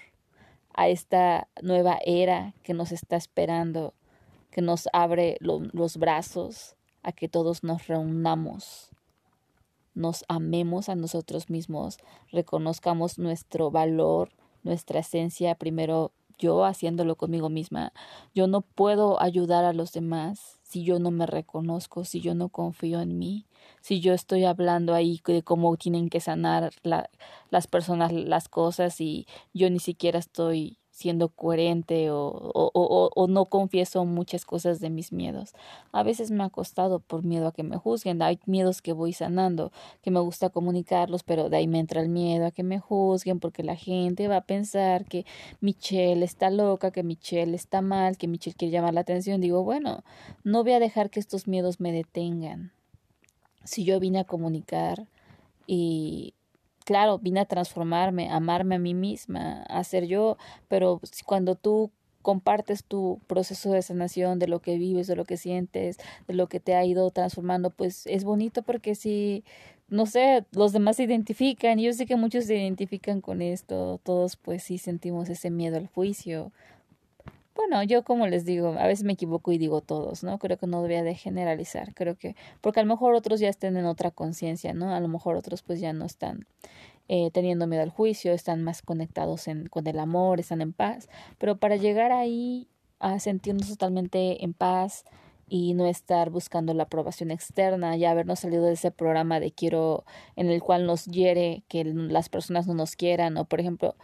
S1: a esta nueva era que nos está esperando, que nos abre los brazos, a que todos nos reunamos, nos amemos a nosotros mismos, reconozcamos nuestro valor, nuestra esencia, primero yo haciéndolo conmigo misma. Yo no puedo ayudar a los demás si yo no me reconozco, si yo no confío en mí, si yo estoy hablando ahí de cómo tienen que sanar la, las personas las cosas y yo ni siquiera estoy siendo coherente o, o, o, o, no confieso muchas cosas de mis miedos. A veces me ha costado por miedo a que me juzguen. Hay miedos que voy sanando, que me gusta comunicarlos, pero de ahí me entra el miedo a que me juzguen porque la gente va a pensar que Michelle está loca, que Michelle está mal, que Michelle quiere llamar la atención. Digo, bueno, no voy a dejar que estos miedos me detengan. Si yo vine a comunicar y claro, vine a transformarme, a amarme a mí misma, a ser yo, pero cuando tú compartes tu proceso de sanación, de lo que vives, de lo que sientes, de lo que te ha ido transformando, pues es bonito porque si, no sé, los demás se identifican, yo sé que muchos se identifican con esto, todos pues sí sentimos ese miedo al juicio, bueno, yo como les digo, a veces me equivoco y digo todos, ¿no? Creo que no debería de generalizar, creo que, porque a lo mejor otros ya estén en otra conciencia, ¿no? A lo mejor otros pues ya no están eh, teniendo miedo al juicio, están más conectados en, con el amor, están en paz, pero para llegar ahí a sentirnos totalmente en paz y no estar buscando la aprobación externa, ya habernos salido de ese programa de quiero en el cual nos hiere que las personas no nos quieran o por ejemplo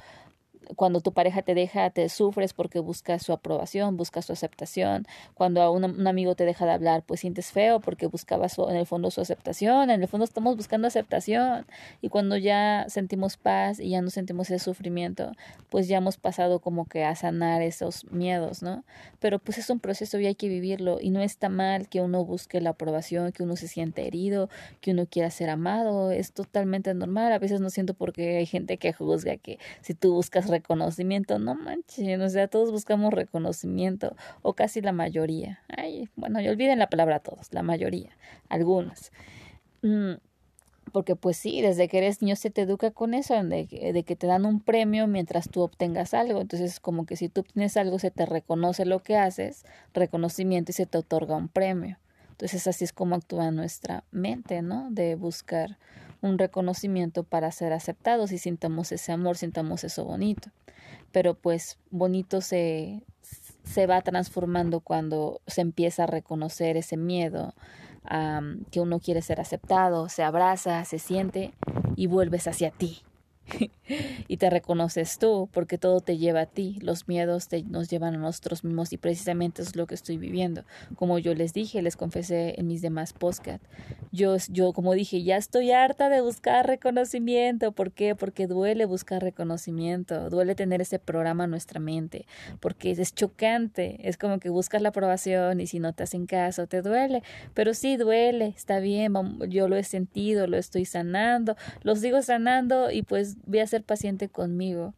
S1: cuando tu pareja te deja, te sufres porque buscas su aprobación, buscas su aceptación. Cuando a un, amigo te deja de hablar, pues sientes feo porque buscabas en el fondo su aceptación. En el fondo estamos buscando aceptación. Y cuando ya sentimos paz y ya no sentimos ese sufrimiento, pues ya hemos pasado como que a sanar esos miedos, ¿no? Pero pues es un proceso y hay que vivirlo. Y no está mal que uno busque la aprobación, que uno se siente herido, que uno quiera ser amado. Es totalmente normal. A veces no siento porque hay gente que juzga que si tú buscas reconocimiento, no manches, o sea, todos buscamos reconocimiento, o casi la mayoría. Ay, bueno, y olviden la palabra todos, la mayoría, algunos. Mm, porque pues sí, desde que eres niño se te educa con eso, de, que te dan un premio mientras tú obtengas algo. Entonces, como que si tú obtienes algo, se te reconoce lo que haces, reconocimiento y se te otorga un premio. Entonces, así es como actúa nuestra mente, ¿no? De buscar un reconocimiento para ser aceptados y sintamos ese amor, sintamos eso bonito. Pero pues bonito se, se va transformando cuando se empieza a reconocer ese miedo, que uno quiere ser aceptado, se abraza, se siente y vuelves hacia ti. y te reconoces tú, porque todo te lleva a ti, los miedos te, nos llevan a nosotros mismos y precisamente es lo que estoy viviendo. Como yo les dije, les confesé en mis demás podcast, yo, yo como dije, ya estoy harta de buscar reconocimiento, ¿por qué? Porque duele buscar reconocimiento, duele tener ese programa en nuestra mente, porque es chocante, es como que buscas la aprobación y si no te hacen caso, te duele, pero sí duele, está bien, yo lo he sentido, lo estoy sanando, lo sigo sanando y pues voy a ser paciente conmigo,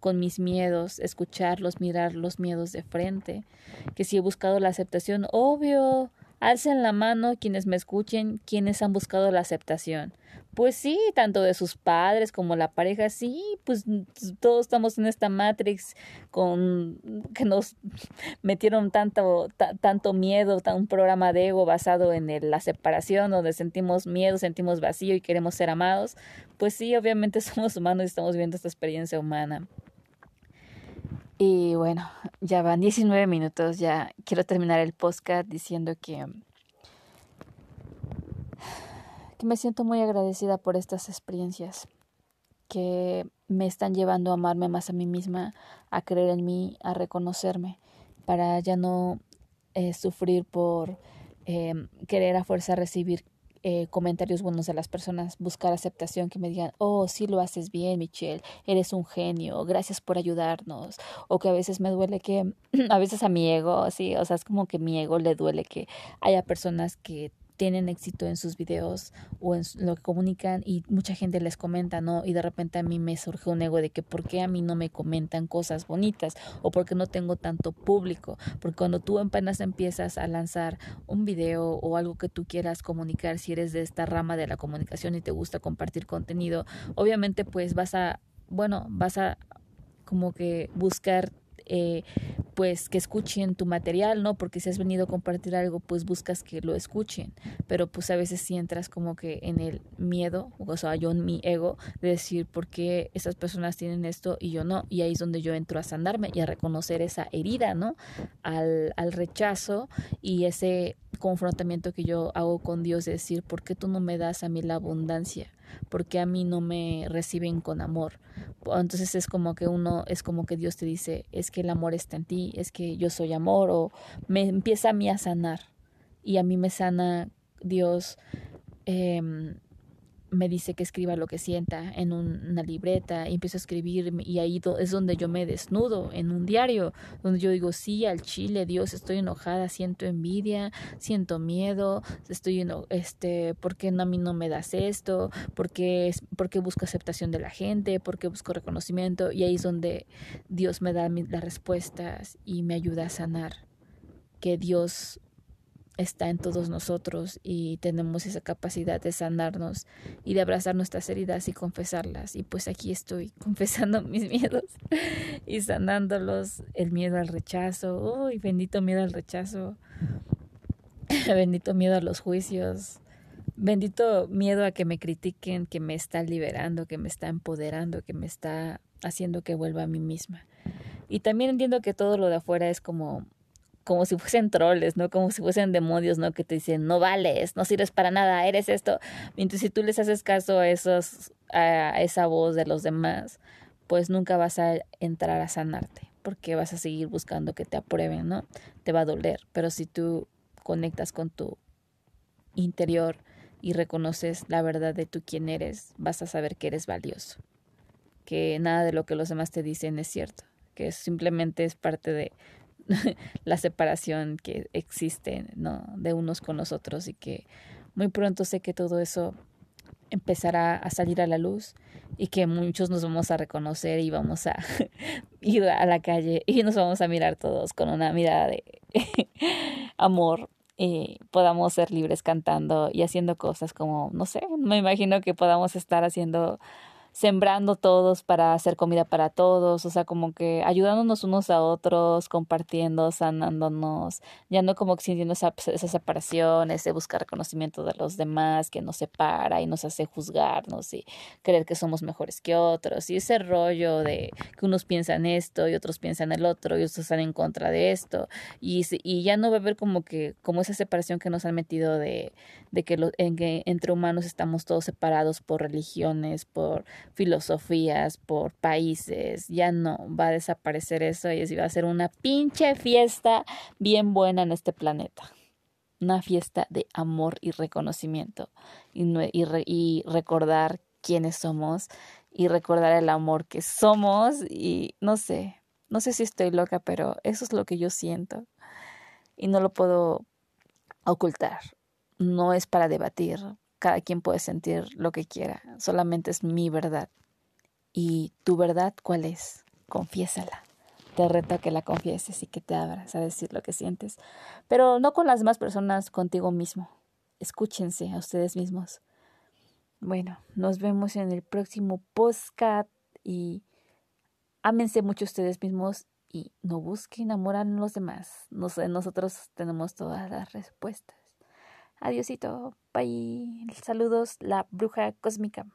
S1: con mis miedos, escucharlos, mirar los miedos de frente, que si he buscado la aceptación, obvio, alcen la mano quienes me escuchen, quienes han buscado la aceptación. Pues sí, tanto de sus padres como la pareja, sí, pues todos estamos en esta matrix con que nos metieron tanto tanto miedo, un programa de ego basado en la separación donde sentimos miedo, sentimos vacío y queremos ser amados. Pues sí, obviamente somos humanos y estamos viviendo esta experiencia humana. Y bueno, ya van 19 minutos, ya quiero terminar el podcast diciendo que me siento muy agradecida por estas experiencias que me están llevando a amarme más a mí misma, a creer en mí, a reconocerme, para ya no eh, sufrir por em, querer a fuerza recibir eh, comentarios buenos de las personas, buscar aceptación, que me digan, oh, sí lo haces bien, Michelle, eres un genio, gracias por ayudarnos, o que a veces me duele que, a veces a mi ego, sí, o sea, es como que mi ego le duele que haya personas que tienen éxito en sus videos o en lo que comunican y mucha gente les comenta, ¿no? Y de repente a mí me surge un ego de que por qué a mí no me comentan cosas bonitas o porque no tengo tanto público, porque cuando tú apenas empiezas a lanzar un video o algo que tú quieras comunicar, si eres de esta rama de la comunicación y te gusta compartir contenido, obviamente pues vas a, bueno, vas a como que buscar eh, pues que escuchen tu material, ¿no? Porque si has venido a compartir algo, pues buscas que lo escuchen, pero pues a veces si entras como que en el miedo, o sea, yo en mi ego, de decir por qué esas personas tienen esto y yo no, y ahí es donde yo entro a sanarme y a reconocer esa herida, ¿no? Al, al rechazo y ese confrontamiento que yo hago con Dios, de decir, ¿por qué tú no me das a mí la abundancia? Porque a mí no me reciben con amor. Entonces es como que uno, es como que Dios te dice, es que el amor está en ti, es que yo soy amor, o me empieza a mí a sanar. Y a mí me sana Dios eh, me dice que escriba lo que sienta en una libreta y empiezo a escribir y ahí es donde yo me desnudo en un diario donde yo digo sí al chile Dios estoy enojada siento envidia siento miedo estoy este por qué no a mí no me das esto por qué, por qué busco aceptación de la gente por qué busco reconocimiento y ahí es donde Dios me da las respuestas y me ayuda a sanar. Que Dios está en todos nosotros y tenemos esa capacidad de sanarnos y de abrazar nuestras heridas y confesarlas. Y pues aquí estoy confesando mis miedos y sanándolos, el miedo al rechazo, uy, bendito miedo al rechazo, bendito miedo a los juicios, bendito miedo a que me critiquen, que me está liberando, que me está empoderando, que me está haciendo que vuelva a mí misma. Y también entiendo que todo lo de afuera es como
S2: como si fuesen troles, ¿no? Como si fuesen demonios, ¿no? Que te dicen, no vales, no sirves para nada, eres esto. Mientras si tú les haces caso a, esos, a esa voz de los demás, pues nunca vas a entrar a sanarte, porque vas a seguir buscando que te aprueben, ¿no? Te va a doler, pero si tú conectas con tu interior y reconoces la verdad de tú quién eres, vas a saber que eres valioso, que nada de lo que los demás te dicen es cierto, que simplemente es parte de la separación que existe ¿no? de unos con los otros y que muy pronto sé que todo eso empezará a salir a la luz y que muchos nos vamos a reconocer y vamos a ir a la calle y nos vamos a mirar todos con una mirada de amor y podamos ser libres cantando y haciendo cosas como, no sé, me imagino que podamos estar haciendo sembrando todos para hacer comida para todos, o sea, como que ayudándonos unos a otros, compartiendo, sanándonos, ya no como sintiendo esa, esa separación, ese buscar reconocimiento de los demás que nos separa y nos hace juzgarnos y creer que somos mejores que otros, y ese rollo de que unos piensan esto y otros piensan el otro y otros están en contra de esto, y, ya no va a haber como que, como esa separación que nos han metido de, de que, lo, en que entre humanos estamos todos separados por religiones, por filosofías, por países, ya no, va a desaparecer eso y va a ser una pinche fiesta bien buena en este planeta. Una fiesta de amor y reconocimiento y, y, y recordar quiénes somos y recordar el amor que somos y no sé, no sé si estoy loca, pero eso es lo que yo siento y no lo puedo ocultar. No es para debatir, cada quien puede sentir lo que quiera, solamente es mi verdad. ¿Y tu verdad cuál es? Confiésala. Te reto a que la confieses y que te abras a decir lo que sientes, pero no con las demás personas, contigo mismo. Escúchense a ustedes mismos. Bueno, nos vemos en el próximo postcat y ámense mucho ustedes mismos y no busquen enamorar a los demás. nosotros tenemos todas las respuestas. Adiosito, bye. Saludos, la bruja cósmica.